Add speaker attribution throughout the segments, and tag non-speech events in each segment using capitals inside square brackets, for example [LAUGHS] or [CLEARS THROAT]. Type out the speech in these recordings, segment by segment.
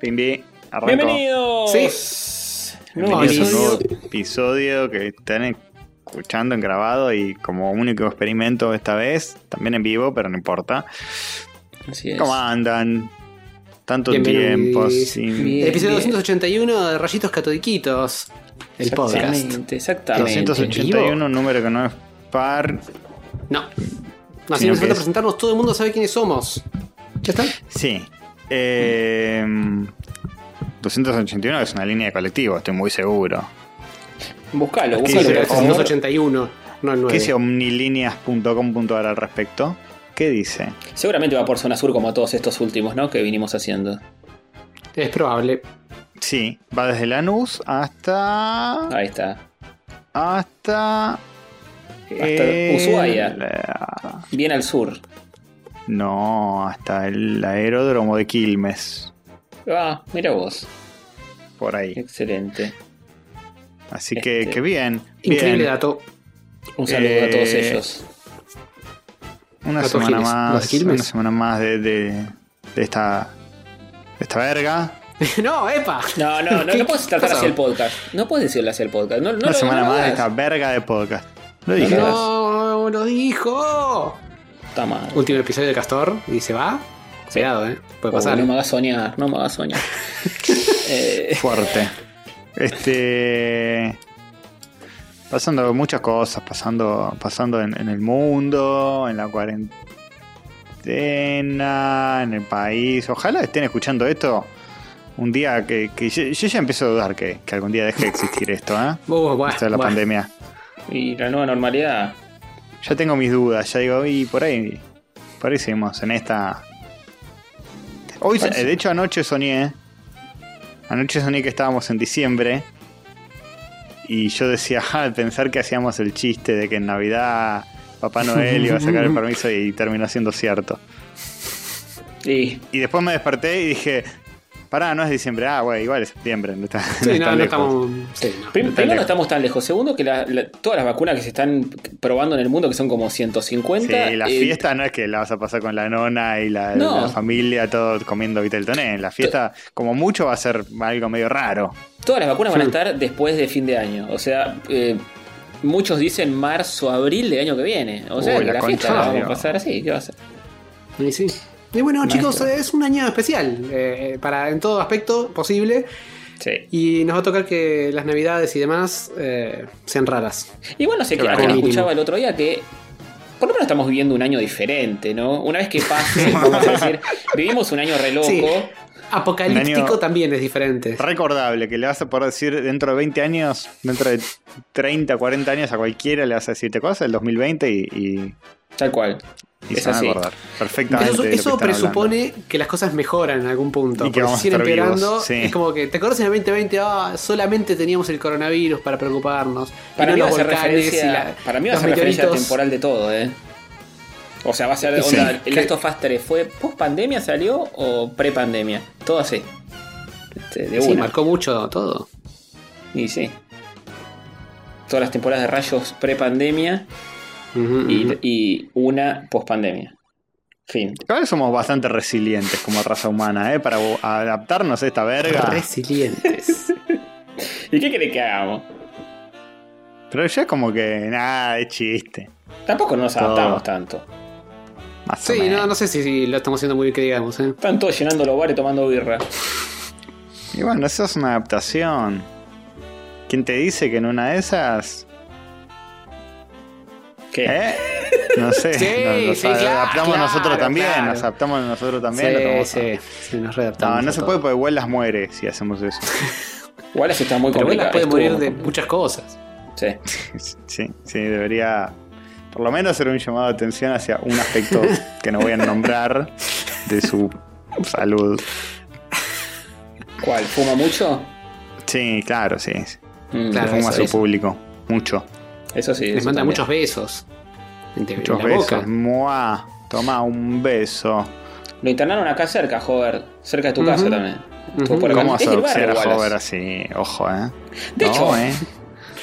Speaker 1: Pimbi, arranco.
Speaker 2: Bienvenidos.
Speaker 3: Sí.
Speaker 1: Bienvenidos a un
Speaker 2: episodio.
Speaker 1: nuevo episodio que están escuchando en grabado y como único experimento esta vez, también en vivo, pero no importa.
Speaker 2: Así es.
Speaker 1: ¿Cómo andan? Tanto tiempo sin...
Speaker 2: Bien.
Speaker 3: El episodio 281 de Rayitos Catodiquitos. El podcast.
Speaker 2: Exactamente, exactamente.
Speaker 1: 281, un número que no es par.
Speaker 3: No. No, así nos falta
Speaker 1: es-
Speaker 3: presentarnos, todo el mundo sabe quiénes somos. ¿Ya está?
Speaker 1: Sí. Eh, 281 es una línea de colectivo, estoy muy seguro.
Speaker 2: Buscalo,
Speaker 1: ¿Qué
Speaker 2: buscalo.
Speaker 1: dice?
Speaker 2: por favor.
Speaker 3: 281, no el 9.
Speaker 1: ¿Qué dice omnilíneas.com.ar al respecto? ¿Qué dice?
Speaker 2: Seguramente va por zona sur como todos estos últimos, ¿no? Que vinimos haciendo.
Speaker 3: Es probable.
Speaker 1: Sí, va desde Lanús hasta.
Speaker 2: Ahí está.
Speaker 1: Hasta.
Speaker 2: Ushuaia.
Speaker 1: la-
Speaker 2: Bien al sur.
Speaker 1: No, hasta el aeródromo de Quilmes.
Speaker 2: Ah, mira vos.
Speaker 1: Por ahí.
Speaker 2: Excelente.
Speaker 1: Así que,
Speaker 2: Este-
Speaker 1: que bien.
Speaker 3: Increíble
Speaker 1: bien.
Speaker 3: dato.
Speaker 2: Un saludo a todos
Speaker 1: Eh,
Speaker 2: ellos.
Speaker 1: Una
Speaker 3: Dato
Speaker 1: semana
Speaker 3: Giles. ¿Los
Speaker 1: más. Una semana más de, de, de esta. De esta verga. [LAUGHS]
Speaker 3: no, epa.
Speaker 2: No, no, no,
Speaker 3: ¿Qué-
Speaker 2: no puedes tratar así el podcast. No puedes decirle así el podcast. No, no,
Speaker 1: una
Speaker 2: lo-
Speaker 1: semana más de esta verga de podcast. Lo dije.
Speaker 2: No,
Speaker 3: No, lo dijo.
Speaker 2: Está mal.
Speaker 3: Último episodio de Castor y se va. Cuidado, eh. Puede
Speaker 2: Uy,
Speaker 3: pasar.
Speaker 2: no me hagas soñar, no me hagas soñar. [LAUGHS] Eh,
Speaker 1: Fuerte. Este. Pasando muchas cosas, pasando, pasando en, en el mundo, en la cuarentena, en el país. Ojalá estén escuchando esto un día que, que yo, yo ya empiezo a dudar que, que algún día deje de existir esto, ¿eh?
Speaker 3: Uh, bueno,
Speaker 1: Esto de la
Speaker 3: bueno.
Speaker 1: pandemia.
Speaker 2: y la nueva normalidad.
Speaker 1: Ya tengo mis dudas, ya digo, y por ahí, por ahí seguimos en esta. Hoy,
Speaker 2: Parece-
Speaker 1: de hecho, anoche soñé. Anoche soñé que estábamos en diciembre. Y yo decía, [LAUGHS] al pensar que hacíamos el chiste de que en Navidad Papá Noel iba a sacar el [LAUGHS] permiso y terminó siendo cierto.
Speaker 2: Y
Speaker 1: Y después me desperté y dije, pará, no es diciembre, ah, güey, igual es septiembre. No está,
Speaker 3: Sí,
Speaker 1: está
Speaker 3: no, no estamos. Sí, no.
Speaker 1: Está
Speaker 2: primero no estamos tan lejos. Segundo, que la- la- todas las vacunas que se están probando en el mundo, que son como 150.
Speaker 1: Sí, la
Speaker 2: eh,
Speaker 1: fiesta no es que la vas a pasar con la nona y la,
Speaker 2: No.
Speaker 1: la familia, todo comiendo Viteltoné. La fiesta, como mucho, va a ser algo medio raro.
Speaker 2: Todas las vacunas van a estar después de fin de año. O sea, eh, muchos dicen marzo, abril del año que viene. O sea,
Speaker 1: Uy, la
Speaker 2: fiesta la vamos a pasar así. ¿Qué va a ser?
Speaker 3: Y sí. Y bueno,
Speaker 2: Maestro.
Speaker 3: chicos, es un año especial. eh, para en todo aspecto posible.
Speaker 2: Sí.
Speaker 3: Y nos va a tocar que las navidades y demás eh, sean raras.
Speaker 2: Y bueno, sé que
Speaker 1: Qué
Speaker 2: a quien
Speaker 3: bárbaro.
Speaker 2: escuchaba el otro día que por lo menos estamos viviendo un año diferente, ¿no? Una vez que pase, [LAUGHS] vamos a decir, vivimos un año re loco.
Speaker 3: Sí. Apocalíptico también es diferente.
Speaker 1: Recordable, que le vas a poder decir dentro de 20 años, dentro de 30, 40 años a cualquiera le vas a decirte cosas, el 2020 y, y,
Speaker 2: Tal cual.
Speaker 1: Y
Speaker 2: Es
Speaker 1: se van a acordar perfectamente.
Speaker 3: Eso,
Speaker 1: que
Speaker 3: presupone que las cosas mejoran en algún punto.
Speaker 1: Y que vamos a
Speaker 3: siguen
Speaker 1: estar vivos,
Speaker 3: empeorando.
Speaker 1: sí.
Speaker 3: Es como que, ¿te acuerdas en el 2020? Ah, solamente teníamos el coronavirus para preocuparnos.
Speaker 2: Para
Speaker 3: y
Speaker 2: mí
Speaker 3: no
Speaker 2: va a
Speaker 3: los
Speaker 2: referencia,
Speaker 3: y la-
Speaker 2: para mí va a ser referencia
Speaker 3: meteoritos.
Speaker 2: temporal de todo, ¿eh? O sea, va a ser
Speaker 1: Sí.
Speaker 2: onda, el. Last of Us 3 fue post pandemia salió o pre pandemia, todo así. Este, de
Speaker 3: Sí, marcó mucho todo.
Speaker 2: Y sí. Todas las temporadas de rayos pre pandemia Y, una post pandemia. Fin.
Speaker 1: Cada vez somos bastante resilientes como raza humana, ¿eh? Para adaptarnos a esta verga.
Speaker 3: Resilientes. [LAUGHS]
Speaker 2: ¿Y qué querés que hagamos?
Speaker 1: Pero ya como que nada, es chiste.
Speaker 2: Tampoco nos
Speaker 1: Todo.
Speaker 2: adaptamos tanto.
Speaker 1: Más
Speaker 3: sí, no, no sé si, si lo estamos haciendo muy bien que digamos. ¿eh?
Speaker 2: Están todos llenando los bares tomando birra.
Speaker 1: Y bueno, eso es una adaptación. ¿Quién te dice que en una de esas...
Speaker 2: ¿Qué?
Speaker 1: ¿Eh? No sé,
Speaker 3: Sí,
Speaker 1: nos, nos
Speaker 3: sí, claro,
Speaker 1: adaptamos
Speaker 3: claro,
Speaker 1: nosotros también,
Speaker 3: claro.
Speaker 1: nos adaptamos nosotros también. lo
Speaker 3: sí,
Speaker 1: tomamos
Speaker 3: sí,
Speaker 1: a-
Speaker 3: sí, nos readaptamos.
Speaker 1: No, no se
Speaker 3: todo.
Speaker 1: puede porque Huelas muere si hacemos eso. [LAUGHS]
Speaker 2: Eso está muy complicado.
Speaker 3: Velas puede
Speaker 2: estuvo
Speaker 3: morir de muchas cosas.
Speaker 2: Sí. [LAUGHS]
Speaker 1: Sí, sí, debería por lo menos hacer un llamado de atención hacia un aspecto [LAUGHS] que no voy a nombrar de su salud.
Speaker 2: ¿Cuál? ¿Fuma mucho?
Speaker 1: Sí, claro, sí.
Speaker 2: Mm,
Speaker 3: Claro,
Speaker 1: Fuma a su público, mucho.
Speaker 2: Eso sí.
Speaker 3: Les
Speaker 2: eso
Speaker 3: manda
Speaker 2: también.
Speaker 3: muchos besos. En
Speaker 1: Muchos
Speaker 3: la
Speaker 1: besos.
Speaker 3: boca.
Speaker 1: Mua, toma un beso.
Speaker 2: Lo internaron acá cerca, Jover. Cerca de tu casa también. Por acá.
Speaker 1: ¿Cómo
Speaker 2: barrio,
Speaker 1: a. Hover así? Ojo, eh.
Speaker 2: De
Speaker 1: No,
Speaker 2: hecho,
Speaker 1: eh.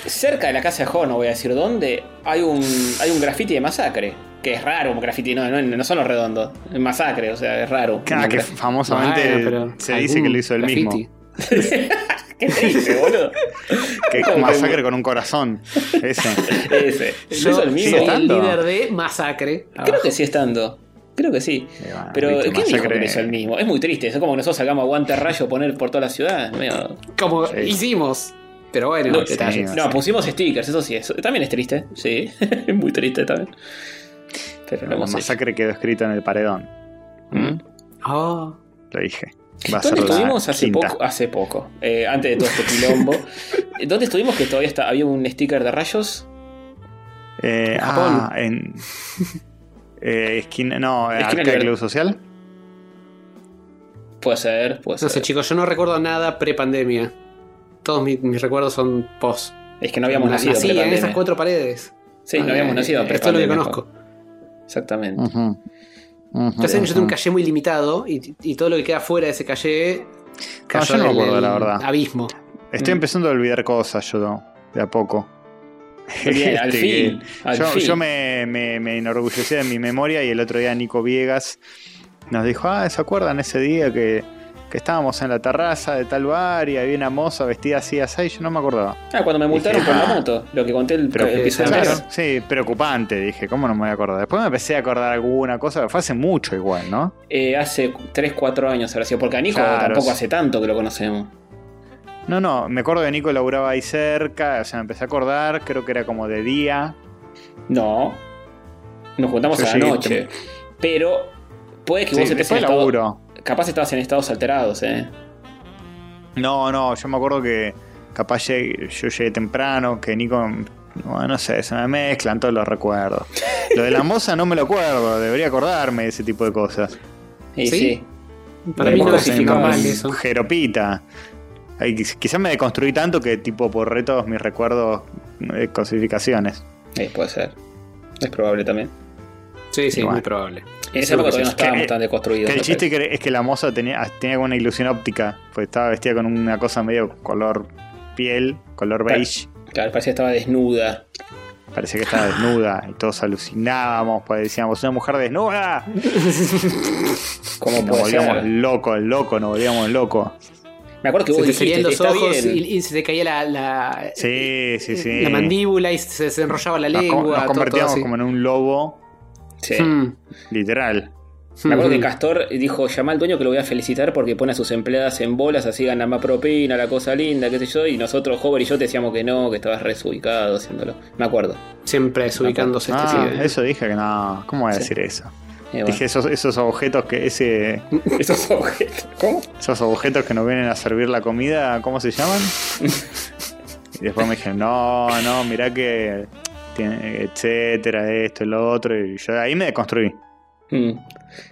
Speaker 2: cerca de la casa de Jover, no voy a decir dónde, hay un, hay un graffiti de masacre. Que es raro un graffiti, no, no, no son los redondos. Es masacre, o sea, es raro.
Speaker 1: Claro, que famosamente
Speaker 3: Bueno,
Speaker 1: se dice que lo hizo él
Speaker 3: graffiti.
Speaker 1: mismo. [LAUGHS]
Speaker 2: ¿Qué triste, boludo?
Speaker 1: Que es masacre con un corazón. Ese.
Speaker 2: Ese. ¿Lo
Speaker 3: Yo
Speaker 2: hizo el
Speaker 3: soy
Speaker 2: mismo?
Speaker 1: ¿Sigue
Speaker 3: el líder de Masacre.
Speaker 2: Creo que sí estando. Creo que sí.
Speaker 1: Bueno,
Speaker 2: Pero,
Speaker 1: viste,
Speaker 2: ¿quién dijo
Speaker 1: masacre-
Speaker 2: que lo hizo el mismo? Es muy triste. Es como que nosotros sacamos aguante rayo poner por toda la ciudad. Medio-
Speaker 3: Como
Speaker 1: Sí.
Speaker 3: hicimos. Pero bueno,
Speaker 2: No,
Speaker 3: detalles.
Speaker 2: No, pusimos stickers, eso sí. Eso también es triste. Sí. [LAUGHS] es muy triste también. Pero
Speaker 1: La
Speaker 2: hecho.
Speaker 1: masacre quedó escrito en el paredón. ¿Mm?
Speaker 3: Oh.
Speaker 1: Lo dije. Va
Speaker 2: ¿Dónde estuvimos hace
Speaker 1: quinta.
Speaker 2: poco? Hace poco. eh, antes de todo este quilombo. [LAUGHS] ¿Dónde estuvimos que todavía está, había un sticker de rayos?
Speaker 1: Eh,
Speaker 3: Japón.
Speaker 1: ah, en. [LAUGHS] Eh, esquina, no,
Speaker 2: Esquina
Speaker 1: Arca Club Social.
Speaker 2: Puede ser, puede
Speaker 3: No
Speaker 2: ser.
Speaker 3: sé, chicos, yo no recuerdo nada pre-pandemia. Todos mis, mis recuerdos son post.
Speaker 2: Es que no habíamos nacido.
Speaker 3: Nací en esas cuatro paredes.
Speaker 2: Sí, no habíamos
Speaker 3: Eh,
Speaker 2: nacido.
Speaker 3: Esto es lo que conozco.
Speaker 2: Exactamente.
Speaker 1: Ujú.
Speaker 3: Yo tengo un calle muy limitado y, y todo lo que queda fuera de ese calle.
Speaker 1: No, yo no me acuerdo, la verdad.
Speaker 3: Abismo.
Speaker 1: Estoy
Speaker 2: Mm.
Speaker 1: empezando a olvidar cosas yo, de a poco.
Speaker 2: Bien, al
Speaker 1: Este,
Speaker 2: fin. al
Speaker 1: yo
Speaker 2: fin.
Speaker 1: yo me, me, me enorgullecía de mi memoria y el otro día Nico Viegas nos dijo, ah, ¿se acuerdan ese día que, que estábamos en la terraza de tal bar y había una moza vestida así, así? Yo no me acordaba.
Speaker 2: Ah, cuando me multaron
Speaker 1: Dije,
Speaker 2: por la
Speaker 1: ah.
Speaker 2: moto. Lo que conté el, episodio
Speaker 3: claro.
Speaker 1: Sí, preocupante, dije, ¿cómo no me voy a acordar? Después me empecé a acordar alguna cosa, fue hace mucho igual, ¿no?
Speaker 2: Eh, hace 3, 4 años ahora sido. Porque a Nico
Speaker 1: Claro,
Speaker 2: tampoco hace tanto que lo conocemos.
Speaker 1: No, no, me acuerdo que Nico laburaba ahí cerca, o sea, me empecé a acordar, creo que era como de día.
Speaker 2: No. Nos juntamos
Speaker 1: Yo
Speaker 2: a la noche. Pero puede que
Speaker 1: Sí,
Speaker 2: vos estés en
Speaker 1: después
Speaker 2: estado.
Speaker 1: laburo.
Speaker 2: Capaz estabas en estados alterados, eh.
Speaker 1: No, no, yo me acuerdo que capaz llegué- yo llegué temprano, que Nico, bueno, no sé, se me mezclan todos los recuerdos. Lo de la [LAUGHS] moza no me lo acuerdo, debería acordarme de ese tipo de cosas.
Speaker 2: Y
Speaker 3: ¿Sí?
Speaker 2: sí.
Speaker 3: Para mí no es normal eso.
Speaker 1: Jeropita. Quizás me deconstruí tanto que tipo borré todos mis recuerdos de cosificaciones.
Speaker 2: Eh, puede ser. Es probable también.
Speaker 3: Sí, sí, muy probable.
Speaker 2: En esa época todavía no
Speaker 1: Que-
Speaker 2: tan deconstruidos.
Speaker 1: Que el chiste que- es que la moza tenía, tenía como una ilusión óptica, pues estaba vestida con una cosa medio color piel, color beige.
Speaker 2: Claro, parecía que estaba desnuda.
Speaker 1: Parecía que estaba desnuda y todos alucinábamos, pues decíamos, una mujer desnuda. [LAUGHS]
Speaker 2: ¿Cómo
Speaker 1: Nos volvíamos
Speaker 2: ser?
Speaker 1: locos, locos, nos volvíamos locos.
Speaker 2: Me acuerdo que
Speaker 3: Se
Speaker 2: vos
Speaker 3: te
Speaker 2: dijiste,
Speaker 3: los ojos
Speaker 2: bien.
Speaker 3: y, y se te caía la, la,
Speaker 1: Sí, sí, sí.
Speaker 3: la mandíbula y se desenrollaba la lengua.
Speaker 1: nos
Speaker 3: todo- todo
Speaker 1: convertíamos como en un lobo,
Speaker 2: Sí.
Speaker 3: Hmm.
Speaker 1: literal.
Speaker 2: Me acuerdo que
Speaker 3: Hmm.
Speaker 2: Castor dijo, llama al dueño que lo voy a felicitar porque pone a sus empleadas en bolas, así gana más propina, la cosa linda, qué sé yo, y nosotros, Hover y yo, te decíamos que no, que estabas resubicado haciéndolo. Me acuerdo.
Speaker 3: Siempre desubicándose este
Speaker 1: Ah, eso dije que no. ¿Cómo voy a
Speaker 2: Sí.
Speaker 1: decir eso?
Speaker 2: Eh, bueno.
Speaker 1: Dije esos, esos objetos que ese [LAUGHS]
Speaker 2: Esos objetos. ¿Cómo?
Speaker 1: esos objetos que nos vienen a servir la comida, ¿cómo se llaman? [LAUGHS] y después me dijeron, no, no, mirá que etcétera, esto y lo otro. Y yo ahí me deconstruí.
Speaker 2: Mm.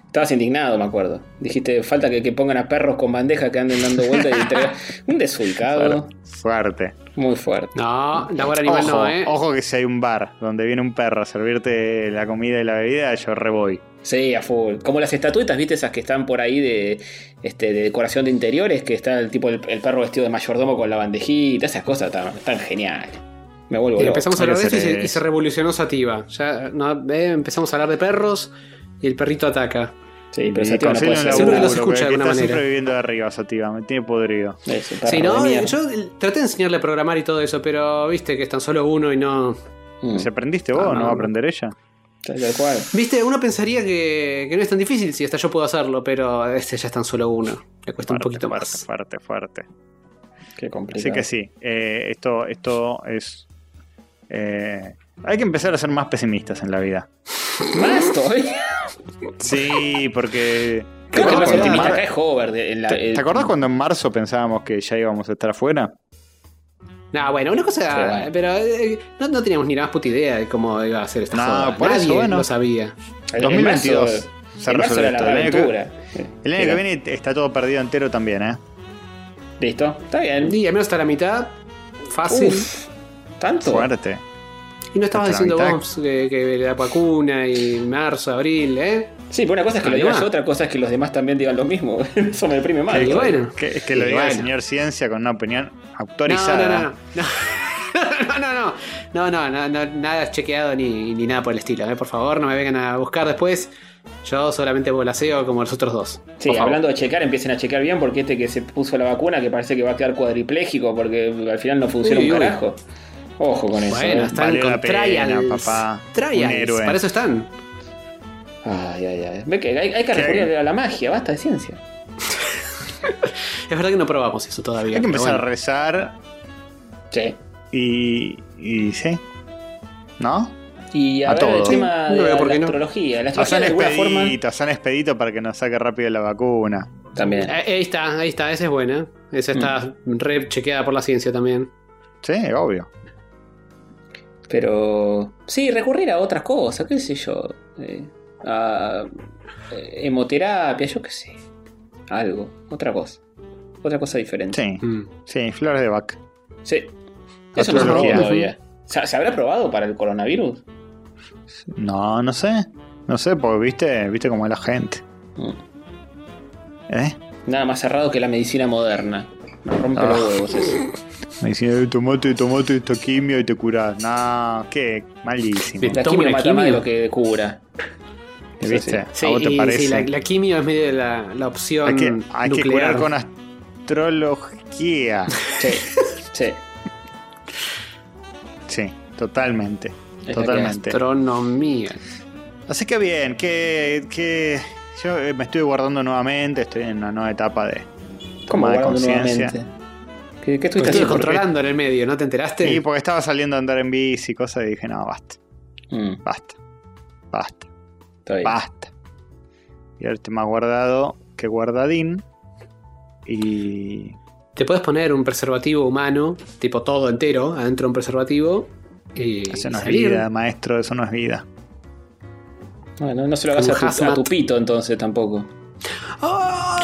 Speaker 2: Estabas indignado, me acuerdo. Dijiste, falta que, que pongan a perros con bandeja que anden dando vueltas y entregar. [LAUGHS] Un desubicado.
Speaker 1: Fuerte.
Speaker 2: Muy fuerte.
Speaker 3: No, labor animal
Speaker 1: Ojo,
Speaker 3: no, ¿eh?
Speaker 1: ojo que si hay un bar donde viene un perro a servirte la comida y la bebida, yo re voy.
Speaker 2: Sí, a full. Como las estatuetas, ¿viste? Esas que están por ahí de, este, de decoración de interiores, que está el tipo el, el perro vestido de mayordomo con la bandejita, esas cosas tan, tan geniales. Me vuelvo
Speaker 3: Y
Speaker 2: loco.
Speaker 3: empezamos a hablar de eso y se, y
Speaker 1: eso.
Speaker 3: se revolucionó Sativa. Ya no, eh, empezamos a hablar de perros y el perrito ataca.
Speaker 2: Sí, pero Sativa no puede ser.
Speaker 3: Seguro que los escucha de alguna
Speaker 1: está
Speaker 3: manera.
Speaker 1: siempre viviendo de arriba, Sativa, me tiene podrido.
Speaker 2: Es un perro
Speaker 3: Sí, no, yo traté de enseñarle a programar y todo eso, pero viste que es tan solo uno y no.
Speaker 2: Mm,
Speaker 1: ¿Se aprendiste vos
Speaker 3: Ah,
Speaker 1: o
Speaker 3: no,
Speaker 1: no va a aprender ella?
Speaker 2: tal cual.
Speaker 3: Viste, uno pensaría que, que no es tan difícil si hasta yo puedo hacerlo, pero este ya es tan solo uno. Le cuesta un
Speaker 1: Fuerte,
Speaker 3: poquito
Speaker 1: fuerte,
Speaker 3: más.
Speaker 1: fuerte, fuerte.
Speaker 2: Qué complicado.
Speaker 1: Así que sí, eh, esto, esto es. Eh, hay que empezar a ser más pesimistas en la vida.
Speaker 2: ¿Más todavía?
Speaker 1: Sí, porque.
Speaker 2: Creo que el más
Speaker 1: ¿Te acordás
Speaker 2: optimista
Speaker 1: Mar-
Speaker 2: acá es Hover. de- en la-
Speaker 1: ¿Te,
Speaker 2: el-
Speaker 1: te acordás cuando en marzo pensábamos que ya íbamos a estar afuera?
Speaker 3: No, bueno, una cosa.
Speaker 2: Sí.
Speaker 3: Pero eh, no, no teníamos ni la más puta idea de cómo iba a ser esta
Speaker 1: No,
Speaker 3: joda.
Speaker 1: por eso,
Speaker 3: Nadie
Speaker 1: bueno.
Speaker 3: lo sabía.
Speaker 2: el- el
Speaker 1: 2022
Speaker 2: marzo-
Speaker 1: se
Speaker 2: el marzo
Speaker 1: resuelve
Speaker 2: era
Speaker 1: esto.
Speaker 2: la
Speaker 1: El año que-. El año viene está todo perdido entero también, ¿eh?
Speaker 2: Listo, está bien.
Speaker 3: Y al menos hasta la mitad. Fácil.
Speaker 2: Uf, ¿Tanto?
Speaker 1: Fuerte.
Speaker 3: y no estabas diciendo vos que, que la vacuna y marzo, abril, ¿eh?
Speaker 2: Sí, pero una cosa es que lo digas otra cosa es que los demás también digan lo mismo. [LAUGHS] Eso me deprime más.
Speaker 3: Y bueno.
Speaker 1: Que, es que lo
Speaker 3: Y
Speaker 1: diga el señor Ciencia con una opinión autorizada.
Speaker 3: no, no. no. [LAUGHS] No, no, no. No, no, no, no, nada chequeado ni, ni nada por el estilo. ¿eh? Por favor, no me vengan a buscar después. Yo solamente volaseo como los otros dos.
Speaker 2: Sí,
Speaker 3: Por favor.
Speaker 2: hablando de checar, empiecen a checar bien porque este que se puso la vacuna que parece que va a quedar cuadripléjico porque al final no funciona
Speaker 3: Uy,
Speaker 2: un
Speaker 3: uy.
Speaker 2: carajo. Ojo con eso.
Speaker 3: Bueno,
Speaker 2: ¿eh?
Speaker 3: están con
Speaker 1: la pena,
Speaker 3: trials.
Speaker 1: papá.
Speaker 3: Trials,
Speaker 1: Un héroe.
Speaker 3: para eso están.
Speaker 2: Ay, ay, ay. Ve que hay, hay que recurrir a la magia, basta de ciencia. [LAUGHS]
Speaker 3: Es verdad que no probamos eso todavía.
Speaker 1: Hay que empezar a rezar
Speaker 2: Sí.
Speaker 1: y. y sí. ¿No?
Speaker 2: Y a,
Speaker 1: A
Speaker 2: ver el tema
Speaker 3: Sí,
Speaker 2: de
Speaker 3: no
Speaker 2: la,
Speaker 3: qué no.
Speaker 2: astrología. La astrología de alguna forma.
Speaker 1: expedito, expedito para que nos saque rápido la vacuna.
Speaker 2: También.
Speaker 3: Eh, Ahí está, ahí está, esa es buena. Esa está re chequeada por la ciencia también.
Speaker 1: Sí, obvio.
Speaker 2: Pero. Sí, recurrir a otras cosas, qué sé yo. eh, a eh, hemoterapia, yo qué sé. Algo, otra cosa. Otra cosa diferente.
Speaker 1: Sí,
Speaker 3: Mm.
Speaker 1: sí, flores de vaca.
Speaker 2: Sí. Eso no se probó todavía. ¿Se, se habrá probado para el coronavirus?
Speaker 1: No, no sé. No sé, porque viste, viste cómo es la gente.
Speaker 2: Mm.
Speaker 1: ¿Eh?
Speaker 2: Nada más cerrado que la medicina moderna. Me rompe
Speaker 1: Ah.
Speaker 2: los huevos eso. [LAUGHS]
Speaker 1: Me "Eh, tomate, tomate esta quimio y te curás. No, qué malísimo.
Speaker 2: La quimio mata más de
Speaker 3: quimio.
Speaker 2: lo que cura.
Speaker 1: ¿Viste?
Speaker 3: Sí,
Speaker 1: ¿A vos te parece?
Speaker 3: sí, la, la quimio es medio la, la opción
Speaker 1: hay que, hay que
Speaker 3: nuclear.
Speaker 1: curar con astrología.
Speaker 2: Sí, sí.
Speaker 1: Sí, totalmente.
Speaker 2: Es la
Speaker 1: Totalmente.
Speaker 3: Astronomía.
Speaker 1: Así que bien, que, que yo eh, me estoy guardando nuevamente, estoy en una nueva etapa de
Speaker 2: ¿Cómo
Speaker 1: de conciencia.
Speaker 2: ¿Qué, qué
Speaker 3: Te
Speaker 2: estuviste haciendo?
Speaker 3: controlando en el medio, ¿no te enteraste?
Speaker 1: Sí, porque estaba saliendo a andar en bici y cosas y dije, no, basta,
Speaker 2: Mm,
Speaker 1: basta, basta, basta. Y ahora estoy más guardado que guardadín. Y
Speaker 3: Te puedes poner un preservativo humano, tipo todo entero, adentro de un preservativo. Y
Speaker 1: eso no es
Speaker 3: salir.
Speaker 1: vida, maestro, eso no es vida.
Speaker 2: Bueno, no se lo hagas a tu, a tu pito entonces tampoco.
Speaker 3: ¡Oh!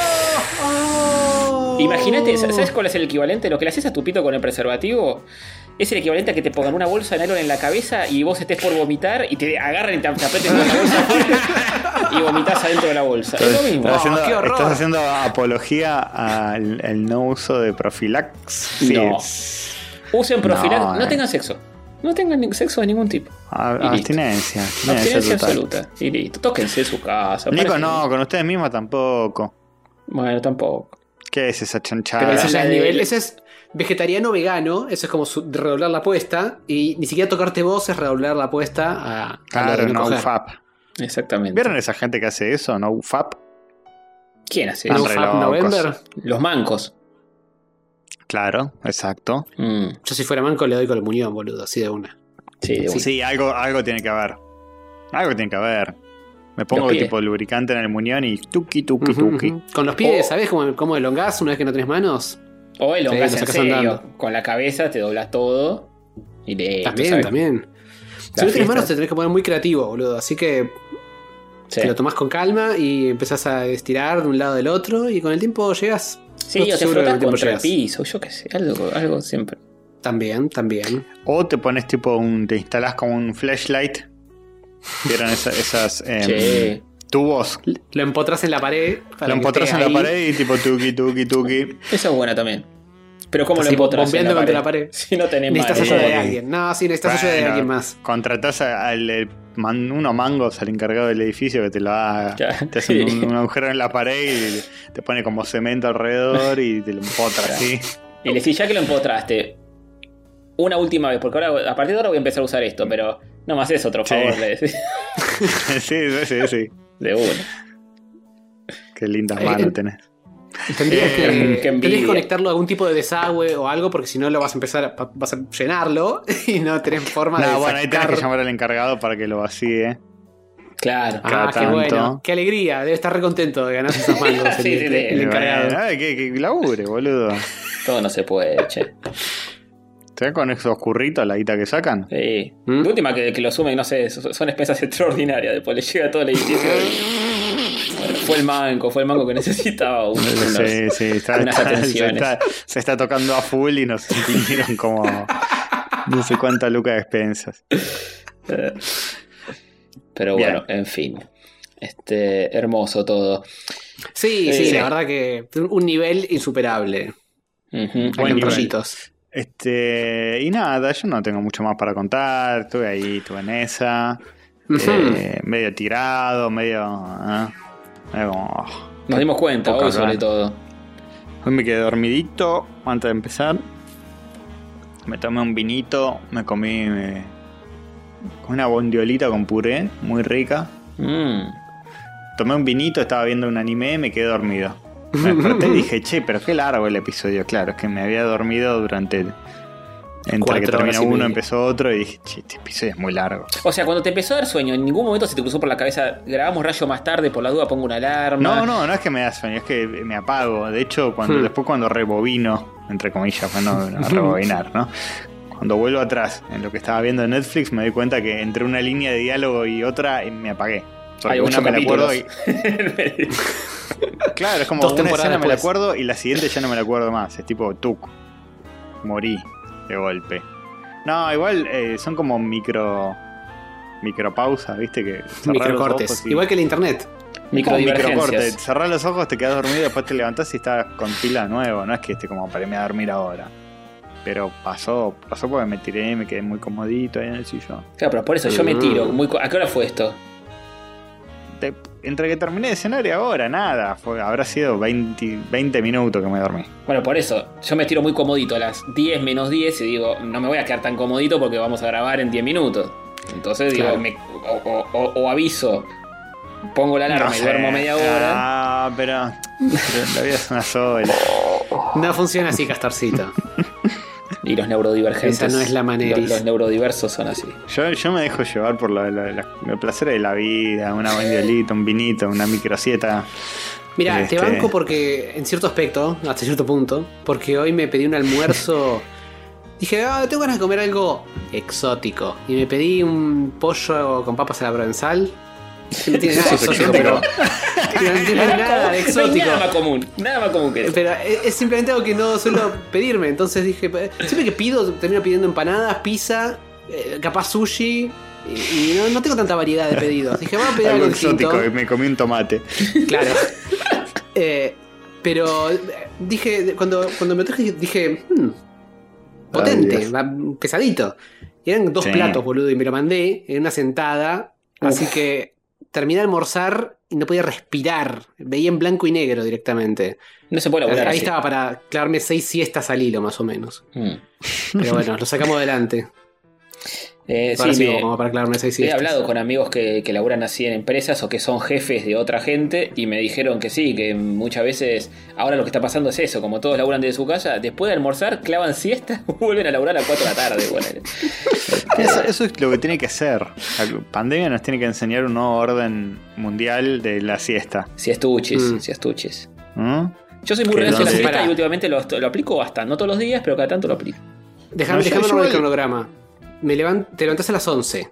Speaker 2: Imagínate, ¿sabes cuál es el equivalente? Lo que le haces a tu pito con el preservativo es el equivalente a que te pongan una bolsa de nylon en la cabeza y vos estés por vomitar y te agarran y te, te aprieten con la bolsa y vomitas adentro de la bolsa. Es lo mismo.
Speaker 1: Estás haciendo,
Speaker 3: Oh, qué horror.
Speaker 1: estás haciendo apología al el no uso de profilaxis.
Speaker 2: No. Usen profilaxis.
Speaker 1: No,
Speaker 2: No,
Speaker 1: eh.
Speaker 2: tengan sexo. No tengan sexo de ningún tipo.
Speaker 1: Abstinencia.
Speaker 2: Abstinencia
Speaker 1: total.
Speaker 2: absoluta. Y listo. Tóquense en su casa.
Speaker 1: Nico, no, con ustedes mismos tampoco.
Speaker 2: Bueno, tampoco.
Speaker 1: ¿Qué es esa chanchada?
Speaker 3: Pero
Speaker 2: Pero
Speaker 3: eso
Speaker 2: la
Speaker 3: ya es nivel. Eso es vegetariano vegano. Eso es como su- redoblar la apuesta. Y ni siquiera tocarte vos es redoblar la apuesta a.
Speaker 1: Claro, no
Speaker 3: coger.
Speaker 1: UFAP.
Speaker 2: Exactamente.
Speaker 1: ¿Vieron esa gente que hace eso? ¿No UFAP?
Speaker 2: ¿Quién hace
Speaker 1: No
Speaker 3: No
Speaker 2: eso?
Speaker 3: Fab
Speaker 1: locos.
Speaker 3: November.
Speaker 2: Los mancos.
Speaker 1: Claro, exacto.
Speaker 2: Mm,
Speaker 3: Yo si fuera manco le doy comunión, boludo, así de una.
Speaker 2: sí, de una.
Speaker 1: Sí, algo, algo tiene que haber. Algo tiene que haber. Me pongo tipo lubricante en el muñón y tuki tuki
Speaker 3: Ujú,
Speaker 1: tuki.
Speaker 3: Con los pies,
Speaker 2: Oh.
Speaker 3: ¿sabes cómo, cómo elongás una vez que no tenés manos?
Speaker 2: O el hongas
Speaker 3: Sí,
Speaker 2: en serio.
Speaker 3: andando.
Speaker 2: Con la cabeza te doblas todo. Y listo,
Speaker 3: también, también. Si no tenés manos te tenés que poner muy creativo, boludo. Así que
Speaker 2: Sí,
Speaker 3: te lo tomás con calma y empezás a estirar de un lado del otro y con el tiempo llegas.
Speaker 2: Sí,
Speaker 3: No
Speaker 2: o te
Speaker 3: tiempo
Speaker 2: contra el
Speaker 3: llegas.
Speaker 2: piso, yo qué sé, algo, algo siempre.
Speaker 3: También, también.
Speaker 1: O te pones tipo un. te instalás como un flashlight. ¿Vieron esa- esas em, tubos?
Speaker 3: Lo empotras en la pared. para
Speaker 1: Lo empotras en la pared y tipo tuki tuki tuki.
Speaker 2: esa es buena también. Pero ¿cómo lo empotras en
Speaker 3: bombeando
Speaker 2: la
Speaker 3: contra la
Speaker 2: pared? [LAUGHS] Si no tenés
Speaker 3: Necesitas ayuda de alguien. No, sí, necesitas ayuda de
Speaker 1: Bueno,
Speaker 3: alguien más.
Speaker 1: Contratás al man- uno mangos al encargado del edificio que te lo haga. [LAUGHS]
Speaker 2: Ya.
Speaker 1: Te hace un, un agujero en la pared y te pone como cemento alrededor y te lo empotra así.
Speaker 2: Y le decís, ya que lo empotraste, una última vez, porque ahora a partir de ahora voy a empezar a usar esto, pero no más es otro
Speaker 1: Sí.
Speaker 2: favor, le decís. [LAUGHS]
Speaker 1: sí, sí, sí, sí.
Speaker 2: De una.
Speaker 1: Qué lindas manos
Speaker 3: eh,
Speaker 1: tenés.
Speaker 3: Tendrías,
Speaker 1: Eh,
Speaker 3: que, que conectarlo a algún tipo de desagüe o algo, porque si no lo vas a empezar a, vas a llenarlo [LAUGHS] y no tenés forma de.
Speaker 1: No, bueno, ahí tenés
Speaker 3: sacar-
Speaker 1: que llamar al encargado para que lo vacíe.
Speaker 2: Claro.
Speaker 3: Ah,
Speaker 1: cada
Speaker 3: qué
Speaker 1: tanto.
Speaker 3: bueno. Qué alegría. Debe estar re contento de ganarse esos mangos. [LAUGHS] el,
Speaker 2: Sí, sí, sí.
Speaker 3: el encargado.
Speaker 1: bueno, ay, que, que labure, boludo.
Speaker 2: Todo no se puede, che.
Speaker 1: ¿Te con esos curritos la guita que sacan?
Speaker 2: Sí.
Speaker 3: ¿Mm?
Speaker 2: De última que, que lo sumen, no sé, son expensas [LAUGHS] extraordinarias. Después le llega todo el edificio. y- Bueno, fue el manco, fue el manco que necesitaba un- unos-
Speaker 1: Sí, sí, está,
Speaker 2: unas
Speaker 1: está- se,
Speaker 2: atenciones.
Speaker 1: está, se está tocando a full y nos impidieron como no sé cuánta luca de expensas.
Speaker 2: Pero
Speaker 1: Bien.
Speaker 2: bueno, en fin. Este, hermoso todo.
Speaker 3: Sí,
Speaker 2: Sí,
Speaker 3: sí,
Speaker 2: sí.
Speaker 3: la verdad que un nivel insuperable.
Speaker 2: Ujú.
Speaker 1: Buen
Speaker 3: Buen
Speaker 1: nivel. Este, y nada, yo no tengo mucho más para contar. Estuve ahí, estuve en esa. Eh, medio tirado, medio. eh, medio como, oh.
Speaker 2: Nos dimos cuenta, hoy sobre todo.
Speaker 1: Hoy me quedé dormidito antes de empezar. Me tomé un vinito, me comí eh, una bondiolita con puré, muy rica.
Speaker 2: Mm.
Speaker 1: Tomé un vinito, estaba viendo un anime, me quedé dormido. Me desperté y [LAUGHS] dije, che, pero qué largo el episodio. Claro, es que me había dormido durante. Entre que terminó uno, empezó otro y dije, che, este episodio es muy largo.
Speaker 2: O sea, cuando te empezó a dar sueño, en ningún momento se te cruzó por la cabeza, grabamos rayo más tarde, por la duda pongo una alarma.
Speaker 1: No, no, no es que me da sueño, es que me apago. De hecho, cuando
Speaker 3: Hmm.
Speaker 1: después cuando rebobino, entre comillas, para no, no rebobinar, ¿no? Cuando vuelvo atrás en lo que estaba viendo en Netflix, me doy cuenta que entre una línea de diálogo y otra eh, me apagué. Porque
Speaker 2: Hay
Speaker 1: una
Speaker 2: ocho
Speaker 1: me la acuerdo y. Claro, es como
Speaker 3: Dos
Speaker 1: una
Speaker 3: temporadas
Speaker 1: escena me la acuerdo y la siguiente ya no me la acuerdo más. Es tipo, tuk. Morí de golpe. No, igual eh, son como micro. Micropausas, ¿viste? Que
Speaker 3: Microcortes.
Speaker 1: y-
Speaker 3: Igual que el internet.
Speaker 2: Microdivergencias.
Speaker 1: microcorte. Cerrás los ojos, te quedas dormido, después te levantás y estás con pila de nuevo. No es que esté como para irme a dormir ahora. Pero pasó, pasó porque me tiré y me quedé muy comodito ahí en el sillón.
Speaker 2: Claro, pero por eso yo me tiro. Muy co- ¿A qué hora fue esto?
Speaker 1: Te- entre que terminé de cenar y ahora, nada. Fue, habrá sido 20, 20 minutos que me dormí.
Speaker 2: Bueno, por eso, yo me tiro muy comodito a las 10 menos 10 y digo, no me voy a quedar tan comodito porque vamos a grabar en 10 minutos. Entonces digo,
Speaker 3: Claro.
Speaker 2: me- o, o- o- o aviso, pongo la alarma
Speaker 1: No
Speaker 2: y duermo media hora.
Speaker 1: Ah, pero, pero la vida es una sola.
Speaker 3: No funciona así, Castorcito. [LAUGHS]
Speaker 2: Y los neurodivergentes.
Speaker 3: Esa no es la maneris.
Speaker 2: Los, los neurodiversos son así.
Speaker 1: Yo, yo me dejo llevar por la- la- la- los placeres de la vida, una bandiolita, un vinito, una microsieta.
Speaker 3: Mira,
Speaker 1: Este-
Speaker 3: te banco porque, en cierto aspecto, hasta cierto punto, porque hoy me pedí un almuerzo. [LAUGHS] Dije, ah, tengo ganas de comer algo exótico. Y me pedí un pollo con papas a la provenzal. No tiene nada exótico, pero. [LAUGHS] No tiene nada de exótico.
Speaker 2: nada más común, nada más común que eso.
Speaker 3: Pero es, es simplemente algo que no suelo pedirme. Entonces dije, "Eh, siempre que pido, termino pidiendo empanadas, pizza, eh, capaz sushi. Y, y no, no tengo tanta variedad de pedidos. Dije, voy a pedir algo,
Speaker 1: Algo exótico,
Speaker 3: distinto.
Speaker 1: me comí un tomate.
Speaker 3: Claro. [LAUGHS] Eh, pero eh, dije, cuando, cuando me traje, dije, hmm, potente, pesadito. Y eran dos
Speaker 1: Sí.
Speaker 3: platos, boludo, y me lo mandé en una sentada. Así que terminé de almorzar y no podía respirar. Veía en blanco y negro directamente.
Speaker 2: No se puede
Speaker 3: Ahí
Speaker 2: laburar así.
Speaker 3: estaba para clavarme seis siestas al hilo, más o menos.
Speaker 2: Mm.
Speaker 3: Pero bueno, lo sacamos adelante.
Speaker 2: Eh,
Speaker 3: Ahora
Speaker 2: sí, me-
Speaker 3: como para clavarme seis
Speaker 2: He hablado con amigos que, que laburan así en empresas o que son jefes de otra gente y me dijeron que sí, que muchas veces ahora lo que está pasando es eso, como todos laburan desde su casa, después de almorzar clavan siesta, [LAUGHS] vuelven a laburar a las 4 de la tarde. ponele. [LAUGHS]
Speaker 1: Eso, eso es lo que tiene que ser. La pandemia nos tiene que enseñar un nuevo orden mundial de la siesta.
Speaker 2: Si estuchis,
Speaker 3: Mm.
Speaker 2: si estuchis.
Speaker 1: ¿no?
Speaker 2: Yo soy muy reacio a la siesta y últimamente lo, lo aplico bastante, no todos los días, pero cada tanto lo aplico.
Speaker 3: Déjame,
Speaker 1: No,
Speaker 3: déjame el cronograma. Me levan- te levantás a las 11.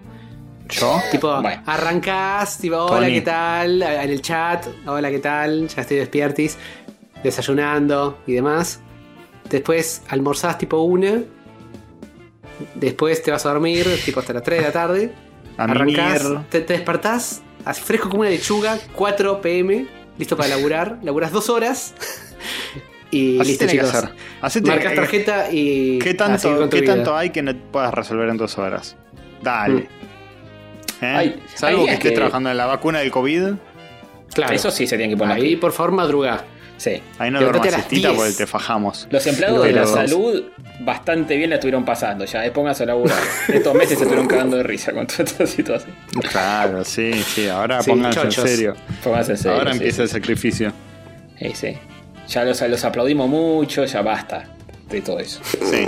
Speaker 1: ¿Yo?
Speaker 3: Tipo,
Speaker 2: Bueno.
Speaker 3: arrancás, tipo, hola,
Speaker 1: Tony.
Speaker 3: ¿qué tal? En el chat, hola, ¿qué tal? Ya estoy despiertis, desayunando y demás. Después almorzás tipo una. Después te vas a dormir, tipo hasta las 3 de la tarde. [LAUGHS]
Speaker 1: A
Speaker 3: Arrancás, te, te despertás, así fresco como una lechuga, 4 pm, listo para laburar. Laburás dos horas. [LAUGHS] Y
Speaker 1: Así
Speaker 3: listo,
Speaker 1: tiene que
Speaker 3: chicos.
Speaker 1: ser. Así tiene
Speaker 3: Marcas tarjeta y.
Speaker 1: ¿Qué tanto, ¿qué tanto hay que no puedas resolver en dos horas? Dale. ¿Eh?
Speaker 2: Hay-
Speaker 1: Salvo
Speaker 2: hay
Speaker 1: que estés
Speaker 2: que-
Speaker 1: trabajando en la vacuna del COVID,
Speaker 3: Claro.
Speaker 2: Eso sí se tienen que poner
Speaker 3: Ahí, por favor, madruga.
Speaker 2: Sí.
Speaker 1: ahí no duermas siestita
Speaker 3: 10.
Speaker 1: porque te fajamos.
Speaker 2: Los empleados
Speaker 3: Pero-
Speaker 2: de la salud bastante bien la estuvieron pasando ya, eh, pónganse a laburar. Estos meses se estuvieron cagando de risa con toda esta situación.
Speaker 1: Claro, sí, sí. Ahora
Speaker 3: Sí,
Speaker 1: pónganse
Speaker 3: chochos.
Speaker 1: en serio.
Speaker 2: Pónganse en serio,
Speaker 1: Ahora
Speaker 2: sí,
Speaker 1: empieza
Speaker 2: sí.
Speaker 1: el sacrificio.
Speaker 2: Sí, sí. Ya los, los aplaudimos mucho, ya basta de todo eso.
Speaker 1: Sí.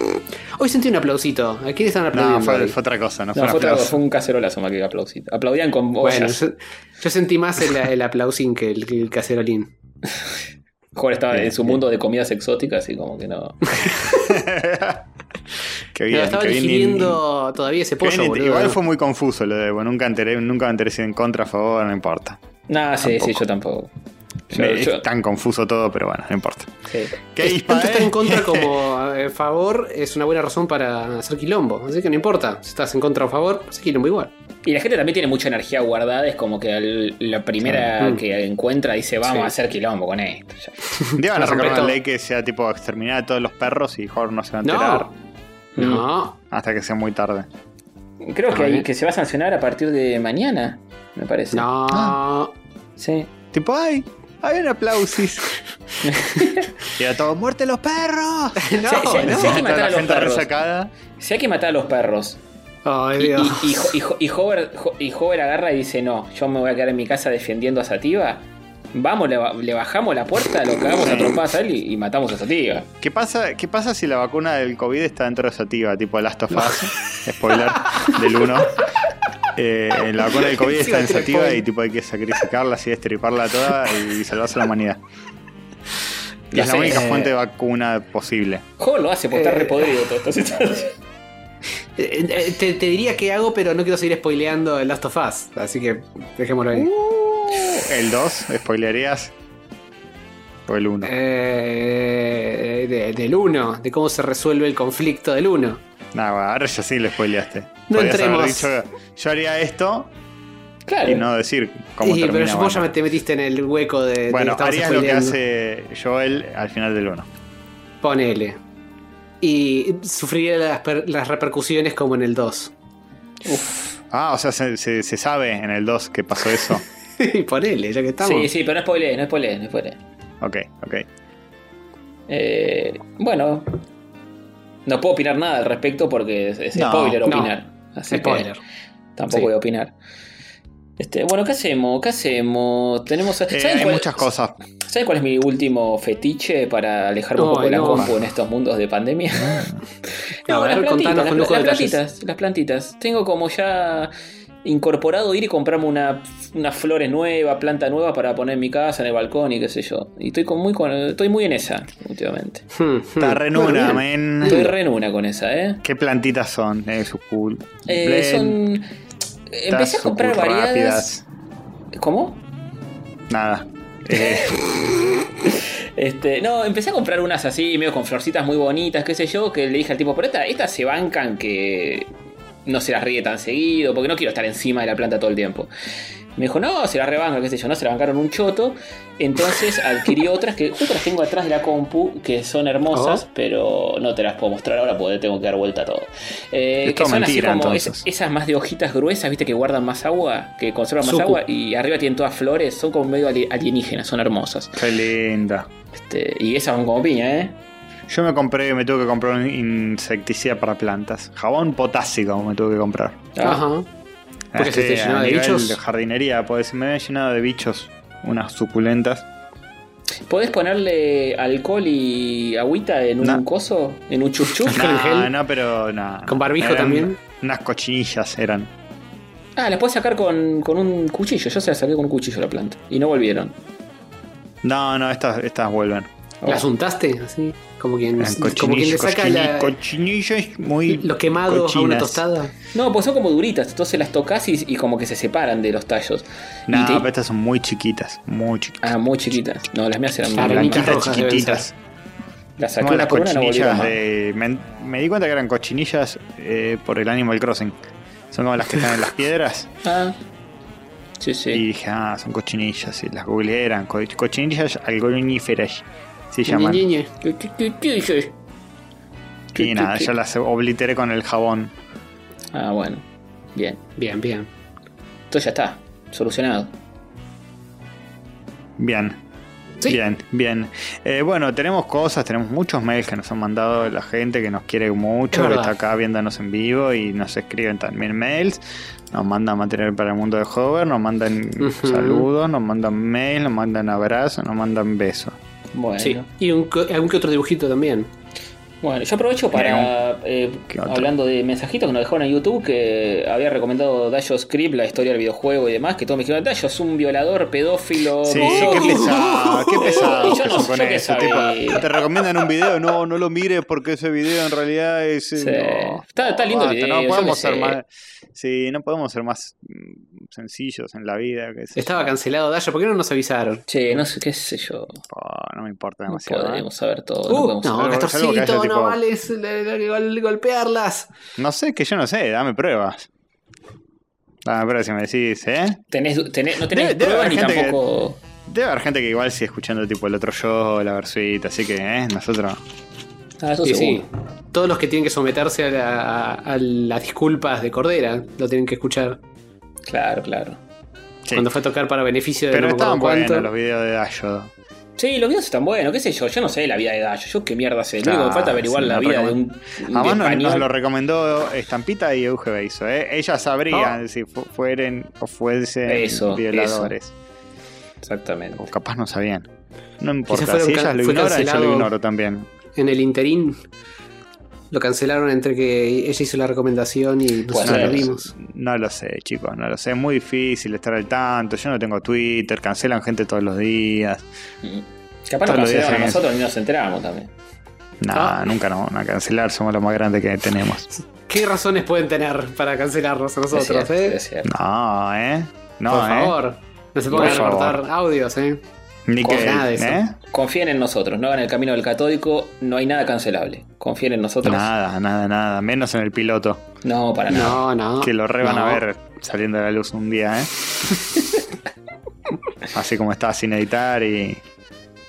Speaker 3: Hoy sentí un aplausito. ¿A quién están aplaudiendo?
Speaker 1: No, fue, otra cosa, no,
Speaker 2: No,
Speaker 1: fue
Speaker 2: otra- fue un cacerolazo más que aplausito. Aplaudían con
Speaker 3: Bueno, yo, yo sentí más el, el aplausín que el, cacerolín.
Speaker 2: Jorge estaba en su mundo de comidas exóticas y como que no. [LAUGHS]
Speaker 1: Qué bien,
Speaker 3: estaba
Speaker 1: qué bien.
Speaker 3: todavía ese pollo,
Speaker 1: bien,
Speaker 3: boludo.
Speaker 1: Igual fue muy confuso lo de, bueno, nunca enteré, nunca me enteré si en contra, a favor, no importa.
Speaker 2: Nah, sí, sí, yo tampoco. Yo-
Speaker 1: Es tan confuso todo, pero bueno, no importa.
Speaker 2: Sí.
Speaker 1: ¿Qué
Speaker 3: Es-
Speaker 1: dispa-
Speaker 3: tanto estar en contra como a [LAUGHS] favor es una buena razón para hacer quilombo. Así que no importa. Si estás en contra o a favor, hace quilombo igual.
Speaker 2: Y la gente también tiene mucha energía guardada, es como que la primera
Speaker 3: Sí.
Speaker 2: que encuentra dice, vamos
Speaker 3: Sí.
Speaker 2: a hacer quilombo con esto. Ya.
Speaker 1: Van a sacar una ley que sea tipo exterminar a todos los perros y Jorge no se va a enterar
Speaker 3: No. No.
Speaker 1: hasta que sea muy tarde.
Speaker 2: Creo que, hay- que se va a sancionar a partir de mañana, me parece.
Speaker 3: No.
Speaker 2: Sí.
Speaker 1: Tipo, ay, hay un aplausis. y a todos, ¡muerte los perros! [LAUGHS]
Speaker 3: No,
Speaker 2: sí,
Speaker 3: no.
Speaker 2: sí. hay que matar
Speaker 1: la
Speaker 2: a los
Speaker 1: gente
Speaker 2: perros.
Speaker 1: resacada.
Speaker 2: Si hay que matar a los perros.
Speaker 3: Ay,
Speaker 2: Y,
Speaker 3: Dios.
Speaker 2: y, y, y y Hover, Jo- y Hover agarra y dice, no, yo me voy a quedar en mi casa defendiendo a Sativa. Vamos, le, le bajamos la puerta, lo cagamos a trompadas a él y, y matamos a Sativa.
Speaker 1: ¿Qué pasa, ¿Qué pasa si la vacuna del COVID está dentro de Sativa? Tipo Last of Us. [LAUGHS] Spoiler del 1. Eh, la vacuna del COVID [LAUGHS] está
Speaker 3: spoiler.
Speaker 1: y tipo hay que sacrificarla así, destriparla toda y [LAUGHS] salvarse a la humanidad. Y es la única
Speaker 2: eh,
Speaker 1: fuente de vacuna posible.
Speaker 2: Hover lo hace por estar
Speaker 3: Eh.
Speaker 2: repodrido toda esta situación. [LAUGHS]
Speaker 3: Eh, eh, Te, te diría que hago, pero no quiero seguir spoileando el Last of Us. Así que dejémoslo ahí.
Speaker 1: El 2, ¿spoilearías? O el 1.
Speaker 3: Eh, de- del 1, de cómo se resuelve el conflicto del 1.
Speaker 1: Nah, bueno, ahora ya sí le spoileaste.
Speaker 3: No
Speaker 1: haber
Speaker 3: entremos.
Speaker 1: dicho, yo haría esto
Speaker 2: Claro.
Speaker 1: y no decir cómo
Speaker 3: Sí, pero vos ya
Speaker 1: bueno.
Speaker 3: me- te metiste en el hueco de, de
Speaker 1: Bueno,
Speaker 3: estabas
Speaker 1: harías lo que hace Joel al final del 1.
Speaker 3: Ponele. Y sufriría las, per- las repercusiones como en el 2.
Speaker 1: Ah, o sea, se, se- se sabe en el 2 que pasó eso. [LAUGHS]
Speaker 3: Ponele, ya que estamos.
Speaker 2: Sí, sí, pero no spoileé, no spoileé, no spoileé.
Speaker 1: ok, ok.
Speaker 2: Eh, bueno, no puedo opinar nada al respecto porque es, es
Speaker 1: No,
Speaker 2: spoiler
Speaker 3: no.
Speaker 2: opinar. Que
Speaker 3: Spoiler.
Speaker 2: tampoco
Speaker 3: Sí.
Speaker 2: voy a opinar. Este, bueno, ¿qué hacemos? ¿Qué hacemos? Tenemos.
Speaker 1: Eh,
Speaker 2: ¿saben
Speaker 1: hay
Speaker 2: cuál-
Speaker 1: muchas cosas.
Speaker 2: ¿Saben cuál es mi último fetiche para alejarme un poco de la
Speaker 3: no.
Speaker 2: compu en estos mundos de pandemia? [LAUGHS]
Speaker 3: Contanos con lujo
Speaker 2: las
Speaker 3: detalles.
Speaker 2: plantitas, las plantitas. Tengo como ya incorporado ir y comprarme una, unas flores nuevas, planta nueva para poner en mi casa, en el balcón y qué sé yo. Y estoy con muy con- estoy muy en esa últimamente.
Speaker 3: Hmm, hmm.
Speaker 1: Está re
Speaker 3: Bueno,
Speaker 1: nuna,
Speaker 3: bien.
Speaker 1: men.
Speaker 2: Estoy re en una con esa, ¿eh?
Speaker 1: ¿Qué plantitas son? Eh, sucul.
Speaker 2: Eh,
Speaker 1: Blend,
Speaker 2: son. Empecé a comprar
Speaker 1: sucul
Speaker 2: variadas.
Speaker 1: rápidas.
Speaker 2: ¿Cómo?
Speaker 1: Nada. Eh, [LAUGHS]
Speaker 2: Este, no, empecé a comprar unas así, medio con florcitas muy bonitas, qué sé yo, que le dije al tipo, pero esta- estas se bancan que no se las ríe tan seguido, porque no quiero estar encima de la planta todo el tiempo. Me dijo, no, se las rebanca, qué sé yo, no, se las bancaron un choto. Entonces adquirí otras que justo las tengo atrás de la compu, que son hermosas,
Speaker 3: Oh.
Speaker 2: pero no te las puedo mostrar ahora porque tengo que dar vuelta a todo. Eh,
Speaker 1: Es
Speaker 2: que son
Speaker 1: mentira,
Speaker 2: así como es- esas más de hojitas gruesas, viste, que guardan más agua, que conservan más agua, y arriba tienen todas flores, son como medio ali- alienígenas, son hermosas.
Speaker 1: qué linda.
Speaker 2: Este, y esas van como piña, ¿eh?
Speaker 1: Yo me compré, me tuve que comprar un insecticida para plantas. Jabón potásico me tuve que comprar.
Speaker 2: Ah,
Speaker 3: Ajá. Porque se te llenó de bichos.
Speaker 1: de jardinería, pues me había llenado de bichos. Unas suculentas.
Speaker 2: ¿Podés ponerle alcohol y agüita en un
Speaker 1: No.
Speaker 2: coso? ¿En un chup chup? [LAUGHS]
Speaker 3: ¿Con
Speaker 1: No,
Speaker 3: gel?
Speaker 1: no, pero no.
Speaker 3: ¿Con barbijo
Speaker 1: Eran
Speaker 3: también?
Speaker 1: Unas cochinillas eran.
Speaker 2: Ah, las puedes sacar con, con un cuchillo. Yo se las saqué con un cuchillo a la planta. Y no volvieron.
Speaker 1: No, no, estas, estas vuelven.
Speaker 3: ¿Las untaste? Así. Como quien, como quien le
Speaker 1: cochinillas,
Speaker 3: saca la-
Speaker 1: cochinillas muy.
Speaker 3: lo quemado a una tostada.
Speaker 2: No, pues son como duritas. Entonces las tocas y, y como que se separan de los tallos.
Speaker 1: No,
Speaker 2: te-
Speaker 1: pero estas son muy chiquitas. Muy chiquitas.
Speaker 2: Ah, muy chiquitas. No, las mías eran muy
Speaker 3: deben
Speaker 1: chiquititas.
Speaker 2: Las saqué
Speaker 1: Como
Speaker 2: una
Speaker 1: las
Speaker 2: por una, no volvieron
Speaker 1: cochinillas
Speaker 2: más.
Speaker 1: de. Me, me di cuenta que eran cochinillas eh, por el Animal Crossing. Son como las que están en las [LAUGHS] piedras.
Speaker 2: Ah. Sí, sí.
Speaker 1: Y dije, ah, son cochinillas. Y las googleé, eran co- cochinillas algoníferas. Se llaman.
Speaker 2: ¿Qué,
Speaker 1: Y nada, ya las obliteré con el jabón.
Speaker 2: Ah, bueno. Bien.
Speaker 3: Bien, bien.
Speaker 2: Entonces ya está. Solucionado.
Speaker 1: Bien.
Speaker 3: Sí.
Speaker 1: Bien, bien. Eh, bueno, tenemos cosas, tenemos muchos mails que nos han mandado la gente que nos quiere mucho,
Speaker 3: Es
Speaker 1: que está acá viéndonos en vivo y nos escriben también mails. Nos mandan material para el mundo de Hover, nos mandan saludos, nos mandan mails, nos mandan abrazos, nos mandan besos.
Speaker 2: Bueno.
Speaker 3: Sí. Y un, algún que otro dibujito también.
Speaker 2: Bueno, yo aprovecho para, eh,
Speaker 1: ¿Qué otro?
Speaker 2: hablando de mensajitos que nos dejaron en YouTube, que había recomendado Dayo Script, la historia del videojuego y demás, que todos me dijeron, Dayo es un violador, pedófilo,
Speaker 1: Sí,
Speaker 2: misógino".
Speaker 1: qué pesado, qué pesado [LAUGHS]
Speaker 2: yo no- yo qué
Speaker 1: eso. tipo, te recomiendan un video, no, no lo mires porque ese video en realidad es. eh,
Speaker 2: Sí.
Speaker 1: no.
Speaker 2: Está- está lindo el
Speaker 1: Basta,
Speaker 2: video,
Speaker 1: No podemos ser más. Sí, no podemos ser más mm, sencillos en la vida. qué sé
Speaker 3: Estaba
Speaker 1: yo.
Speaker 3: cancelado Dayo, ¿por qué no nos avisaron?
Speaker 2: Che, no sé qué sé yo.
Speaker 1: Oh, no me importa
Speaker 2: No
Speaker 1: demasiado. ¿eh?
Speaker 2: podemos saber todo. no
Speaker 3: Uh, no,
Speaker 1: que haya
Speaker 3: Castorcito,
Speaker 1: tipo-
Speaker 3: no vale es- le- le- gol- golpearlas.
Speaker 1: No sé, que yo no sé, dame pruebas. Dame pruebas si me decís, ¿eh?
Speaker 2: Tenés, tenés- no tenés
Speaker 1: Debe- debe
Speaker 2: pruebas
Speaker 1: haber
Speaker 2: ni
Speaker 1: que-
Speaker 2: tampoco.
Speaker 1: Debe haber gente que igual sigue escuchando tipo el otro yo, la versuita, así que, ¿eh? Nosotros.
Speaker 2: Ah, eso
Speaker 3: sí, todos los que tienen que someterse a, la- a- a las disculpas de Cordera lo tienen que escuchar.
Speaker 2: Claro, claro.
Speaker 1: Sí.
Speaker 3: Cuando fue a tocar para beneficio de
Speaker 1: Pero
Speaker 3: no
Speaker 1: estaban buenos los videos de Dayo.
Speaker 2: Sí, los videos están buenos, qué sé yo, yo no sé la vida de Dayo, yo qué mierda sé,
Speaker 1: Claro,
Speaker 2: que falta averiguar
Speaker 1: sí,
Speaker 2: la vida de un de
Speaker 1: Además nos, nos lo recomendó Estampita y Euge Beiso, ¿eh? Ellas sabrían si fu- fueren o fuesen
Speaker 2: Eso,
Speaker 1: violadores.
Speaker 2: Exactamente.
Speaker 1: O capaz no sabían. No importa, si ellas lo ignoran, yo lo ignoro también.
Speaker 3: En el interín lo cancelaron entre que ella hizo la recomendación y nosotros
Speaker 2: Puede
Speaker 3: lo
Speaker 2: ser.
Speaker 3: vimos.
Speaker 1: No lo sé, chicos, no lo sé. Es muy difícil estar al tanto. Yo no tengo Twitter, cancelan gente todos los días.
Speaker 2: Mm. Capaz
Speaker 1: Todos
Speaker 2: nos
Speaker 1: los días
Speaker 2: cancelaron a nosotros ni nos enteramos también.
Speaker 1: Nah,
Speaker 3: Ah.
Speaker 1: nunca nos van a cancelar, somos lo más grande que tenemos.
Speaker 3: ¿Qué razones pueden tener para cancelarnos a
Speaker 2: Es
Speaker 3: nosotros,
Speaker 2: cierto,
Speaker 3: eh?
Speaker 2: es cierto.
Speaker 1: No, ¿eh? No,
Speaker 3: Por
Speaker 1: ¿eh?
Speaker 3: favor. No se pongan a recortar audios, eh.
Speaker 1: Ni
Speaker 3: Con
Speaker 1: que,
Speaker 3: nada de eso.
Speaker 1: ¿eh?
Speaker 2: Confíen en nosotros, no hagan el camino del catódico, no hay nada cancelable. Confíen en nosotros.
Speaker 1: Nada, nada, nada. Menos en el piloto.
Speaker 2: No, para nada.
Speaker 3: No, no.
Speaker 1: Que lo re van
Speaker 3: no.
Speaker 1: a ver saliendo de la luz un día, ¿eh? [LAUGHS] Así como está sin editar y.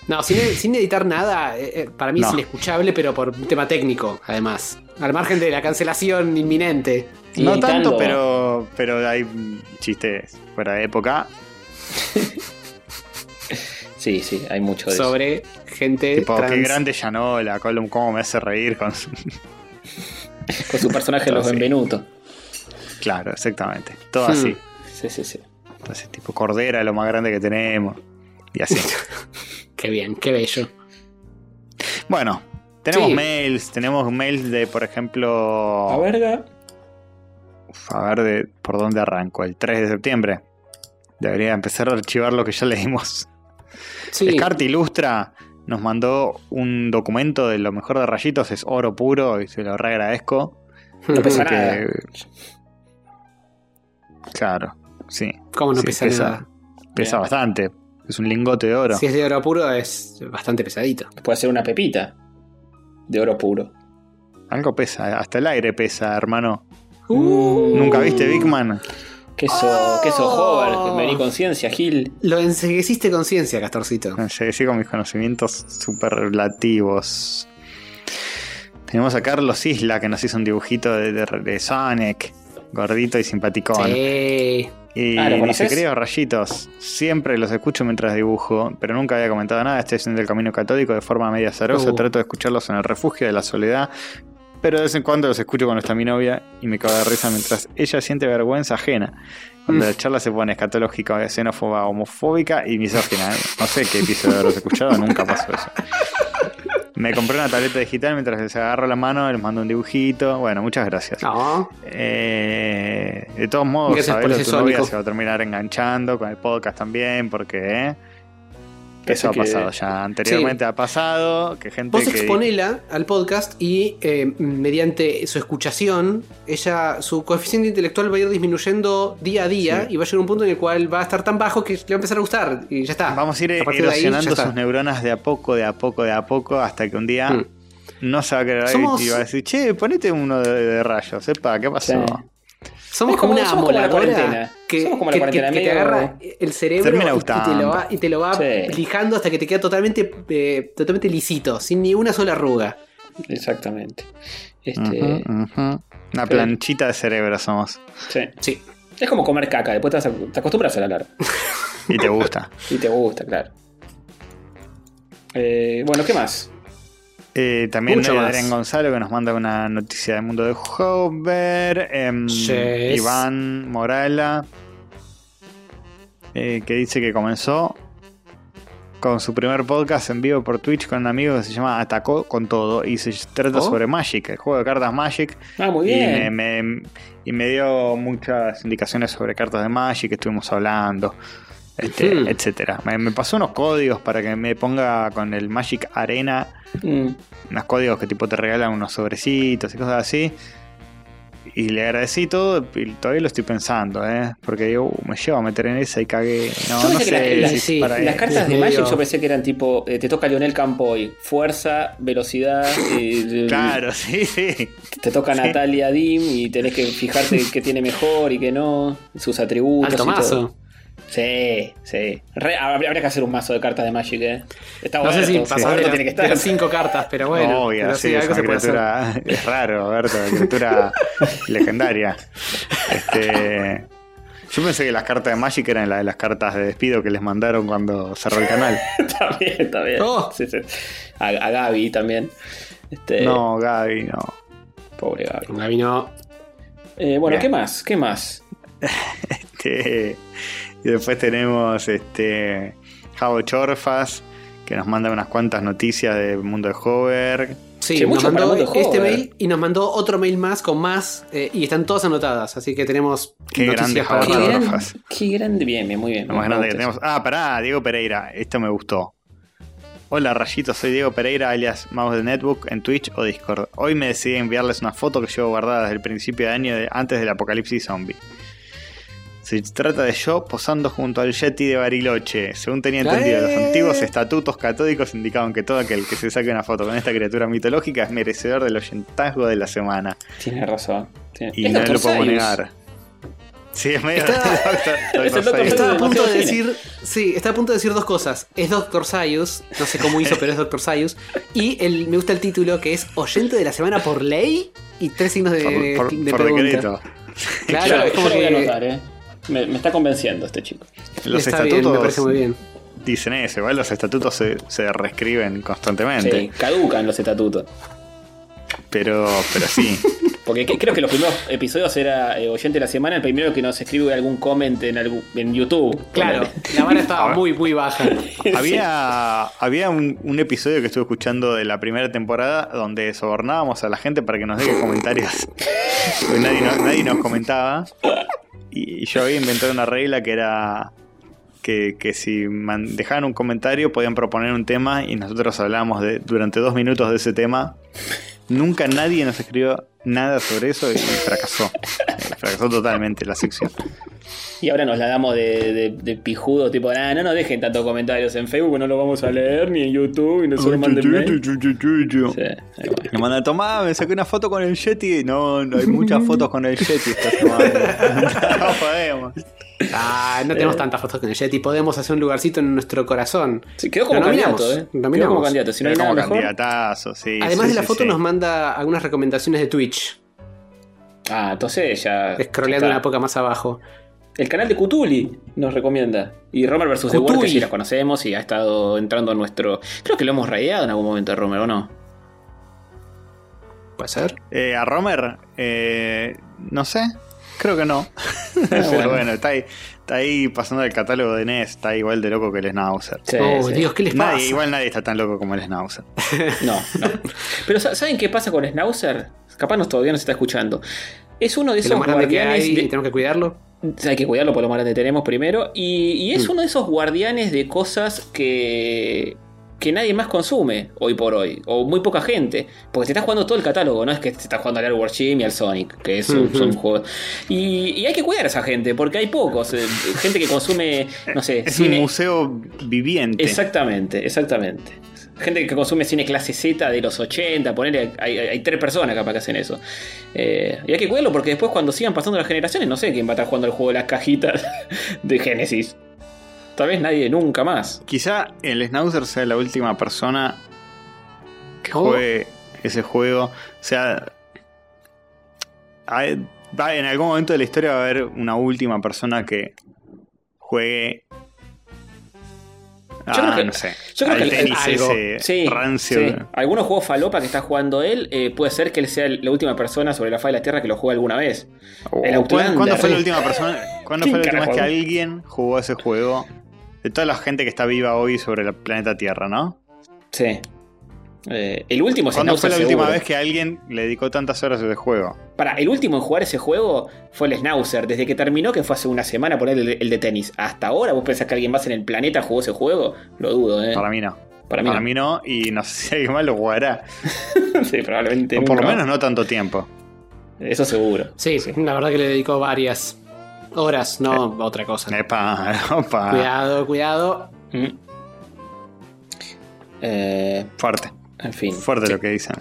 Speaker 3: No, sin, sin editar nada, eh, eh, para mí es inescuchable, pero por un tema técnico, además. Al margen de la cancelación inminente.
Speaker 1: No
Speaker 2: editando-
Speaker 1: tanto, pero, pero hay chistes fuera de época. [LAUGHS]
Speaker 2: Sí, sí, hay mucho de eso.
Speaker 3: sobre gente
Speaker 1: Tipo,
Speaker 3: trans.
Speaker 1: qué grande Yanola, Colum, cómo me hace reír con su-
Speaker 2: Con su personaje Los. Benvenuto.
Speaker 1: Claro, exactamente. Todo
Speaker 3: Hmm.
Speaker 1: así.
Speaker 2: Sí, sí, sí.
Speaker 1: Entonces, tipo, Cordera, lo más grande que tenemos. Y así. [LAUGHS]
Speaker 3: Qué bien, qué bello.
Speaker 1: bueno, tenemos
Speaker 3: Sí.
Speaker 1: mails. Tenemos mails de, por ejemplo.
Speaker 2: A verga.
Speaker 1: Uf, a ver de, por dónde arranco. El 3 de septiembre. Debería empezar a archivar lo que ya leímos.
Speaker 3: Sí.
Speaker 1: Descarte Ilustra nos mandó un documento de lo mejor de rayitos. Es oro puro y se lo re agradezco.
Speaker 2: No pesa
Speaker 1: Porque-
Speaker 2: nada.
Speaker 1: Claro, sí.
Speaker 3: ¿Cómo no
Speaker 1: Sí,
Speaker 3: pesa,
Speaker 1: pesa.
Speaker 3: nada?
Speaker 1: Pesa
Speaker 2: Bien.
Speaker 1: bastante. Es un lingote de oro.
Speaker 3: Si es de oro puro, es bastante pesadito.
Speaker 2: Puede ser una pepita de oro puro.
Speaker 1: Algo pesa, hasta el aire pesa, hermano.
Speaker 3: Uh.
Speaker 1: ¿Nunca viste Big Man?
Speaker 2: Queso,
Speaker 3: Oh.
Speaker 2: queso Hover, vení conciencia, Gil.
Speaker 3: Lo ensegueciste conciencia, Castorcito.
Speaker 1: Llegué con mis conocimientos superlativos. Tenemos a Carlos Isla que nos hizo un dibujito de, de, de Sonic, gordito y simpaticón.
Speaker 3: Sí.
Speaker 1: Y
Speaker 2: Ah, ¿lo
Speaker 1: dice, queridos rayitos, siempre los escucho mientras dibujo, pero nunca había comentado nada, estoy haciendo el camino católico de forma media azarosa,
Speaker 3: Uh.
Speaker 1: trato de escucharlos en el refugio de la soledad, pero de vez en cuando los escucho cuando está mi novia y me cago de risa mientras ella siente vergüenza ajena. Cuando
Speaker 3: Mm.
Speaker 1: la charla se pone escatológica, xenófoba, homofóbica y misógina. No sé qué episodio habrás escuchado, nunca pasó eso. Me compré una tableta digital mientras les agarro la mano, les mando un dibujito. Bueno, muchas gracias.
Speaker 3: No.
Speaker 1: Eh, de todos modos,
Speaker 3: ese
Speaker 1: tu novia se va a terminar enganchando con el podcast también, porque eh, eso ha
Speaker 2: que-
Speaker 1: pasado ya. Anteriormente ha pasado que gente
Speaker 3: Vos
Speaker 1: que.
Speaker 3: exponela al podcast y eh, mediante su escuchación, ella, su coeficiente intelectual va a ir disminuyendo día a día
Speaker 1: Sí.
Speaker 3: y va a llegar un punto en el cual va a estar tan bajo que le va a empezar a gustar y ya está.
Speaker 1: Vamos a ir
Speaker 3: ahí, ya
Speaker 1: erosionando sus neuronas de a poco, de a poco, de a poco, hasta que un día
Speaker 3: Mm.
Speaker 1: no se va a querer
Speaker 3: Somos-
Speaker 1: y va a decir, che, ponete uno de, de rayos, sepa, ¿qué pasó?
Speaker 2: Sí.
Speaker 3: Somos
Speaker 2: Es
Speaker 3: como,
Speaker 2: como-
Speaker 3: una
Speaker 2: somos como la
Speaker 3: amoladora
Speaker 2: cuarentena.
Speaker 3: Que,
Speaker 2: Somos como la
Speaker 3: que- que- que te agarra el cerebro y, y te lo va, y te lo va
Speaker 2: Sí.
Speaker 3: lijando hasta que te queda totalmente, eh, totalmente lisito, sin ni una sola arruga.
Speaker 2: Exactamente. Este.
Speaker 1: Una planchita de cerebro somos.
Speaker 2: sí.
Speaker 3: Sí.
Speaker 2: Es como comer caca, después te, vas a- te acostumbras a la larga.
Speaker 1: Y te gusta. [LAUGHS]
Speaker 2: Y te gusta, claro. Eh, bueno, ¿qué más?
Speaker 1: Eh, también
Speaker 3: Mucho
Speaker 1: hay
Speaker 3: más.
Speaker 1: Adrián Gonzalo que nos manda una noticia del mundo de Hover.
Speaker 3: Yes.
Speaker 1: Iván Morala eh, que dice que comenzó con su primer podcast en vivo por Twitch con un amigo que se llama Atacó con todo y se trata
Speaker 3: Oh.
Speaker 1: sobre Magic, el juego de cartas Magic.
Speaker 2: Ah, muy
Speaker 1: Y
Speaker 2: bien.
Speaker 1: me, me- y me dio muchas indicaciones sobre cartas de Magic que estuvimos hablando, este,
Speaker 3: Ujú.
Speaker 1: etcétera. Me, me pasó unos códigos para que me ponga con el Magic Arena
Speaker 2: Mm.
Speaker 1: unos códigos que tipo te regalan unos sobrecitos y cosas así. Y le agradecí todo y todavía lo estoy pensando, ¿eh? Porque digo, "Uh, me llevo a meter en esa y cagué. No,
Speaker 2: Yo
Speaker 1: no
Speaker 2: pensé que
Speaker 1: sé.
Speaker 2: la-
Speaker 1: si
Speaker 3: la-
Speaker 1: es
Speaker 3: sí,
Speaker 1: para
Speaker 2: Las cartas de Magic yo pensé que eran tipo, eh, te toca Lionel Campoy, fuerza, velocidad, [LAUGHS] y,
Speaker 1: Claro, sí, sí.
Speaker 2: te toca
Speaker 1: Sí.
Speaker 2: Natalia Dim y tenés que fijarte qué tiene mejor y qué no, sus atributos.
Speaker 3: Alto
Speaker 2: y todo. Sí, sí. Re- habría, habría que hacer un mazo de cartas de Magic, eh. Está
Speaker 3: No
Speaker 2: bueno.
Speaker 3: sé si de,
Speaker 2: tiene que
Speaker 3: las
Speaker 2: estar.
Speaker 3: cinco cartas, pero bueno.
Speaker 1: Obvio,
Speaker 3: pero
Speaker 1: sí,
Speaker 3: sí,
Speaker 1: es
Speaker 3: algo
Speaker 1: una
Speaker 3: se puede hacer.
Speaker 1: criatura. Es raro, Berto, una criatura [LAUGHS] legendaria. Este. Yo pensé que las cartas de Magic eran la de las cartas de despido que les mandaron cuando cerró el canal. [LAUGHS]
Speaker 2: está bien, está bien.
Speaker 3: Oh.
Speaker 2: Sí, sí. A, a Gaby también. Este,
Speaker 1: No, Gaby, no.
Speaker 2: Pobre Gaby.
Speaker 3: Gaby no.
Speaker 2: Eh, bueno,
Speaker 1: Bien.
Speaker 2: ¿qué más? ¿Qué más? [LAUGHS]
Speaker 1: Este, y después tenemos este Javo Chorfas, que nos manda unas cuantas noticias del mundo de Hover.
Speaker 3: Sí,
Speaker 2: Che,
Speaker 3: nos mandó este
Speaker 2: Hover.
Speaker 3: mail y nos mandó otro mail más con más eh, y están todas anotadas, así que tenemos
Speaker 1: Qué grande
Speaker 3: noticias para
Speaker 2: Qué, gran- qué grande. Bien, bien, muy bien.
Speaker 1: Lo más grande que tenemos. Ah, pará, Diego Pereira. Esto me gustó. Hola Rayito, soy Diego Pereira, alias Mouse de Netbook, en Twitch o Discord. Hoy me decidí enviarles una foto que llevo guardada desde el principio de año de- antes del apocalipsis zombie. Se trata de yo posando junto al Yeti de Bariloche. Según tenía entendido, los antiguos estatutos catódicos indicaban que todo aquel que se saque una foto con esta criatura mitológica es merecedor del oyentazgo de la semana.
Speaker 2: Tienes razón. Tiene-
Speaker 1: Y no lo puedo negar. Sí, es medio
Speaker 3: Está- [LAUGHS]
Speaker 1: Doctor-
Speaker 3: a punto de decir, sí, está a punto de decir dos cosas. Es Doctor Sayus, no sé cómo hizo, pero es Doctor Sayus. Y el, me gusta el título que es oyente de la semana por ley y tres signos de,
Speaker 1: Por, por-
Speaker 3: de
Speaker 1: por
Speaker 3: pregunta.
Speaker 1: decreto.
Speaker 3: Claro,
Speaker 2: yo,
Speaker 3: es
Speaker 2: yo
Speaker 3: como
Speaker 2: lo voy a
Speaker 3: que
Speaker 2: anotar, eh. Me, me está convenciendo este chico.
Speaker 1: Los
Speaker 3: está bien,
Speaker 1: estatutos
Speaker 3: me parece muy bien.
Speaker 1: dicen eso, igual los estatutos se, se reescriben constantemente.
Speaker 2: Sí, caducan los estatutos.
Speaker 1: Pero, pero sí. [LAUGHS]
Speaker 2: Porque que- creo que los primeros episodios era eh, oyente de la semana, el primero que nos escribe algún comment en, algún, en YouTube.
Speaker 3: Claro, la vara estaba [LAUGHS] muy, muy baja. [LAUGHS]
Speaker 1: había había un, un episodio que estuve escuchando de la primera temporada donde sobornábamos a la gente para que nos deje comentarios. Porque nadie, no- nadie nos comentaba. Y, yo había inventado una regla que era que, que si man- dejaban un comentario podían proponer un tema y nosotros hablábamos de, durante dos minutos de ese tema. Nunca nadie nos escribió nada sobre eso y fracasó. Eh, Fracasó totalmente la sección.
Speaker 2: Y ahora nos la damos de, de, de pijudo, tipo, ah, no nos dejen tantos comentarios en Facebook, no lo vamos a leer, ni en YouTube, y no solo manden. Sí, va.
Speaker 1: Me manda, tomá, me saqué una foto con el Yeti. No, no hay muchas fotos con el Yeti esta semana. [LAUGHS] no podemos.
Speaker 3: Ah, no tenemos tantas fotos con el Yeti. Podemos hacer un lugarcito en nuestro corazón.
Speaker 2: Sí, quedó como candidato, ¿eh? Quedó como candidato. Si no hay
Speaker 1: Era
Speaker 2: nada
Speaker 1: como
Speaker 2: mejor.
Speaker 1: candidatazo, sí.
Speaker 3: Además
Speaker 1: sí,
Speaker 3: de la
Speaker 1: sí,
Speaker 3: foto
Speaker 1: sí.
Speaker 3: nos manda algunas recomendaciones de Twitch,
Speaker 2: Ah, entonces ya.
Speaker 3: scrolleando una poca más abajo.
Speaker 2: El canal de Cutuli nos recomienda. Y Romer vs. The World, que sí los conocemos y ha estado entrando en nuestro. Creo que lo hemos raideado en algún momento, Romer, ¿o no?
Speaker 3: ¿Puede ser?
Speaker 1: Eh, a Romer, eh, no sé. Creo que no. [LAUGHS] [LAUGHS] Pero
Speaker 2: bueno.
Speaker 1: bueno, está ahí, está ahí pasando el catálogo de NES. Está igual de loco que el Schnauzer.
Speaker 2: Sí,
Speaker 3: oh,
Speaker 2: sí.
Speaker 3: Dios, ¿qué les pasa?
Speaker 1: Nadie, igual nadie está tan loco como el Schnauzer. [LAUGHS]
Speaker 2: No, no. Pero sa- ¿saben qué pasa con Schnauzer? Capaz nos todavía nos está escuchando. Es uno de
Speaker 3: Es
Speaker 2: esos
Speaker 3: lo más grande que
Speaker 2: guardianes.
Speaker 3: hay
Speaker 2: de-
Speaker 3: y tenemos que cuidarlo.
Speaker 2: Hay que cuidarlo por lo grande que tenemos primero. Y, y es
Speaker 3: Mm.
Speaker 2: uno de esos guardianes de cosas que. que nadie más consume hoy por hoy. O muy poca gente. Porque te estás jugando todo el catálogo, no es que te estás jugando al Airward Gym y al Sonic, que es un- son juegos. Y, y hay que cuidar a esa gente, porque hay pocos. eh, gente que consume, no sé,
Speaker 1: Es
Speaker 2: cine-
Speaker 1: un museo viviente.
Speaker 2: Exactamente, exactamente. Gente que consume cine clase Z de los 80, ponerle, hay, hay- hay tres personas capaz que hacen eso. Eh, y hay que cuidarlo porque después cuando sigan pasando las generaciones, no sé quién va a estar jugando el juego de las cajitas [LAUGHS] de Genesis. Tal vez nadie nunca más.
Speaker 1: Quizá el Schnauzer sea la última persona que
Speaker 3: Oh.
Speaker 1: juegue ese juego. O sea, hay- va- en algún momento de la historia va a haber una última persona que juegue.
Speaker 2: Yo creo
Speaker 1: Ah,
Speaker 2: que-
Speaker 1: no sé.
Speaker 2: yo creo
Speaker 1: al
Speaker 2: que
Speaker 1: tenis
Speaker 3: algo.
Speaker 1: ese
Speaker 2: Sí,
Speaker 1: rancio.
Speaker 2: sí. Algunos juegos falopa que está jugando él, eh, puede ser que él sea la última persona sobre la faz de la Tierra que lo juegue alguna vez.
Speaker 1: O-
Speaker 2: El
Speaker 1: o
Speaker 2: Outlander.
Speaker 1: ¿Cuándo, cuándo fue la última persona? [LAUGHS] ¿Cuándo
Speaker 2: ¿Quién
Speaker 1: fue la última vez que alguien jugó ese juego? De toda la gente que está viva hoy sobre el planeta Tierra, ¿no?
Speaker 2: Sí. Eh, el último
Speaker 1: ¿Cuándo fue la última vez que alguien le dedicó tantas horas a ese juego?
Speaker 2: Para, el último en jugar ese juego fue el Schnauzer. Desde que terminó, que fue hace una semana, poner el, el de tenis. Hasta ahora, ¿vos pensás que alguien más en el planeta jugó ese juego? Lo dudo, ¿eh?
Speaker 1: Para mí no.
Speaker 2: Para mí no.
Speaker 1: no, y no sé si alguien más lo jugará. [LAUGHS]
Speaker 2: sí, probablemente.
Speaker 1: O por lo menos no tanto tiempo.
Speaker 2: Eso seguro.
Speaker 3: Sí, la verdad que le dedicó varias horas, no otra cosa.
Speaker 1: Epa, [LAUGHS] opa.
Speaker 3: Cuidado, cuidado.
Speaker 2: Mm. Eh,
Speaker 1: Fuerte.
Speaker 2: En fin.
Speaker 1: Fuerte
Speaker 2: Sí.
Speaker 1: lo que dicen.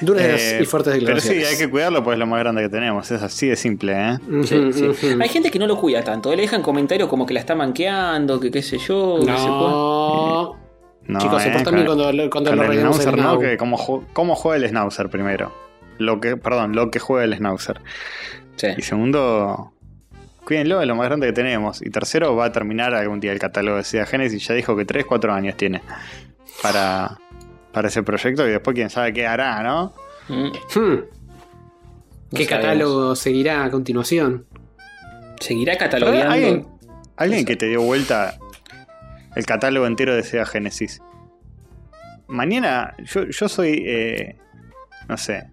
Speaker 3: Duras
Speaker 1: Eh,
Speaker 3: y fuertes
Speaker 1: pero
Speaker 3: declaraciones.
Speaker 1: sí, hay que cuidarlo pues es lo más grande que tenemos. Es así de simple, ¿eh?
Speaker 2: Sí, sí. Hay gente que no lo cuida tanto. Le dejan comentarios como que la está manqueando, que qué sé yo. que se puede-
Speaker 3: No.
Speaker 1: No,
Speaker 3: Chicos, se
Speaker 1: eh,
Speaker 3: portan
Speaker 1: con-
Speaker 3: bien cuando, lo- cuando lo
Speaker 1: el
Speaker 3: rellenamos el
Speaker 1: Schnauzer, ¿no? Que cómo, ju- cómo juega el Schnauzer primero. Lo que, perdón, lo que juega el Schnauzer.
Speaker 2: Sí.
Speaker 1: Y segundo, cuídenlo, es lo más grande que tenemos. Y tercero, va a terminar algún día el catálogo de Sega Genesis. Ya dijo que 3, 4 años tiene para, para ese proyecto. Y después quién sabe qué hará, ¿no?
Speaker 2: Mm.
Speaker 3: Hmm.
Speaker 2: No
Speaker 3: ¿Qué
Speaker 2: sabemos.
Speaker 3: catálogo seguirá a continuación?
Speaker 2: ¿Seguirá catalogando?
Speaker 1: ¿Alguien, alguien que te dio vuelta el catálogo entero de Sega Genesis. Mañana, yo, yo soy, eh, no sé,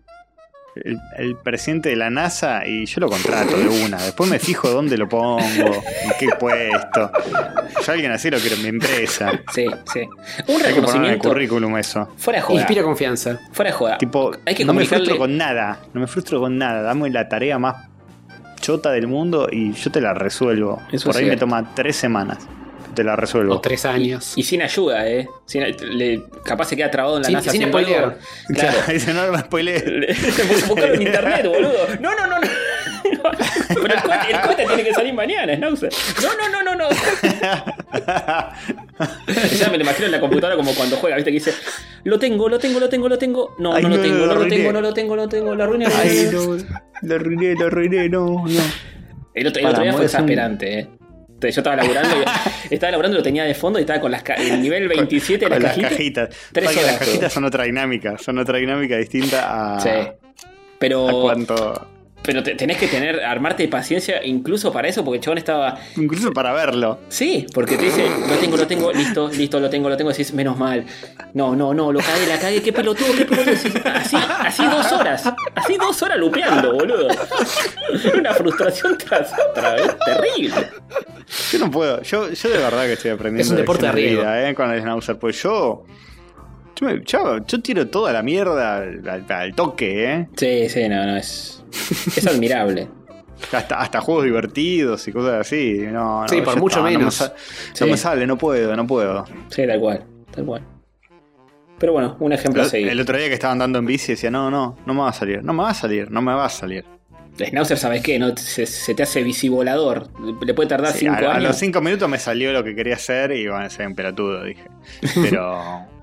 Speaker 1: el, el presidente de la NASA y yo lo contrato de una. Después me fijo dónde lo pongo, en qué puesto. Yo a alguien así lo quiero en mi empresa.
Speaker 2: Sí, sí. Un
Speaker 1: Hay que poner en el
Speaker 2: reconocimiento.
Speaker 1: currículum eso.
Speaker 2: Fuera de joda.
Speaker 3: Inspira confianza.
Speaker 2: Fuera de joda.
Speaker 1: Tipo,
Speaker 2: Hay que
Speaker 1: no me frustro con nada. No me frustro con nada. Dame la tarea más chota del mundo y yo te la resuelvo.
Speaker 2: Eso
Speaker 1: Por ahí me toma tres semanas. Te la resuelvo.
Speaker 3: O tres años.
Speaker 2: Y sin ayuda, ¿eh? Sin- le- capaz se queda trabado en la
Speaker 3: Sin-
Speaker 2: NASA
Speaker 3: sin
Speaker 2: algo. Claro. [LAUGHS]
Speaker 1: Dice, no me spoilees.
Speaker 2: Buscalo en internet, [LAUGHS] boludo. No, no, no, no. [LAUGHS] Pero el cohete, el cohete tiene que salir mañana. No, no, no, no, no. Ya me lo imagino en la computadora como cuando juega, ¿viste? Que dice, lo tengo, lo tengo, lo tengo, lo tengo. No,
Speaker 1: Ay,
Speaker 2: no, lo
Speaker 1: no,
Speaker 2: tengo,
Speaker 1: lo
Speaker 2: no lo tengo, no lo tengo, no lo tengo. La arruiné. la
Speaker 1: Ay,
Speaker 2: arruiné.
Speaker 1: no. Lo arruiné, lo arruiné, no, no.
Speaker 2: El otro, el otro día fue
Speaker 1: un-
Speaker 2: exasperante, ¿eh? Entonces, Yo estaba laburando, y, [LAUGHS] estaba laburando, lo tenía de fondo y estaba con las el nivel 27 de
Speaker 1: Con
Speaker 2: la
Speaker 1: las
Speaker 2: cajita.
Speaker 1: cajitas.
Speaker 2: Tres
Speaker 1: Pasa que
Speaker 2: horas,
Speaker 1: las cajitas son otra dinámica. Son otra dinámica distinta a,
Speaker 2: Sí.
Speaker 1: a
Speaker 2: Pero,
Speaker 1: cuánto.
Speaker 2: Pero te- tenés que tener, armarte de paciencia incluso para eso, porque el chabón estaba.
Speaker 1: Incluso para verlo.
Speaker 2: Sí, porque te dice, lo tengo, lo tengo, listo, listo, lo tengo, lo tengo, decís, menos mal. No, no, no, lo cagué, la cagué, qué pelotudo, qué pelotudo. Decís, Así, así dos horas, así dos horas lupeando, boludo. [LAUGHS] Una frustración tras otra, es terrible.
Speaker 1: Yo no puedo. Yo, yo de verdad que estoy aprendiendo.
Speaker 3: Es un deporte de riesgo.
Speaker 1: eh, con el Schnauzer. Pues yo. Yo, me- yo- yo tiro toda la mierda al, al- al toque, ¿eh?
Speaker 2: Sí, sí, no, no, es, es admirable.
Speaker 1: Hasta, hasta juegos divertidos y cosas así. No, no,
Speaker 3: Sí, por
Speaker 1: ya
Speaker 3: mucho
Speaker 1: está, no me
Speaker 3: menos.
Speaker 2: Sí.
Speaker 1: No me sale, no puedo, no puedo.
Speaker 2: Sí, tal cual, tal cual. Pero bueno, un ejemplo a
Speaker 1: El,
Speaker 2: seguir.
Speaker 1: el otro día que estaba andando en bici decía, no, no, no me va a salir, no me va a salir, no me va a salir.
Speaker 2: Schnauzer, ¿sabes qué? No, se, se te hace visivolador. Le puede tardar
Speaker 1: Sí,
Speaker 2: 5
Speaker 1: a, a
Speaker 2: años.
Speaker 1: los cinco minutos me salió lo que quería hacer y bueno, soy un pelotudo, dije. Pero... [LAUGHS]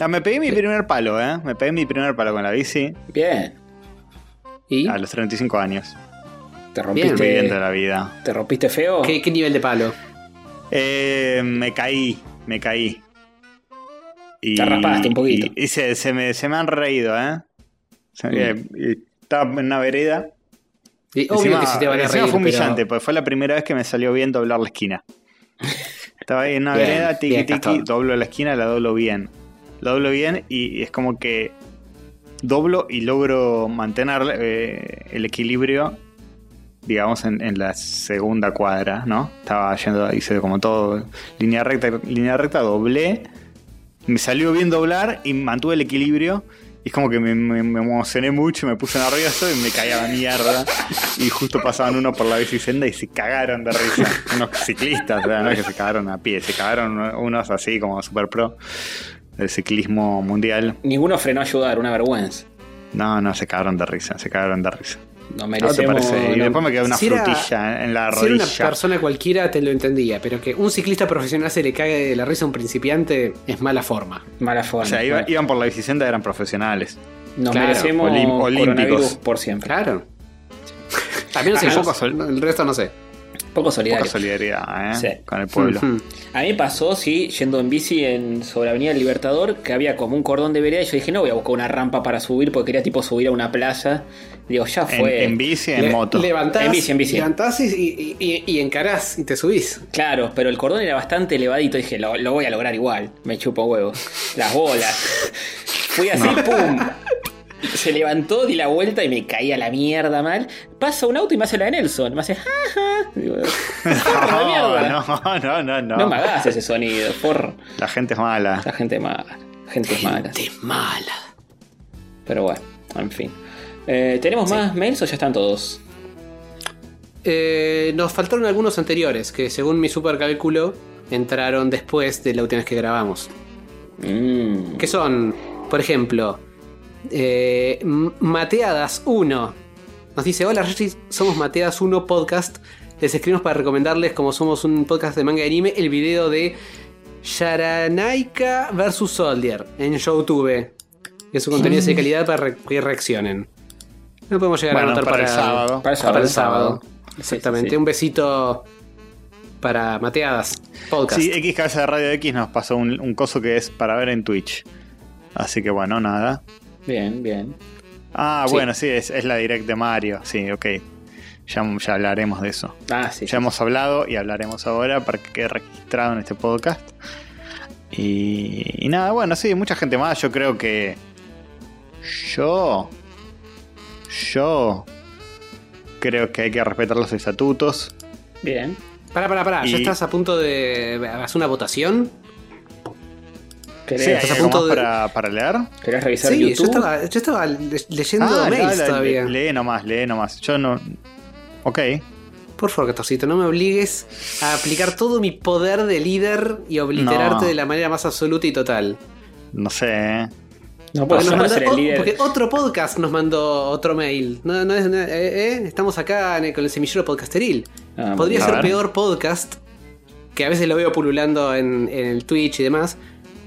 Speaker 1: Ah, me pegué mi primer palo, ¿eh? Me pegué mi primer palo con la bici
Speaker 2: Bien.
Speaker 3: ¿Y?
Speaker 1: a los 35 años.
Speaker 2: Te
Speaker 1: Muy bien
Speaker 2: rompiste,
Speaker 1: de la vida.
Speaker 2: te rompiste feo.
Speaker 3: ¿Qué, qué nivel de palo?
Speaker 1: Eh, me caí, me caí. Y,
Speaker 2: Te raspaste un poquito.
Speaker 1: Y, y se, se me, se me han reído, ¿eh? Se-
Speaker 2: Mm.
Speaker 1: eh, estaba en una vereda.
Speaker 3: Y obvio
Speaker 1: Encima-
Speaker 3: que se te van a reír,
Speaker 1: fue humillante,
Speaker 3: pero-
Speaker 1: porque fue la primera vez que me salió bien doblar la esquina. [LAUGHS] Estaba ahí en una
Speaker 3: Bien,
Speaker 1: vereda, tiki
Speaker 3: bien,
Speaker 1: tiki,
Speaker 3: Castor.
Speaker 1: doblo la esquina, la doblo bien. La doblo bien y es como que doblo y logro mantener eh, el equilibrio, digamos, en, en la segunda cuadra, ¿no? Estaba yendo, hice como todo, línea recta, línea recta, doblé, me salió bien doblar y mantuve el equilibrio. Y es como que me, me- emocioné mucho, me puse nervioso y me caía la mierda. Y justo pasaban uno por la bicisenda y se cagaron de risa. Unos ciclistas, o sea, no que se cagaron a pie, se cagaron unos así como super pro del ciclismo mundial.
Speaker 2: Ninguno frenó a ayudar, una vergüenza.
Speaker 1: No, no, se cagaron de risa, se cagaron de risa.
Speaker 2: No
Speaker 1: ¿No te
Speaker 2: merecemos.
Speaker 1: parece? Y
Speaker 2: no-
Speaker 1: después me quedó una
Speaker 3: Si era-
Speaker 1: frutilla en la
Speaker 3: Si era una
Speaker 1: rodilla.
Speaker 3: persona cualquiera te lo entendía, pero que un ciclista profesional se le cague de la risa a un principiante es mala forma.
Speaker 2: Mala forma.
Speaker 1: O sea, iba- iban por la bicisenda, eran profesionales.
Speaker 2: Nos
Speaker 3: Claro,
Speaker 2: merecemos
Speaker 1: olim- olímpicos.
Speaker 2: por siempre.
Speaker 3: Claro. [LAUGHS] Al menos
Speaker 2: Ah,
Speaker 3: ellos,
Speaker 1: poco sol-
Speaker 3: el resto no sé.
Speaker 2: Poco
Speaker 1: Poca
Speaker 2: solidario.
Speaker 1: solidaridad, ¿eh?
Speaker 2: Sí.
Speaker 1: Con el pueblo.
Speaker 3: Ujú.
Speaker 2: A mí me pasó, sí, yendo en bici en, sobre Avenida del Libertador, que había como un cordón de vereda y yo dije, no voy a buscar una rampa para subir porque quería tipo subir a una playa. Digo, ya fue.
Speaker 1: en bici, en
Speaker 3: Le-
Speaker 1: moto.
Speaker 3: Levantás,
Speaker 2: En bici, en bici.
Speaker 3: levantás y, y- y- y encarás y te subís.
Speaker 2: Claro, pero el cordón era bastante elevadito. Dije, lo, lo voy a lograr igual. Me chupo huevos. Las bolas. Fui así, ¡pum! Se levantó, di la vuelta y me caí a la mierda mal. Pasa un auto y me hace la de Nelson. Me hace, jaja. Digo, "Forra de [LAUGHS] mierda.
Speaker 1: no, no, no, no.
Speaker 2: No me hagas ese sonido, por
Speaker 1: La gente es mala.
Speaker 2: la gente mala. Gente mala.
Speaker 3: Gente mala.
Speaker 2: Pero bueno, en fin. Eh, ¿Tenemos más mails o ya están todos?
Speaker 3: Eh, nos faltaron algunos anteriores que según mi super cálculo entraron después de la última vez que grabamos.
Speaker 2: Mm.
Speaker 3: Que son, por ejemplo, eh, Mateadas 1. Nos dice, hola somos Mateadas 1 Podcast. Les escribimos para recomendarles, como somos un podcast de manga y anime, el video de Yaranaika vs Soldier en YouTube. Es su contenido es de calidad para re- que reaccionen. No podemos llegar
Speaker 1: Bueno,
Speaker 3: a anotar
Speaker 1: para
Speaker 3: para,
Speaker 1: el sábado.
Speaker 2: Para el
Speaker 3: para el
Speaker 2: sábado. Sí,
Speaker 3: Exactamente.
Speaker 2: sí.
Speaker 3: Un besito para Mateadas Podcast.
Speaker 1: Sí, X Cabeza de Radio X nos pasó un, un coso que es para ver en Twitch. Así que bueno, nada.
Speaker 2: Bien, bien.
Speaker 1: Ah,
Speaker 3: Sí.
Speaker 1: bueno, sí, es, es la direct de Mario. Sí, ok. Ya, ya hablaremos de eso.
Speaker 2: Ah, sí.
Speaker 1: Ya hemos hablado y hablaremos ahora para que quede registrado en este podcast. Y, y nada, bueno, sí, mucha gente más. Yo creo que. Yo. Yo. Creo que hay que respetar los estatutos.
Speaker 2: Bien.
Speaker 3: Pará, pará, pará. ¿Ya estás a punto de hacer una votación?
Speaker 2: ¿Querés,
Speaker 1: Sí, ¿hay
Speaker 3: ¿Estás a punto de-
Speaker 1: para, para leer?
Speaker 2: querés revisar
Speaker 3: Sí, yo
Speaker 2: YouTube?
Speaker 3: estaba, yo estaba le- leyendo
Speaker 1: Ah,
Speaker 3: mails
Speaker 1: la- la-
Speaker 3: todavía.
Speaker 1: le- lee nomás, lee nomás. Yo no. Ok.
Speaker 3: Por favor, Catorcito, no me obligues a aplicar todo mi poder de líder y obliterarte
Speaker 1: No.
Speaker 3: de la manera más absoluta y total.
Speaker 1: No sé. ¿eh?
Speaker 2: No
Speaker 3: Porque,
Speaker 2: puedo
Speaker 3: mandó-
Speaker 2: ser el líder.
Speaker 3: porque otro podcast nos mandó otro mail. No, no es, no, eh, eh, Estamos acá el- con el semillero podcasteril.
Speaker 2: Ah,
Speaker 3: Podría ser
Speaker 1: ver.
Speaker 3: peor podcast, que a veces lo veo pululando en, en el Twitch y demás.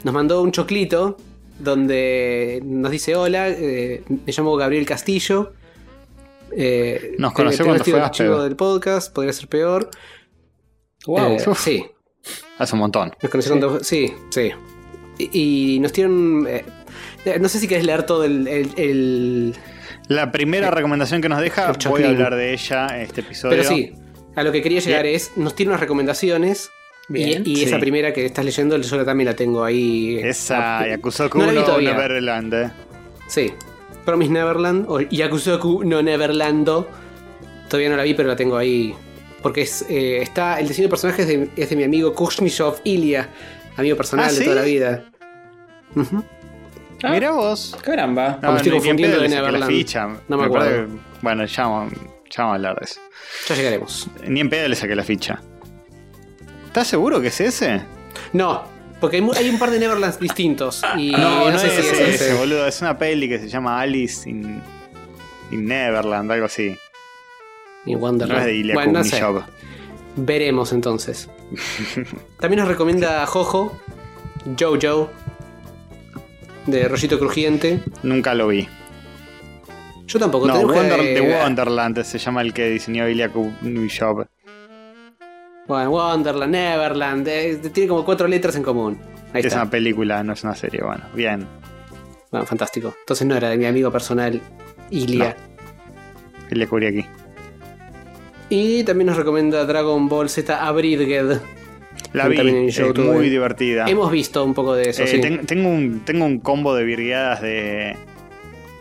Speaker 3: Nos mandó un choclito donde nos dice: Hola, eh, me llamo Gabriel Castillo. Eh,
Speaker 1: Nos conoció cuando
Speaker 3: este
Speaker 1: fue
Speaker 3: archivo del podcast, podría ser peor.
Speaker 2: Wow.
Speaker 3: Eh, sí,
Speaker 1: Hace un montón.
Speaker 3: nos conoció cuando- Sí, sí. Y, y nos dieron. no sé si querés leer todo el- el- el
Speaker 1: La primera recomendación que nos deja, voy a hablar de ella en este episodio.
Speaker 3: Pero sí, a lo que quería llegar es, nos tiene unas recomendaciones.
Speaker 2: Bien.
Speaker 3: Y, y
Speaker 1: Sí.
Speaker 3: esa primera que estás leyendo, yo también la tengo ahí.
Speaker 1: Esa Yakusoku
Speaker 3: no
Speaker 1: no. Neverland. eh.
Speaker 3: Sí. Promise Neverland o Yakusoku no Neverlando. Todavía no la vi, pero la tengo ahí. Porque es, eh, está. El diseño de personajes de- es de mi amigo Kuznetsov Ilya, amigo personal
Speaker 1: ¿Ah,
Speaker 3: de toda la vida.
Speaker 2: Ah,
Speaker 1: Mira vos.
Speaker 2: Caramba.
Speaker 3: me estoy confundiendo de Neverland.
Speaker 1: ficha.
Speaker 3: No me acuerdo.
Speaker 1: parece- Bueno, ya, vamos- ya vamos a hablar de eso.
Speaker 3: Ya llegaremos.
Speaker 1: Ni en pedo le saqué la ficha. ¿Estás seguro que es ese?
Speaker 3: No, porque hay, un par de Neverlands distintos. Y
Speaker 1: No, no,
Speaker 3: sé
Speaker 1: es
Speaker 3: si
Speaker 1: ese,
Speaker 3: ese.
Speaker 1: boludo. Es una peli que se llama Alice in, in Neverland, algo así.
Speaker 3: Y
Speaker 1: No
Speaker 3: Wonderland.
Speaker 1: es de Ilya
Speaker 3: Bueno, no sé. Veremos entonces. [LAUGHS] También nos recomienda Jojo, Jojo, de Rollito Crujiente.
Speaker 1: Nunca lo vi.
Speaker 3: Yo tampoco
Speaker 1: No, Wonder, The Wonderland se llama el que diseñó Ilya Kuznetsov.
Speaker 3: Bueno, Wonderland, Neverland, eh, tiene como cuatro letras en común. Ahí
Speaker 1: Es
Speaker 3: está.
Speaker 1: una película, no es una serie. Bueno, bien.
Speaker 3: Bueno, fantástico. Entonces no era de mi amigo personal, Ilia.
Speaker 1: Ilya aquí.
Speaker 3: Y también nos recomienda Dragon Ball Z Abridged.
Speaker 1: La vi, es muy divertida.
Speaker 3: Hemos visto un poco de eso,
Speaker 1: Eh,
Speaker 3: sí.
Speaker 1: ten- tengo, un, tengo un combo de virgueadas de,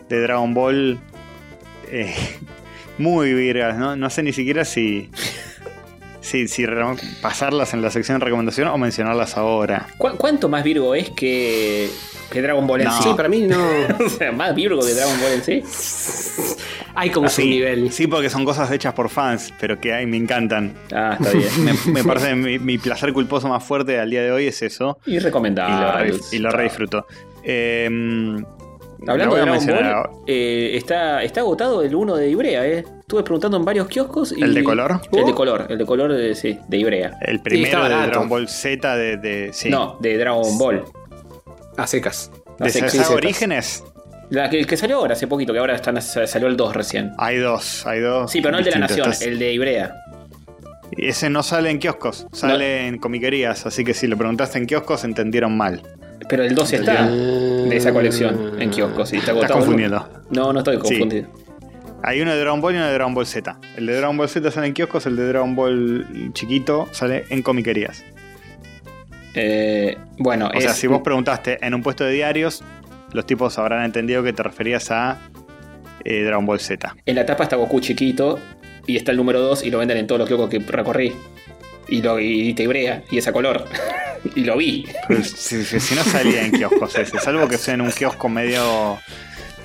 Speaker 1: de Dragon Ball eh, [LAUGHS] muy virgas, ¿no? No sé ni siquiera si, si, si re- pasarlas en la sección de recomendación o mencionarlas ahora.
Speaker 2: ¿Cu- ¿Cuánto más Virgo es que, que Dragon Ball en
Speaker 1: No.
Speaker 2: sí?
Speaker 3: Sí, para mí no. [LAUGHS]
Speaker 2: o sea, más Virgo que Dragon Ball en sí.
Speaker 3: Hay como su
Speaker 1: Sí,
Speaker 3: nivel.
Speaker 1: sí, porque son cosas hechas por fans, pero que ay, me encantan.
Speaker 2: Ah, está bien. [LAUGHS]
Speaker 1: Me, me parece mi, mi placer culposo más fuerte al día de hoy es eso.
Speaker 2: Y
Speaker 1: Y lo,
Speaker 2: recomendable.
Speaker 1: re, y lo re disfruto. Eh, lo
Speaker 2: Hablando de Dragon Ball, eh, está, está agotado el 1 de Ibrea, ¿eh? Estuve preguntando en varios kioscos. Y
Speaker 1: ¿El de color?
Speaker 2: El de color, el de color, de, sí, de Ibrea.
Speaker 1: El primero de. Dragon Ball Z de, de, sí.
Speaker 2: No, de Dragon Ball.
Speaker 3: A secas.
Speaker 1: de
Speaker 2: 15
Speaker 1: Orígenes.
Speaker 2: La que, el que salió ahora hace poquito, que ahora están, salió el 2 recién.
Speaker 1: Hay dos, hay dos.
Speaker 2: Sí, pero no el de la. Nación,
Speaker 1: Estás-
Speaker 2: el de Ibrea.
Speaker 1: Y ese no sale en kioscos, sale en comiquerías, así que si le preguntaste en kioscos entendieron mal.
Speaker 2: Pero el 2 está de esa colección en kioscos. Y está
Speaker 1: Estás confundiendo.
Speaker 2: No, no estoy
Speaker 1: Sí. Hay uno de Dragon Ball y uno de Dragon Ball Z. El de Dragon Ball Z sale en kioscos, el de Dragon Ball chiquito sale en comiquerías.
Speaker 2: Eh, bueno,
Speaker 1: O sea, si vos preguntaste en un puesto de diarios, los tipos habrán entendido que te referías a eh, Dragon Ball Z.
Speaker 2: en la tapa está Goku chiquito y está el número 2 y lo venden en todos los kioscos que recorrí. Y, lo, y te Ibrea y ese color. [LAUGHS] y lo vi.
Speaker 1: Pero si, si- si no salía en kioscos ese, salvo que sea en un kiosco medio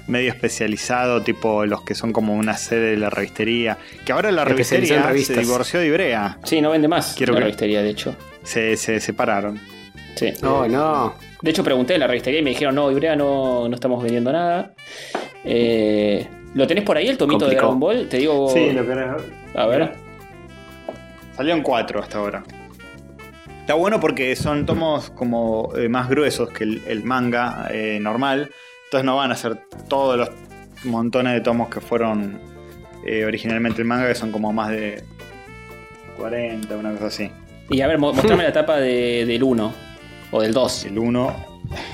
Speaker 1: medio especializado, tipo los que son como una sede de la revistería. Que ahora la revistería se divorció de Ibrea.
Speaker 2: Sí, no vende más
Speaker 1: Quiero
Speaker 2: la
Speaker 1: que-
Speaker 2: revistería, de hecho.
Speaker 1: Se, se separaron.
Speaker 2: Sí.
Speaker 3: No, no.
Speaker 2: De hecho, pregunté en la revistería y me dijeron, no, Ibrea no, no estamos vendiendo nada. Eh, ¿Lo tenés por ahí, el tomito de. Dragon Ball? Te digo...
Speaker 1: querés ver.
Speaker 2: A ver.
Speaker 1: Salieron cuatro hasta ahora. Está bueno porque son tomos como eh, más gruesos que el, el manga eh, normal. Entonces no van a ser todos los montones de tomos que fueron eh, originalmente el manga, que son como más de 40, una cosa así.
Speaker 2: Y a ver, mo- mostrame la tapa de- del 1. O del 2.
Speaker 1: El 1.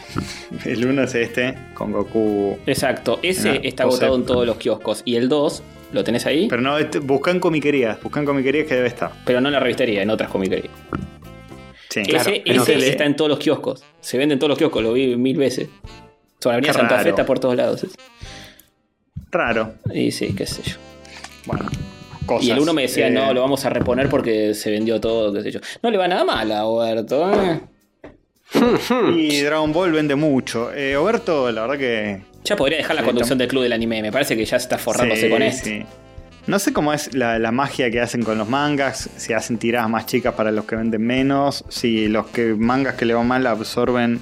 Speaker 1: [LAUGHS] El 1 es este, con Goku.
Speaker 2: Exacto. Ese está agotado en todos los kioscos. Y el 2, ¿lo tenés ahí? Pero,
Speaker 1: Pero no, este- buscan comiquerías, buscan comiquerías que debe estar.
Speaker 2: no en la revistería, en otras comiquerías.
Speaker 1: Sí,
Speaker 2: ese ese está en todos los kioscos. Se vende en todos los kioscos, lo vi mil veces. Sobre la Avenida Santa Fe está por todos lados.
Speaker 1: Raro.
Speaker 2: Y sí, qué sé yo.
Speaker 1: Bueno, cosas.
Speaker 2: Y el uno me decía,
Speaker 1: Eh,
Speaker 2: no, lo vamos a reponer porque se vendió todo, qué sé yo. No le va nada mal a Oberto, ¿eh? [LAUGHS]
Speaker 1: Y Dragon Ball vende mucho. Eh, Oberto, la verdad que
Speaker 2: Ya podría dejar la conducción del club del anime. Me parece que ya se está forrándose
Speaker 1: Sí,
Speaker 2: con esto.
Speaker 1: sí. No sé cómo es la, la magia que hacen con los mangas, si hacen tiradas más chicas para los que venden menos, si los que mangas que le van mal absorben,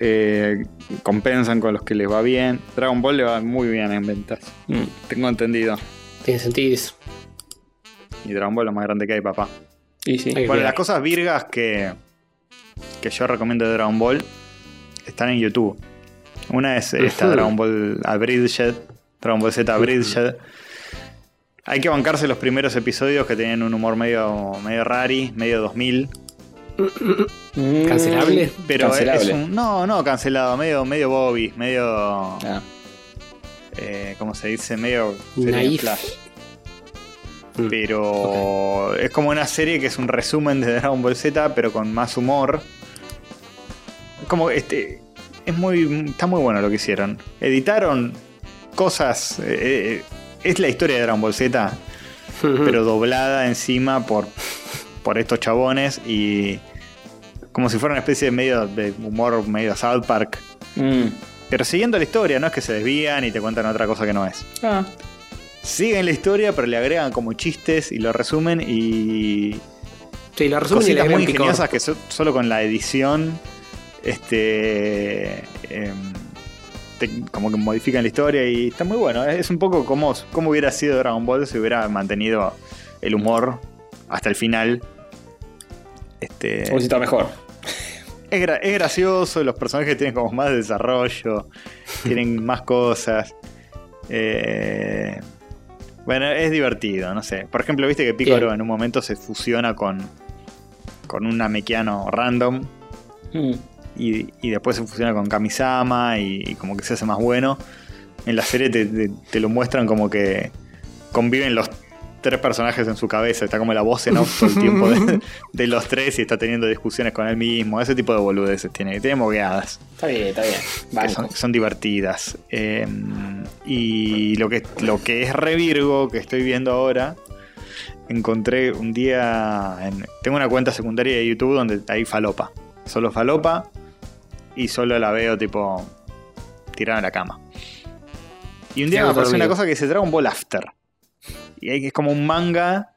Speaker 1: eh, compensan con los que les va bien. Dragon Ball le va muy bien en ventas,
Speaker 2: Mm.
Speaker 1: tengo entendido.
Speaker 3: Tiene sentido. eso.
Speaker 1: Y Dragon Ball es lo más grande que hay, papá.
Speaker 2: Y sí.
Speaker 3: Hay que
Speaker 1: Bueno, las cosas virgas que, que yo recomiendo de Dragon Ball están en YouTube. Una es esta. Dragon Ball Abridged, Dragon Ball Z Abridged. Hay que bancarse los primeros episodios que tenían un humor medio, medio rari, medio 2000.
Speaker 2: Mm,
Speaker 3: ¿Cancelable?
Speaker 1: Pero
Speaker 2: Cancelable.
Speaker 1: es un. No, no, cancelado, medio, medio Bobby, medio.
Speaker 2: Ah.
Speaker 1: eh, ¿Cómo se dice? Medio.
Speaker 3: Naif.
Speaker 1: Flash.
Speaker 3: Mm.
Speaker 1: Pero es como una serie que es un resumen de Dragon Ball Z, pero con más humor. Como este. Es muy. Está muy bueno lo que hicieron. Editaron cosas. eh, eh, es la historia de Dragon Ball Z, [LAUGHS] pero doblada encima por. Por estos chabones. Y. Como si fuera una especie de medio de humor medio South Park.
Speaker 2: Mm.
Speaker 1: Pero siguiendo la historia, no es que se desvían y te cuentan otra cosa que no es.
Speaker 2: Ah.
Speaker 1: Siguen la historia, pero le agregan como chistes y lo resumen y
Speaker 3: Sí, lo resumen y
Speaker 1: cositas muy
Speaker 3: picor.
Speaker 1: ingeniosas que so- solo con la edición este em, te- como que modifican la historia y está muy bueno. Es un poco como, como hubiera sido Dragon Ball si hubiera mantenido el humor hasta el final. Este,
Speaker 2: Hubiese estado mejor.
Speaker 1: es, gra- es gracioso, los personajes tienen como más desarrollo, tienen más cosas. Eh, bueno, es divertido, no sé. Por ejemplo, viste que Piccolo
Speaker 3: Bien.
Speaker 1: en un momento se fusiona con, con un Namekiano random
Speaker 2: Mm.
Speaker 1: y, y después se fusiona con Kamisama y, y como que se hace más bueno. En la serie te, te- te lo muestran como que conviven los tres personajes en su cabeza. Está como la voz en off todo el tiempo de, [LAUGHS] de los tres y está teniendo discusiones con él mismo. Ese tipo de boludeces tiene. Tiene mogueadas
Speaker 2: Está bien, está bien.
Speaker 1: que son, son divertidas. Eh, y lo que, lo que es Revirgo, que estoy viendo ahora, encontré un día. en- tengo una cuenta secundaria de YouTube donde hay falopa. Solo falopa y solo la veo tipo tirada en la cama. Y un día me apareció una cosa que se Dragon Ball After. Y es como un manga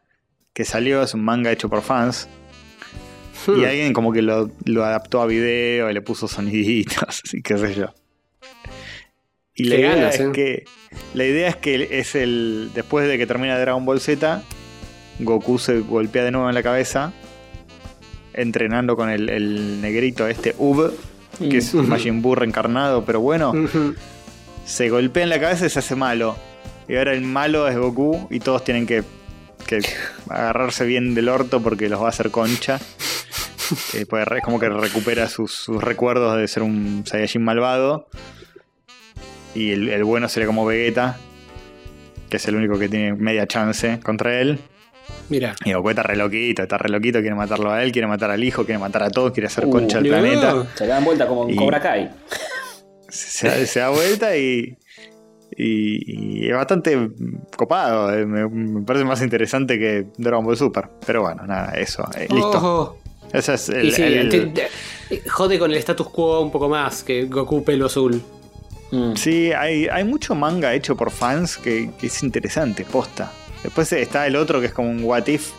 Speaker 1: que salió, es un manga hecho por fans.
Speaker 3: Hmm.
Speaker 1: Y alguien como que lo, lo adaptó a video y le puso soniditos [LAUGHS] y qué sé yo. Y la idea,
Speaker 3: ganas,
Speaker 1: es
Speaker 3: eh.
Speaker 1: que, la idea es que es el. Después de que termina Dragon Ball Z, Goku se golpea de nuevo en la cabeza. Entrenando con el, el negrito este Ub, que es un
Speaker 3: Mm.
Speaker 1: Majin Buu reencarnado, pero bueno, se golpea en la cabeza y se hace malo. Y ahora el malo es Goku y todos tienen que, que agarrarse bien del orto porque los va a hacer concha. Eh, pues es como que recupera sus, sus recuerdos de ser un Saiyajin malvado. Y el, el bueno sería como Vegeta, que es el único que tiene media chance contra él.
Speaker 3: Mira.
Speaker 1: Y Goku está re loquito, está re loquito, quiere matarlo a él, quiere matar al hijo, quiere matar a todos, quiere hacer
Speaker 2: Uh,
Speaker 1: concha al planeta.
Speaker 2: Se le dan vuelta como en
Speaker 1: Y-
Speaker 2: Cobra Kai.
Speaker 1: se da vuelta y, y, y es bastante copado. eh, Me, me parece más interesante que Dragon Ball Super. Pero bueno, nada, eso. eh, listo.
Speaker 3: Ojo.
Speaker 1: Ese es el.
Speaker 3: sí,
Speaker 1: el-
Speaker 3: te- te- jode con el status quo un poco más que Goku pelo azul.
Speaker 2: Mm.
Speaker 1: Sí, hay, hay mucho manga hecho por fans que, que es interesante, posta. Después está el otro que es como un What If,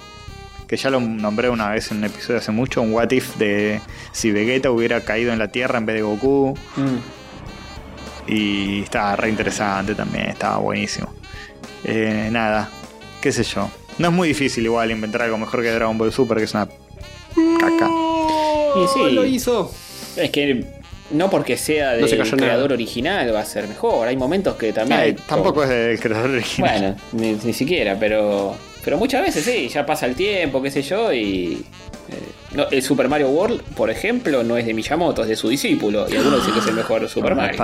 Speaker 1: que ya lo nombré una vez en un episodio hace mucho, un What If de si Vegeta hubiera caído en la Tierra en vez de Goku.
Speaker 2: Mm.
Speaker 1: Y estaba re interesante también, estaba buenísimo. Eh, nada, qué sé yo. No es muy difícil igual inventar algo mejor que Dragon Ball Super, que es una caca.
Speaker 2: Y sí.
Speaker 3: lo hizo.
Speaker 2: Es que no porque sea
Speaker 3: No se
Speaker 2: del creador
Speaker 3: nada.
Speaker 2: original va a ser mejor. Hay momentos que también.
Speaker 1: Ay, tampoco es del creador original.
Speaker 2: Bueno, ni, ni siquiera, pero. Pero muchas veces sí, ya pasa el tiempo, qué sé yo, y. eh, no, el Super Mario World, por ejemplo, no es de Miyamoto, es de su discípulo. Y algunos dicen que es el mejor Super Mario.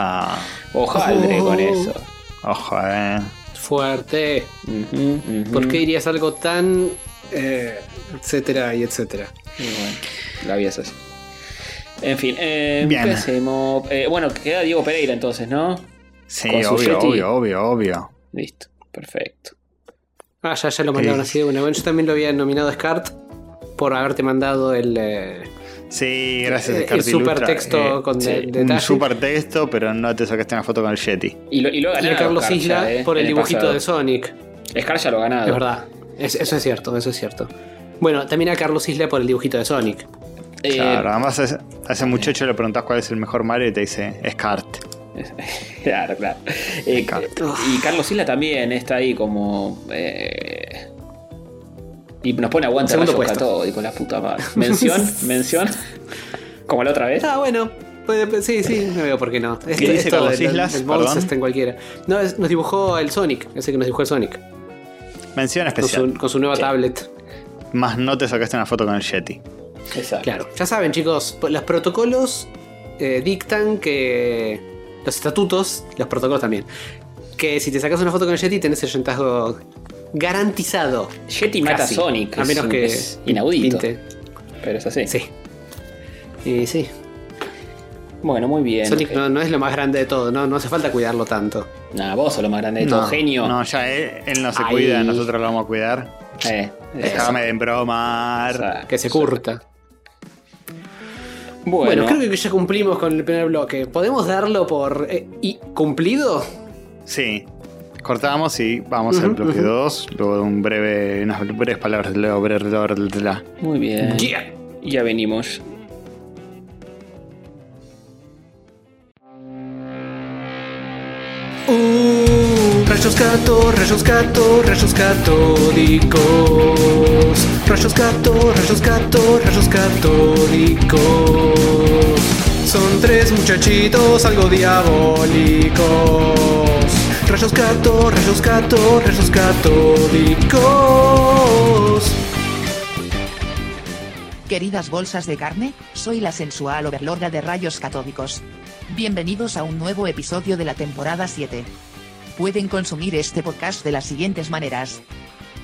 Speaker 2: Ojaldre
Speaker 3: Oh.
Speaker 2: con eso.
Speaker 1: Ojo, eh.
Speaker 3: Fuerte. ¿Por qué dirías algo tan. eh, etcétera y etcétera?
Speaker 2: Y bueno, la vida es así. En fin, eh,
Speaker 1: Bien.
Speaker 2: Eh, bueno, queda Diego Pereira entonces, ¿no?
Speaker 1: Sí,
Speaker 2: Con
Speaker 1: obvio, obvio, obvio, obvio.
Speaker 2: Listo, perfecto.
Speaker 3: Ah, ya, ya lo mandaron
Speaker 1: Sí.
Speaker 3: así de una. Bueno, yo también lo había nominado a Scart por haberte mandado el. eh,
Speaker 1: Sí, gracias.
Speaker 3: El
Speaker 1: Scarti
Speaker 3: super texto con de-
Speaker 1: Un super texto, pero no te sacaste una foto con el Yeti.
Speaker 2: Y lo, y lo ha
Speaker 3: y
Speaker 2: ganado.
Speaker 3: a Carlos
Speaker 2: Scar
Speaker 3: Isla
Speaker 2: ya, eh,
Speaker 3: por el dibujito
Speaker 2: pasado.
Speaker 3: de Sonic.
Speaker 2: Scar ya lo ha ganado.
Speaker 3: Es verdad. Es- eso es cierto, eso es cierto. Bueno, también a Carlos Isla por el dibujito de Sonic.
Speaker 2: Eh,
Speaker 1: Claro, además a ese, a ese muchacho le preguntás cuál es el mejor Mario y te dice Scart. [LAUGHS]
Speaker 2: claro, claro. Eh, y Carlos Isla también está ahí como. eh, y nos pone aguante
Speaker 3: Segundo puesto.
Speaker 2: catódicos, la puta madre. Mención, [LAUGHS] mención. Como la otra vez.
Speaker 3: Ah, bueno. puede- sí, sí, no veo por qué no. Esto-
Speaker 1: dice
Speaker 3: esto
Speaker 1: Islas?
Speaker 3: El mouse
Speaker 1: Perdón.
Speaker 3: está en cualquiera. No, es- nos dibujó el Sonic, ese que nos dibujó el Sonic.
Speaker 1: Mención
Speaker 3: Con
Speaker 1: especial.
Speaker 3: su, con su nueva
Speaker 2: Sí.
Speaker 3: tablet.
Speaker 1: Más no te sacaste una foto con el Yeti.
Speaker 2: Exacto.
Speaker 3: Claro. Ya saben, chicos, los protocolos eh, dictan que. Los estatutos, los protocolos también. Que si te sacas una foto con el Yeti tenés el hallazgo garantizado.
Speaker 2: Yeti mata
Speaker 3: Casi.
Speaker 2: Sonic.
Speaker 3: A menos que.
Speaker 2: es inaudito.
Speaker 3: pinte.
Speaker 2: Pero es así.
Speaker 3: Sí. Y sí.
Speaker 2: Bueno, muy bien.
Speaker 3: Sonic
Speaker 2: Eh,
Speaker 3: no, no es lo más grande de todo, no, no hace falta cuidarlo tanto.
Speaker 2: Nah, vos sos lo más grande de todo,
Speaker 1: no,
Speaker 2: genio.
Speaker 1: No, ya él, él no se cuida, nosotros lo vamos a cuidar.
Speaker 2: Eh,
Speaker 1: Déjame de
Speaker 2: o
Speaker 1: embromar.
Speaker 2: sea,
Speaker 3: Que se curta.
Speaker 2: Bueno,
Speaker 3: Bueno, creo que ya cumplimos con el primer bloque. ¿Podemos darlo por eh, y cumplido?
Speaker 1: Sí. Cortamos y vamos al bloque
Speaker 3: ujú.
Speaker 1: 2. Luego de un breve, unas breves palabras de Leo la-
Speaker 2: muy bien.
Speaker 3: Yeah.
Speaker 2: Ya venimos.
Speaker 3: Uh, rayos gato, rayos gato, rayos catódicos. Rayos gato, rayos gato, rayos catódicos. Son tres muchachitos algo diabólicos. Rayos gato, rayos rayos catódicos.
Speaker 4: Queridas bolsas de carne, soy la sensual overlorda de rayos catódicos. Bienvenidos a un nuevo episodio de la temporada 7. Pueden consumir este podcast de las siguientes maneras.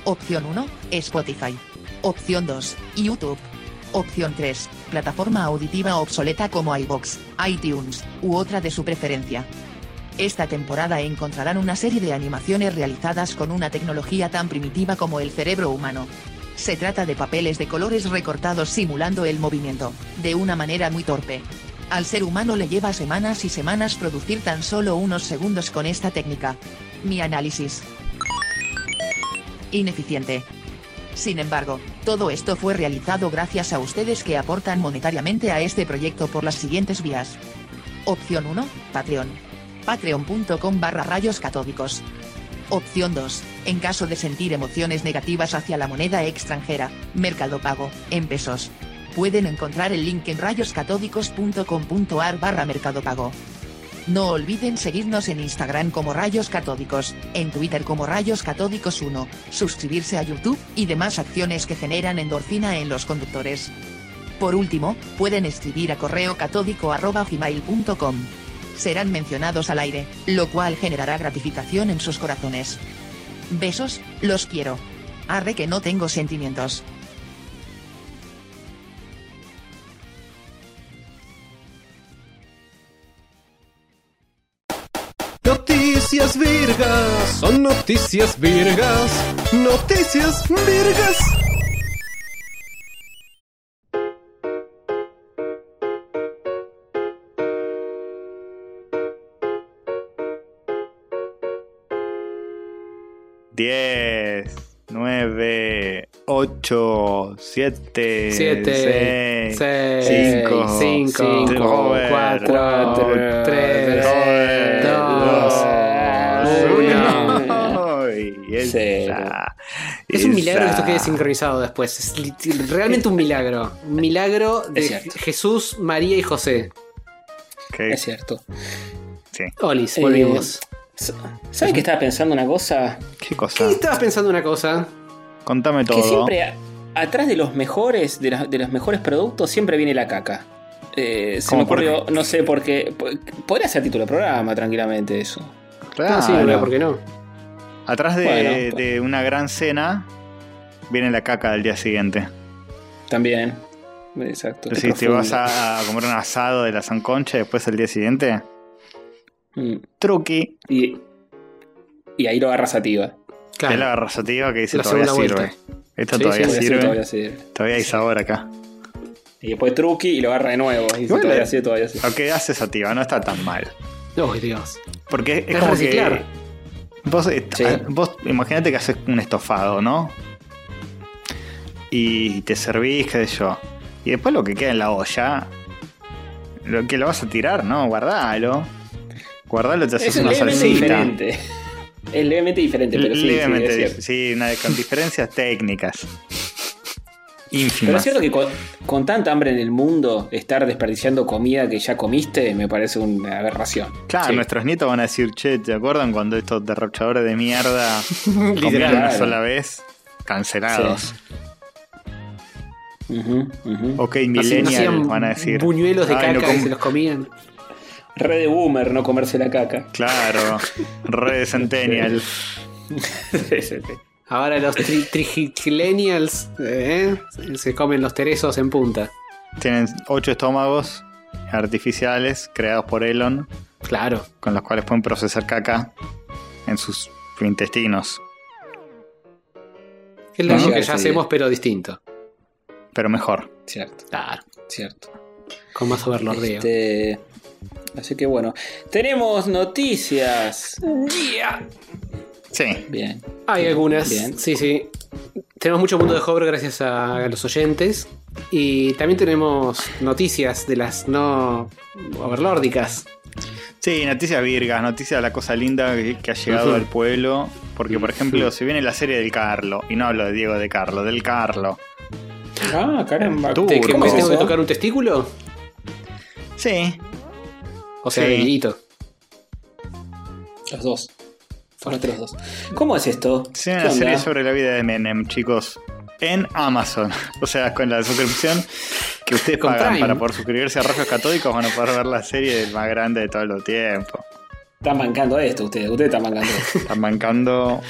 Speaker 4: Opción 1, Spotify. Opción 2, YouTube. Opción 3, plataforma auditiva obsoleta como iBox, iTunes, u otra de su preferencia. Esta temporada encontrarán una serie de animaciones realizadas con una tecnología tan primitiva como el cerebro humano. Se trata de papeles de colores recortados simulando el movimiento, de una manera muy torpe. Al ser humano le lleva semanas y semanas producir tan solo unos segundos con esta técnica. Mi análisis. Ineficiente. Sin embargo, todo esto fue realizado gracias a ustedes que aportan monetariamente a este proyecto por las siguientes vías. Opción 1, Patreon. Patreon.com barra rayos catódicos. Opción 2. En caso de sentir emociones negativas hacia la moneda extranjera, Mercado Pago, en pesos. Pueden encontrar el link en rayoscatódicos.com.ar barra Mercado Pago. No olviden seguirnos en Instagram como Rayos Catódicos, en Twitter como Rayos Catódicos 1, suscribirse a YouTube y demás acciones que generan endorfina en los conductores. Por último, pueden escribir a correo catódico arroba gmail.com. Serán mencionados al aire, lo cual generará gratificación en sus corazones. Besos, los quiero. Arre que no tengo sentimientos.
Speaker 3: Noticias virgas, son noticias virgas, noticias virgas.
Speaker 1: 10, 9, 8, 7,
Speaker 3: 7,
Speaker 1: 6,
Speaker 3: 6,
Speaker 1: 5,
Speaker 3: 5,
Speaker 1: Robert,
Speaker 3: 4,
Speaker 2: cuatro,
Speaker 3: 3,
Speaker 1: Robert,
Speaker 3: 2,
Speaker 1: uno. [LAUGHS] Y esa,
Speaker 2: Cero.
Speaker 3: Es un milagro que esto quede sincronizado después. Es realmente un milagro. Un milagro de. Jesús, María y José.
Speaker 2: Es cierto.
Speaker 1: sí.
Speaker 3: Olis,
Speaker 2: Eh, ¿Sabes que estaba pensando una cosa?
Speaker 1: ¿Qué cosa?
Speaker 3: ¿Qué estabas pensando una cosa?
Speaker 1: Contame todo.
Speaker 2: Que siempre a- atrás de los mejores, de, los- de los mejores productos, siempre viene la caca. Eh, se
Speaker 1: ¿Cómo
Speaker 2: me
Speaker 1: por
Speaker 2: ocurrió, no sé por qué. po- Podría ser título de programa tranquilamente eso.
Speaker 1: Claro.
Speaker 3: Ah, sí, no, ¿por qué no?
Speaker 1: Atrás de,
Speaker 2: Bueno,
Speaker 1: de una gran cena viene la caca del día siguiente.
Speaker 2: También. Exacto. qué
Speaker 1: Si te
Speaker 2: profundo.
Speaker 1: vas a, a comer un asado de la Sanconcha después el día siguiente,
Speaker 2: Mm.
Speaker 1: truqui,
Speaker 2: Y, y ahí lo agarras sativa.
Speaker 3: Claro.
Speaker 1: es la garrasativa que dice
Speaker 3: La
Speaker 1: todavía sirve.
Speaker 3: vuelta.
Speaker 1: Esto
Speaker 2: Sí,
Speaker 1: todavía
Speaker 2: sí,
Speaker 1: sirve.
Speaker 2: todavía sirve.
Speaker 1: Todavía hay sabor acá.
Speaker 2: Y después truqui y lo agarra de nuevo. Y dice,
Speaker 1: Igual,
Speaker 2: todavía
Speaker 1: eh,
Speaker 2: sirve, todavía sirve.
Speaker 1: Lo que hace sativa no está tan mal.
Speaker 3: Oh, Dios.
Speaker 1: Porque es,
Speaker 3: Es
Speaker 1: como
Speaker 3: reciclar.
Speaker 1: que. Vos, eh,
Speaker 2: Sí.
Speaker 1: vos imagínate que haces un estofado, ¿no? Y te servís, qué sé yo. Y después lo que queda en la olla, lo que lo vas a tirar, ¿no? Guardalo. Guardalo, te haces
Speaker 2: Es
Speaker 1: una
Speaker 2: levemente
Speaker 1: salsita.
Speaker 2: diferente. [LAUGHS] Es levemente diferente, pero sí, sí,
Speaker 1: Levemente, sí, una- con diferencias técnicas. Ínfimas.
Speaker 2: Pero es cierto que con, con tanta hambre en el mundo, estar desperdiciando comida que ya comiste me parece una aberración.
Speaker 1: Claro,
Speaker 2: Sí.
Speaker 1: nuestros nietos van a decir, che, ¿te acuerdan cuando estos derrochadores de mierda [LAUGHS] comieron
Speaker 3: Literal.
Speaker 1: una sola vez? Cancelados.
Speaker 2: Ujú, ujú.
Speaker 1: Ok,
Speaker 3: Así-
Speaker 1: millennial,
Speaker 3: hacían
Speaker 1: van a decir.
Speaker 3: buñuelos de
Speaker 1: "Ay, no
Speaker 3: caca
Speaker 1: com-
Speaker 3: se los comían.
Speaker 2: Re de boomer no comerse la caca.
Speaker 1: Claro, re de [LAUGHS] centennial.
Speaker 3: Ahora los tri trigillennials, ¿eh? se comen los teresos en punta.
Speaker 1: Tienen ocho estómagos artificiales creados por Elon,
Speaker 3: Claro.
Speaker 1: con los cuales pueden procesar caca en sus intestinos.
Speaker 3: Es lo mismo que ya hacemos, pero distinto.
Speaker 1: Pero mejor.
Speaker 2: Cierto,
Speaker 3: Claro.
Speaker 2: cierto.
Speaker 3: Con más overlordeo.
Speaker 2: Este, así que bueno. Tenemos noticias.
Speaker 1: Sí.
Speaker 2: Bien.
Speaker 3: Hay algunas.
Speaker 2: Bien.
Speaker 3: Sí, sí. Tenemos mucho mundo de hover gracias a los oyentes. Y también tenemos noticias de las no overlórdicas.
Speaker 1: Sí, noticias virgas, noticias de la cosa linda que, que ha llegado
Speaker 3: Ujú.
Speaker 1: al pueblo. Porque, por ejemplo, si viene la serie del Carlo, y no hablo de Diego de Carlo, del Carlo.
Speaker 2: Ah, caramba.
Speaker 1: Turbo.
Speaker 2: ¿Qué-
Speaker 3: ¿Qué
Speaker 2: ¿Cómo
Speaker 3: me tengo que tocar un testículo?
Speaker 1: Sí,
Speaker 3: O sea,
Speaker 1: Sí.
Speaker 3: Dieguito.
Speaker 2: Los dos. Fueron los dos. ¿Cómo es esto?
Speaker 1: es
Speaker 2: ¿Qué
Speaker 1: una serie sobre la vida de Menem, chicos. En Amazon. [LAUGHS] O sea, con la suscripción que ustedes
Speaker 3: Con
Speaker 1: pagan
Speaker 3: Prime.
Speaker 1: para por suscribirse a Rojos Católicos van a poder ver la serie del más grande de todos los tiempos.
Speaker 2: Están bancando esto ustedes. Ustedes están bancando esto. [LAUGHS]
Speaker 1: Están bancando.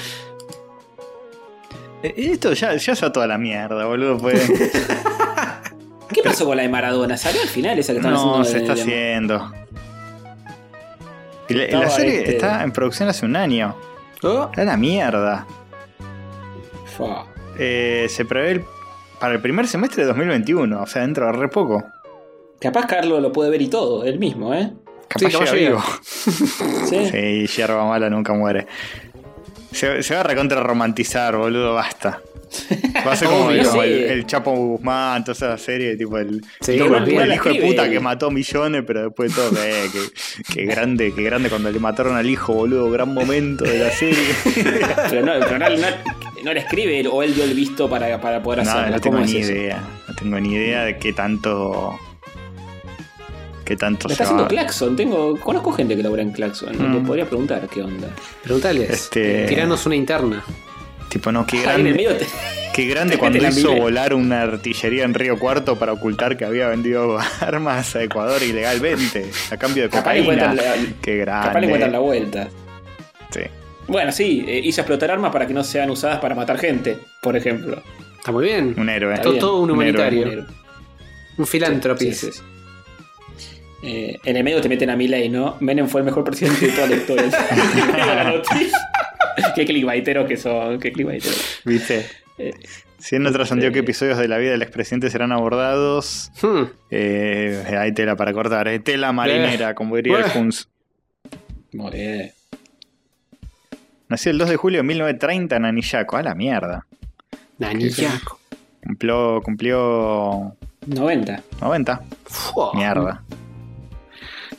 Speaker 1: Eh, Esto ya, ya está toda la mierda, boludo. Pues. [LAUGHS]
Speaker 2: ¿Qué pasó con la de Maradona? ¿Salió al final esa que estaban
Speaker 1: No,
Speaker 2: haciendo?
Speaker 1: se
Speaker 2: de-
Speaker 1: está
Speaker 2: de-
Speaker 1: haciendo. La, serie
Speaker 2: este-
Speaker 1: está en producción hace un año.
Speaker 3: Oh,
Speaker 1: Está la mierda.
Speaker 2: Fua.
Speaker 1: Eh, se prevé el- para el primer semestre de 2021, o sea, dentro de re poco.
Speaker 2: Capaz Carlos lo puede ver y todo, él mismo, ¿eh?
Speaker 1: Capaz
Speaker 3: Sí, capaz
Speaker 1: llega
Speaker 3: llega.
Speaker 1: vivo. [LAUGHS] [LAUGHS]
Speaker 2: Sí.
Speaker 1: Sí, hierba mala nunca muere. Se, se va a recontra romantizar, boludo, basta. Va a ser como,
Speaker 3: Obvio.
Speaker 1: como el,
Speaker 2: Sí.
Speaker 1: el Chapo Guzmán, toda esa serie, tipo el,
Speaker 3: Sí,
Speaker 1: el- el hijo de puta que mató millones, pero después de todo, eh, que, que grande, que grande cuando le mataron al hijo, boludo, gran momento de la serie. [LAUGHS]
Speaker 2: Pero no, pero no, no, no le escribe él, o él dio el visto para, para poder
Speaker 1: no,
Speaker 2: hacerlo.
Speaker 1: no tengo
Speaker 2: ¿Cómo es
Speaker 1: ni
Speaker 2: eso?
Speaker 1: idea. No tengo ni idea de qué tanto. qué tanto
Speaker 2: está haciendo
Speaker 1: va.
Speaker 2: Claxon. Tengo, conozco gente que labora en Claxon.
Speaker 1: Mm.
Speaker 2: Le podría preguntar qué onda.
Speaker 3: Preguntales.
Speaker 1: Este-
Speaker 3: Tiranos una interna.
Speaker 1: Tipo, no, qué
Speaker 2: Ahí en el
Speaker 1: grande.
Speaker 2: medio te- [LAUGHS]
Speaker 1: Qué grande cuando hizo volar una artillería en Río Cuarto para ocultar que había vendido [LAUGHS] armas a Ecuador ilegalmente a cambio de cocaína.
Speaker 2: la,
Speaker 1: Qué grande.
Speaker 2: capaz le encuentran la vuelta.
Speaker 1: Sí.
Speaker 2: Bueno, sí, eh, hizo explotar armas para que no sean usadas para matar gente, por ejemplo.
Speaker 3: Está muy bien.
Speaker 1: Un héroe.
Speaker 2: Está
Speaker 3: Todo,
Speaker 2: bien.
Speaker 3: todo un
Speaker 1: Un
Speaker 3: humanitario.
Speaker 2: héroe.
Speaker 3: Un filántropo.
Speaker 2: Sí, sí, sí. Eh, en el medio te meten a Milei, ¿no? Menem fue el mejor presidente de toda la historia. [LAUGHS] La noticia. [LAUGHS] qué clickbaiteros que son, qué clickbaiteros.
Speaker 1: ¿Viste?
Speaker 2: Eh,
Speaker 1: Si no trascendió
Speaker 2: Sí.
Speaker 1: qué episodios de la vida del expresidente serán abordados.
Speaker 3: Hmm.
Speaker 1: Eh, hay tela para cortar. eh. Tela marinera, como diría el
Speaker 3: Bueno.
Speaker 1: Huns. No Nació el 2 de julio de 1930 en Anillaco. A la mierda.
Speaker 3: Nanillaco.
Speaker 1: Cumplió, cumplió
Speaker 2: 90.
Speaker 1: 90.
Speaker 3: Fua.
Speaker 1: Mierda.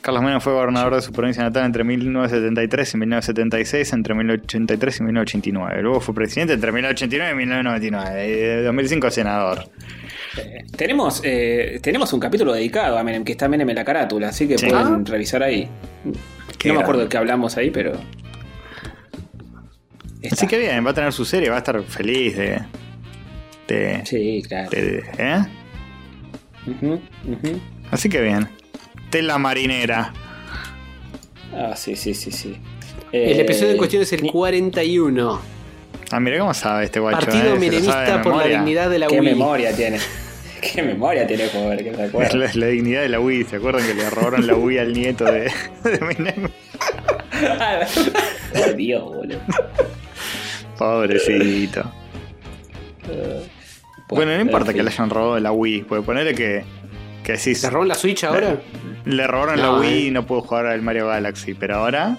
Speaker 1: Carlos Menem fue gobernador de su provincia natal entre 1973 y 1976, entre 1983 y 1989. Luego fue presidente entre 1989 y 1999. Y de 2005 senador.
Speaker 2: Eh, tenemos, eh, tenemos un capítulo dedicado a Menem, que está Menem en la carátula, así que
Speaker 1: Sí.
Speaker 2: pueden
Speaker 3: Ah.
Speaker 2: revisar ahí.
Speaker 1: Qué
Speaker 2: no me acuerdo de qué hablamos ahí, pero. Está.
Speaker 1: Así que bien, va a tener su serie, va a estar feliz de. de,
Speaker 2: Sí, claro.
Speaker 1: de- ¿eh?
Speaker 2: Ujú, ujú.
Speaker 1: Así que bien. Tela marinera.
Speaker 2: Ah, sí, sí, sí, sí.
Speaker 3: El
Speaker 2: Eh,
Speaker 3: episodio en cuestión es el
Speaker 2: ni-
Speaker 3: 41.
Speaker 1: Ah, mira cómo sabe este guacho.
Speaker 3: Partido
Speaker 1: eh,
Speaker 3: menemista por la
Speaker 1: memoria.
Speaker 3: dignidad de la
Speaker 2: ¿Qué
Speaker 3: Wii.
Speaker 2: memoria tiene? [LAUGHS] ¿Qué memoria tiene Joder? Que se
Speaker 1: Es
Speaker 2: acuerda.
Speaker 1: la, la dignidad de la Wii. ¿Se acuerdan que le robaron la Wii al nieto de, [LAUGHS] de Menem? [LAUGHS]
Speaker 2: Por Dios, boludo.
Speaker 1: Pobrecito. Bueno, no importa que le hayan robado la Wii. Puede ponerle que. Que decís,
Speaker 3: ¿Se roban la Switch ahora?
Speaker 1: Le robaron la
Speaker 3: No,
Speaker 1: Wii
Speaker 3: eh.
Speaker 1: y no pudo jugar al Mario Galaxy. Pero ahora.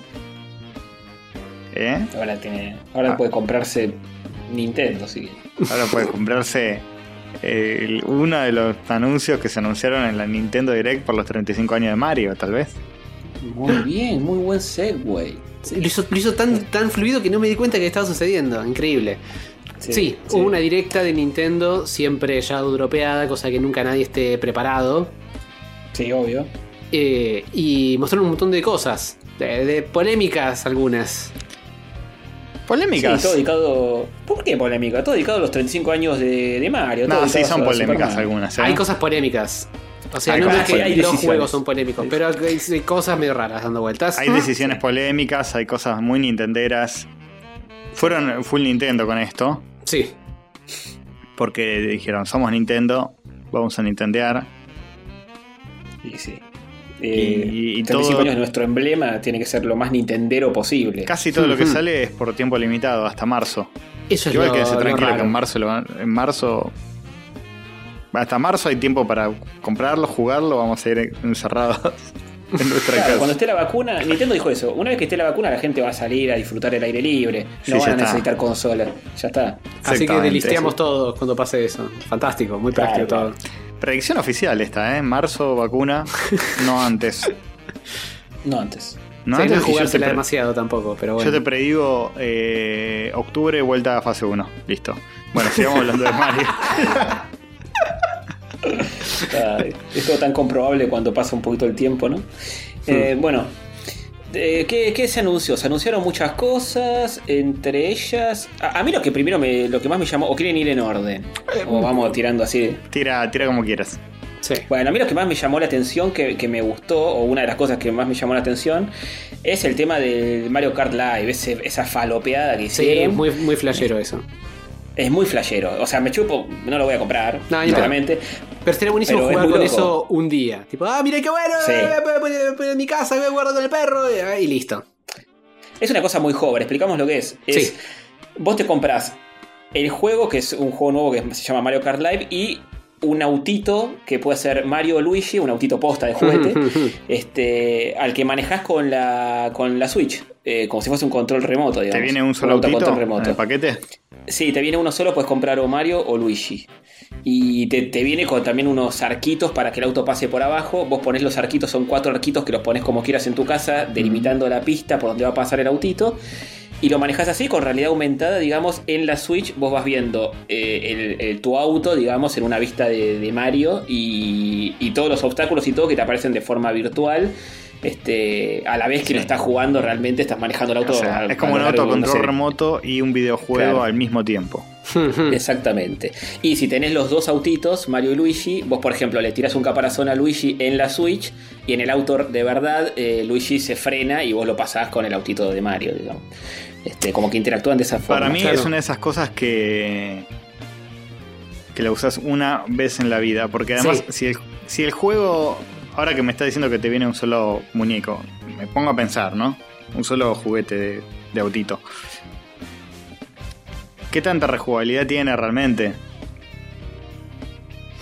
Speaker 1: ¿Eh?
Speaker 2: Ahora, tiene, ahora
Speaker 1: Ah.
Speaker 2: puede comprarse Nintendo, sí.
Speaker 1: Ahora puede comprarse eh, uno de los anuncios que se anunciaron en la Nintendo Direct por los 35 años de Mario, tal vez.
Speaker 2: Muy bien, muy buen segue.
Speaker 3: Lo hizo, lo hizo tan, tan fluido que no me di cuenta que estaba sucediendo. Increíble. Sí, hubo una directa de Nintendo, siempre ya dropeada, cosa que nunca nadie esté preparado.
Speaker 2: Sí, obvio.
Speaker 3: Eh, y mostraron un montón de cosas. De, de polémicas algunas.
Speaker 1: Polémicas.
Speaker 2: Sí, todo dedicado. ¿Por qué polémica? Todo dedicado a los 35 años de, de Mario.
Speaker 1: no, sí, son polémicas algunas. ¿eh?
Speaker 3: Hay cosas polémicas. O sea,
Speaker 1: Hay
Speaker 3: no es que los
Speaker 2: Hay decisiones.
Speaker 3: juegos son polémicos, pero hay hay cosas medio raras dando vueltas.
Speaker 1: Hay decisiones polémicas, hay cosas muy nintenderas. Fueron full Nintendo con esto,
Speaker 3: Sí.
Speaker 1: porque dijeron, somos Nintendo, vamos a nintendear.
Speaker 2: Sí, sí.
Speaker 1: Y-
Speaker 2: Eh,
Speaker 1: y
Speaker 2: 35
Speaker 1: todo-
Speaker 2: años de nuestro emblema tiene que ser lo más nintendero posible.
Speaker 1: Casi todo lo que sale es por tiempo limitado, hasta marzo.
Speaker 3: Eso es
Speaker 1: Igual
Speaker 3: lo,
Speaker 1: quédese
Speaker 3: lo
Speaker 1: tranquilo que en marzo, lo van- en marzo... Hasta marzo hay tiempo para comprarlo, jugarlo, vamos a ir encerrados [LAUGHS] [LAUGHS] en nuestra
Speaker 2: Claro,
Speaker 1: casa.
Speaker 2: cuando esté la vacuna, Nintendo dijo eso. Una vez que esté la vacuna, la gente va a salir a disfrutar el aire libre.
Speaker 1: Sí,
Speaker 2: No van a
Speaker 1: está.
Speaker 2: necesitar consola. Ya está.
Speaker 3: Así que delisteamos
Speaker 1: sí.
Speaker 3: todos cuando pase eso. Fantástico, muy
Speaker 2: Claro,
Speaker 3: práctico
Speaker 2: claro.
Speaker 3: todo.
Speaker 1: Predicción oficial esta, ¿eh? Marzo, vacuna, [LAUGHS] no antes.
Speaker 2: No antes.
Speaker 1: No
Speaker 3: Sí, no
Speaker 1: antes yo
Speaker 3: jugársela
Speaker 1: te
Speaker 3: demasiado tampoco, pero bueno.
Speaker 1: Yo te predigo eh, octubre, vuelta a fase 1. Listo. Bueno, sigamos hablando de Mario. [LAUGHS]
Speaker 2: Es todo tan comprobable cuando pasa un poquito el tiempo, ¿no? Eh, bueno, eh, ¿qué, qué se anunció? Se anunciaron muchas cosas, entre ellas. A, a mí lo que primero me, lo que más me llamó, o quieren ir en orden, o vamos tirando así.
Speaker 1: Tira, tira como quieras.
Speaker 3: Sí.
Speaker 2: Bueno, a mí lo que más me llamó la atención, que, que me gustó, o una de las cosas que más me llamó la atención, es el tema del Mario Kart Live, ese- esa falopeada que
Speaker 3: Sí,
Speaker 2: hicieron.
Speaker 3: muy, muy flashero eso.
Speaker 2: Es muy flashero. O sea, me chupo, no lo voy a comprar,
Speaker 3: No, ni
Speaker 2: sinceramente.
Speaker 3: Pero sería buenísimo
Speaker 2: Pero
Speaker 3: jugar con
Speaker 2: loco.
Speaker 3: eso un día. Tipo, ah, mira qué bueno,
Speaker 2: Sí.
Speaker 3: eh, voy a poner- en mi casa, voy a guardar con el perro eh, y listo.
Speaker 2: Es una cosa muy joven, explicamos lo que es. es
Speaker 3: Sí.
Speaker 2: Vos te compras el juego, que es un juego nuevo que se llama Mario Kart Live, y un autito que puede ser Mario o Luigi, un autito posta de juguete, este, al que manejás con la, con la Switch, eh, como si fuese un control remoto, digamos.
Speaker 1: ¿Te viene un solo autito en
Speaker 2: remoto.
Speaker 1: el paquete?
Speaker 2: Sí, te viene uno solo, puedes comprar o Mario o Luigi. Y te, te viene con también unos arquitos para que el auto pase por abajo. Vos pones los arquitos, son cuatro arquitos que los pones como quieras en tu casa, delimitando la pista por donde va a pasar el autito. Y lo manejas así, con realidad aumentada, digamos, en la Switch vos vas viendo eh, el- el- tu auto, digamos, en una vista de, de Mario y, y todos los obstáculos y todo que te aparecen de forma virtual. Este, a la vez que
Speaker 1: Sí.
Speaker 2: lo estás jugando, realmente estás manejando el auto.
Speaker 1: O sea,
Speaker 2: a-
Speaker 1: es como un
Speaker 2: no
Speaker 1: autocontrol
Speaker 2: sé,
Speaker 1: remoto y un videojuego
Speaker 2: Claro.
Speaker 1: al mismo tiempo. [LAUGHS]
Speaker 2: Exactamente. Y si tenés los dos autitos, Mario y Luigi, vos por ejemplo le tiras un caparazón a Luigi en la Switch y en el auto de verdad eh, Luigi se frena y vos lo pasás con el autito de Mario, digamos. Este, como que interactúan de esa forma.
Speaker 1: Para mí
Speaker 3: claro.
Speaker 1: es una de esas cosas que. que la usas una vez en la vida. Porque además,
Speaker 3: Sí.
Speaker 1: si, el, si el juego. Ahora que me está diciendo que te viene un solo muñeco, me pongo a pensar, ¿no? Un solo juguete de, de autito. ¿Qué tanta rejugabilidad tiene realmente?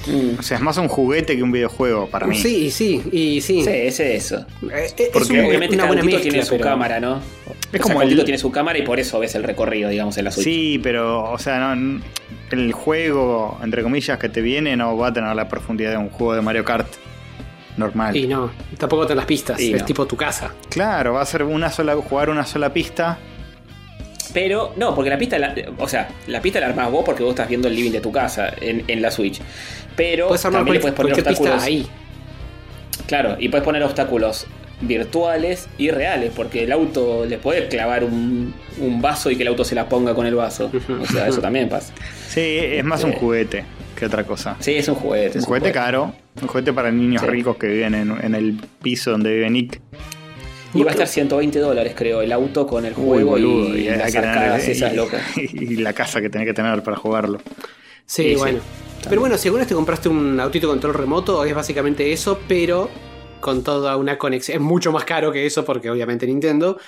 Speaker 2: Mm.
Speaker 1: O sea, es más un juguete que un videojuego para mí.
Speaker 3: Sí, sí, y sí.
Speaker 2: Sí, es eso.
Speaker 3: Eh, eh, es
Speaker 1: Porque
Speaker 3: un-
Speaker 2: Obviamente
Speaker 3: una
Speaker 2: cada
Speaker 3: mezcla,
Speaker 2: tiene su
Speaker 3: pero-
Speaker 2: cámara, ¿no?
Speaker 1: Es
Speaker 2: O sea,
Speaker 1: como
Speaker 2: Autito
Speaker 1: el-
Speaker 2: tiene su cámara y por eso ves el recorrido, digamos, en la Switch.
Speaker 1: Sí, pero, o sea, no, el juego, entre comillas, que te viene no va a tener la profundidad de un juego de Mario Kart normal.
Speaker 3: Y no, tampoco te las pistas,
Speaker 2: Y
Speaker 3: es
Speaker 2: no.
Speaker 3: tipo tu casa.
Speaker 1: Claro, va a ser una sola, jugar una sola pista.
Speaker 2: Pero no, porque la pista, la- o sea, la pista la armás vos porque vos estás viendo el living de tu casa en, en la Switch. Pero
Speaker 3: Puedes armar
Speaker 2: también le puedes poner obstáculos.
Speaker 3: pista ahí.
Speaker 2: Claro, y puedes poner obstáculos virtuales y reales, porque el auto le puede clavar un, un vaso y que el auto se la ponga con el vaso. O sea, eso [LAUGHS] también pasa.
Speaker 1: Sí, es más un
Speaker 2: Sí.
Speaker 1: juguete que otra cosa.
Speaker 2: Sí, es un juguete.
Speaker 1: Un
Speaker 2: es
Speaker 1: juguete caro, un juguete para niños
Speaker 2: Sí.
Speaker 1: ricos que viven en, en el piso donde vive Nick.
Speaker 2: Y va a estar 120 dólares, creo, el auto con el
Speaker 1: Uy,
Speaker 2: juego
Speaker 1: boludo,
Speaker 2: y,
Speaker 1: y
Speaker 2: las
Speaker 1: tener-
Speaker 2: arcadas
Speaker 1: y-
Speaker 2: esas locas. [LAUGHS]
Speaker 1: Y, la casa que tenés que tener para jugarlo.
Speaker 3: Sí,
Speaker 2: Sí, sí.
Speaker 3: bueno. Pero bueno, si alguna vez te compraste un autito control remoto, es básicamente eso, pero con toda una conexión. Es mucho más caro que eso, porque obviamente Nintendo.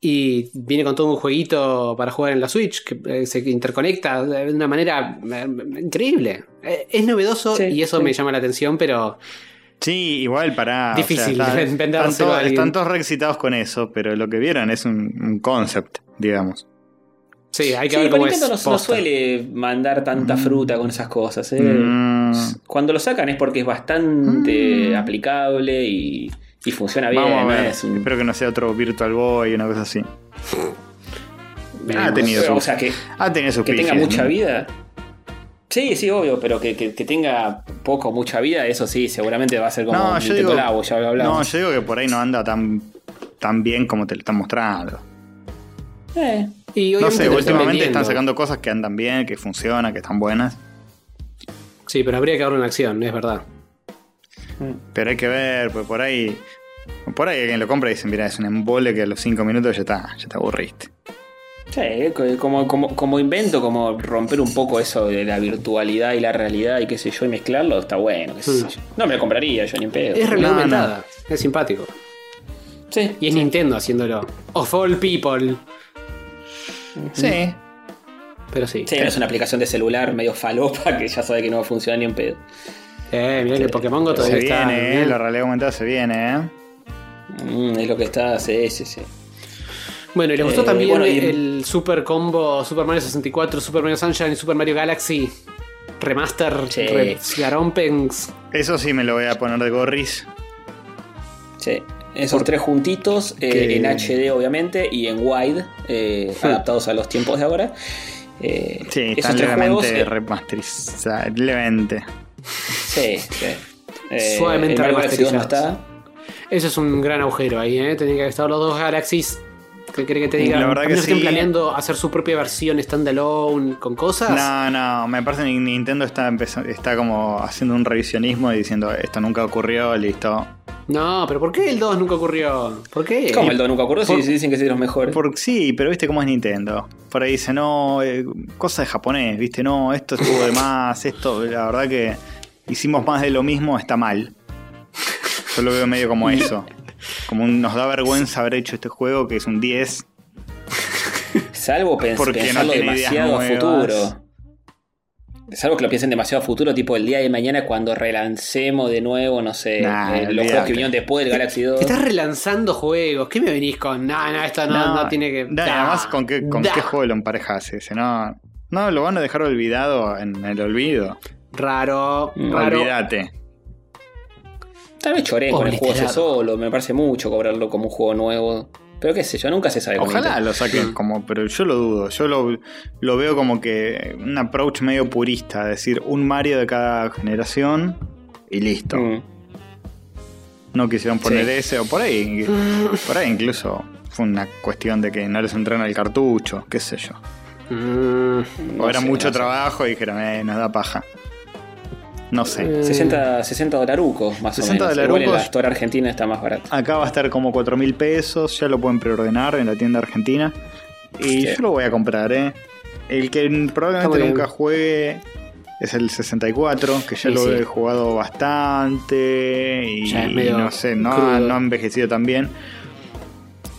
Speaker 3: Y viene con todo un jueguito para jugar en la Switch, que eh, se interconecta de una manera eh, increíble. Eh, Es novedoso
Speaker 2: Sí,
Speaker 3: y eso
Speaker 2: sí.
Speaker 3: me llama la atención, pero
Speaker 1: Sí, igual para.
Speaker 3: Difícil [LAUGHS]
Speaker 1: están,
Speaker 3: vendérselo
Speaker 1: están todos,
Speaker 3: a alguien.
Speaker 1: están todos re excitados con eso, pero lo que vieron es un, un concept, digamos.
Speaker 3: sí, hay que
Speaker 2: Sí,
Speaker 3: ver cómo
Speaker 2: Nintendo
Speaker 3: es.
Speaker 2: no, no suele mandar tanta fruta con esas cosas. ¿eh?
Speaker 1: Mm,
Speaker 2: Cuando lo sacan es porque es bastante
Speaker 1: Mm.
Speaker 2: aplicable y, y funciona bien.
Speaker 1: vamos a
Speaker 2: no
Speaker 1: ver.
Speaker 2: es un-
Speaker 1: Espero que no sea otro Virtual Boy o una cosa así.
Speaker 2: veremos. [LAUGHS]
Speaker 1: ha tenido
Speaker 2: o
Speaker 1: su-
Speaker 2: sea, que,
Speaker 1: Ha tenido su
Speaker 2: que tenga mucha
Speaker 1: ¿no?
Speaker 2: vida. Sí, sí, obvio, pero que, que- que tenga poco o mucha vida, eso sí, seguramente va a ser como
Speaker 1: No, yo digo,
Speaker 2: Labo, ya lo hablamos.
Speaker 1: no, yo digo que por ahí no anda tan, tan bien como te lo están mostrando.
Speaker 2: Eh,
Speaker 3: Y
Speaker 1: No
Speaker 3: obviamente
Speaker 1: sé,
Speaker 3: te lo están
Speaker 1: últimamente
Speaker 3: vendiendo.
Speaker 1: están sacando cosas que andan bien, que funcionan, que están buenas.
Speaker 3: Sí, pero habría que darle una acción, es verdad.
Speaker 1: Pero hay que ver, pues por ahí. Por ahí alguien lo compra y dice, mira, es un embole que a los 5 minutos ya está, ya te aburriste.
Speaker 2: sí, co- como, como, como invento, como romper un poco eso de la virtualidad y la realidad y qué sé yo, y mezclarlo, está bueno. qué sé
Speaker 3: Mm.
Speaker 2: yo. No me lo compraría yo ni en pedo.
Speaker 3: Es realidad
Speaker 1: No,
Speaker 3: es simpático.
Speaker 2: Sí,
Speaker 3: Y es Nintendo haciéndolo. Of all people.
Speaker 1: Sí.
Speaker 3: Pero sí.
Speaker 2: Sí, no es una aplicación de celular medio falopa que ya sabe que no va a funcionar ni en pedo.
Speaker 3: Eh, mirá que el Pokémon Go
Speaker 1: Se
Speaker 3: todavía está.
Speaker 1: viene, eh, la realidad aumentada se viene, eh.
Speaker 2: Mm, es lo que está, sí, sí, sí.
Speaker 3: Bueno, y le gustó
Speaker 2: Eh,
Speaker 3: también
Speaker 2: bueno, y-
Speaker 3: el Super Combo Super Mario 64, Super Mario Sunshine y Super Mario Galaxy Remaster
Speaker 2: Sí.
Speaker 3: Re- Garompens.
Speaker 1: Eso sí me lo voy a poner de gorris.
Speaker 2: Sí. Esos tres juntitos, eh, en HD obviamente y en wide, eh,
Speaker 3: Hmm.
Speaker 2: adaptados a los tiempos de ahora. Eh,
Speaker 1: Sí,
Speaker 2: esos
Speaker 1: están
Speaker 2: tres juegos,
Speaker 1: levemente
Speaker 2: eh,
Speaker 1: remasterizados. Levemente.
Speaker 2: sí, sí. Eh,
Speaker 3: Suavemente
Speaker 2: el Mario Galaxy 2 no
Speaker 3: remasterizados.
Speaker 2: está.
Speaker 3: Eso es un gran agujero ahí, ¿eh? Tenía que haber estado los dos Galaxies. ¿Qué quiere que te diga?
Speaker 1: La verdad que
Speaker 3: estén
Speaker 1: sí.
Speaker 3: planeando hacer su propia versión standalone con cosas.
Speaker 1: No, no, me parece que Nintendo está, empezando, está como haciendo un revisionismo y diciendo esto nunca ocurrió, listo.
Speaker 3: No, pero ¿por qué el 2 nunca ocurrió? ¿Por qué?
Speaker 2: ¿Cómo el 2 nunca ocurrió?
Speaker 1: por-
Speaker 2: Si dicen que es de los mejores.
Speaker 1: Por, sí, pero viste cómo es Nintendo. Por ahí dice, no, eh, cosa de japonés, viste, no, esto estuvo de más, esto, la verdad que hicimos más de lo mismo, está mal. Yo lo veo medio como eso. Como un- nos da vergüenza haber hecho este juego que es un 10.
Speaker 2: Salvo pens-
Speaker 1: Porque no
Speaker 2: pensarlo
Speaker 1: ideas
Speaker 2: demasiado a futuro. Salvo que lo piensen demasiado a futuro, tipo el día de mañana cuando relancemos de nuevo, no sé,
Speaker 1: Nah,
Speaker 2: eh, los juegos que vinieron después del Galaxy 2.
Speaker 3: Estás relanzando juegos. ¿Qué me venís con? No, no, esto no, no, tiene que.
Speaker 1: No, y
Speaker 3: Da,
Speaker 1: además, ¿con qué, con
Speaker 3: da.
Speaker 1: qué juego lo emparejas ese? No, no, lo van a dejar olvidado en el olvido.
Speaker 3: Raro,
Speaker 2: Mm,
Speaker 3: raro.
Speaker 1: Olvídate.
Speaker 2: Tal vez choré con el juego ese solo, me parece mucho cobrarlo como un juego nuevo. Pero qué sé yo, nunca se sabe.
Speaker 1: Ojalá lo saquen como, pero yo lo dudo. Yo lo, lo veo como que un approach medio purista, es decir, un Mario de cada generación y listo.
Speaker 2: Mm.
Speaker 1: No quisieron poner
Speaker 2: Sí.
Speaker 1: ese o por ahí. [LAUGHS] Por ahí incluso fue una cuestión de que no les entrena el cartucho, qué sé yo.
Speaker 3: Mm,
Speaker 2: No
Speaker 1: o era
Speaker 2: sé,
Speaker 1: mucho
Speaker 2: no sé.
Speaker 1: trabajo y dijeron, eh, nos da paja. No sé.
Speaker 3: Eh,
Speaker 2: 60, 60 dolarucos, más
Speaker 1: 60
Speaker 2: o menos. Igual en la
Speaker 1: dolarucos.
Speaker 2: Store Argentina está más barato.
Speaker 1: Acá va a estar como 4 mil pesos, ya lo pueden preordenar en la tienda argentina. Y
Speaker 2: Sí.
Speaker 1: yo lo voy a comprar, ¿eh? El que probablemente nunca juegue es el 64, que ya
Speaker 3: Y
Speaker 1: lo
Speaker 3: sí.
Speaker 1: he jugado bastante y,
Speaker 3: Ya es medio
Speaker 1: no sé, no, no ha envejecido tan bien.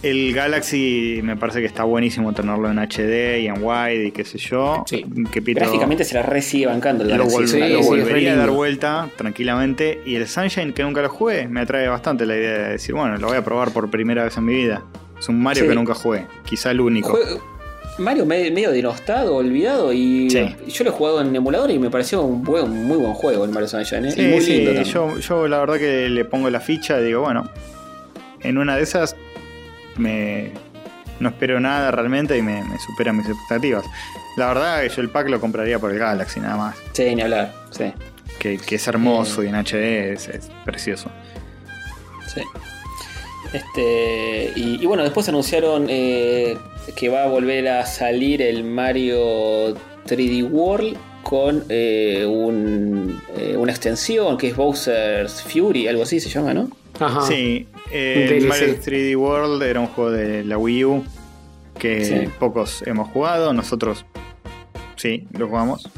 Speaker 1: El Galaxy me parece que está buenísimo tenerlo en HD y en wide y qué sé yo.
Speaker 3: Sí.
Speaker 1: Que
Speaker 2: Gráficamente se la re sigue bancando el
Speaker 1: lo,
Speaker 2: Galaxy.
Speaker 1: vol-
Speaker 3: Sí,
Speaker 1: lo
Speaker 3: sí, es re
Speaker 1: volvería a dar vuelta tranquilamente. Y el Sunshine, que nunca lo jugué, me atrae bastante la idea de decir, bueno, lo voy a probar por primera vez en mi vida. Es un Mario
Speaker 2: Sí.
Speaker 1: que nunca jugué. Quizá el único.
Speaker 2: Jue- Mario me- medio denostado, olvidado y
Speaker 1: Sí.
Speaker 2: yo lo he jugado en emulador y me pareció un buen, muy buen juego el Mario Sunshine, ¿eh? y
Speaker 1: Sí,
Speaker 2: muy
Speaker 1: sí,
Speaker 2: lindo también.
Speaker 1: yo, yo la verdad que le pongo la ficha y digo, bueno, en una de esas me no espero nada realmente y me, me supera mis expectativas. La verdad que yo el pack lo compraría por el Galaxy nada más,
Speaker 2: Sí, ni hablar, sí,
Speaker 1: que, que es hermoso y en HD es, es precioso.
Speaker 2: sí. Este, y, y bueno, después anunciaron eh, que va a volver a salir el Mario 3D World con eh, un, eh, una extensión que es Bowser's Fury, algo así se llama, ¿no?
Speaker 3: Ajá.
Speaker 1: Sí, eh. Mario 3D World era un juego de la Wii U que
Speaker 2: Sí.
Speaker 1: pocos hemos jugado, nosotros sí, lo jugamos,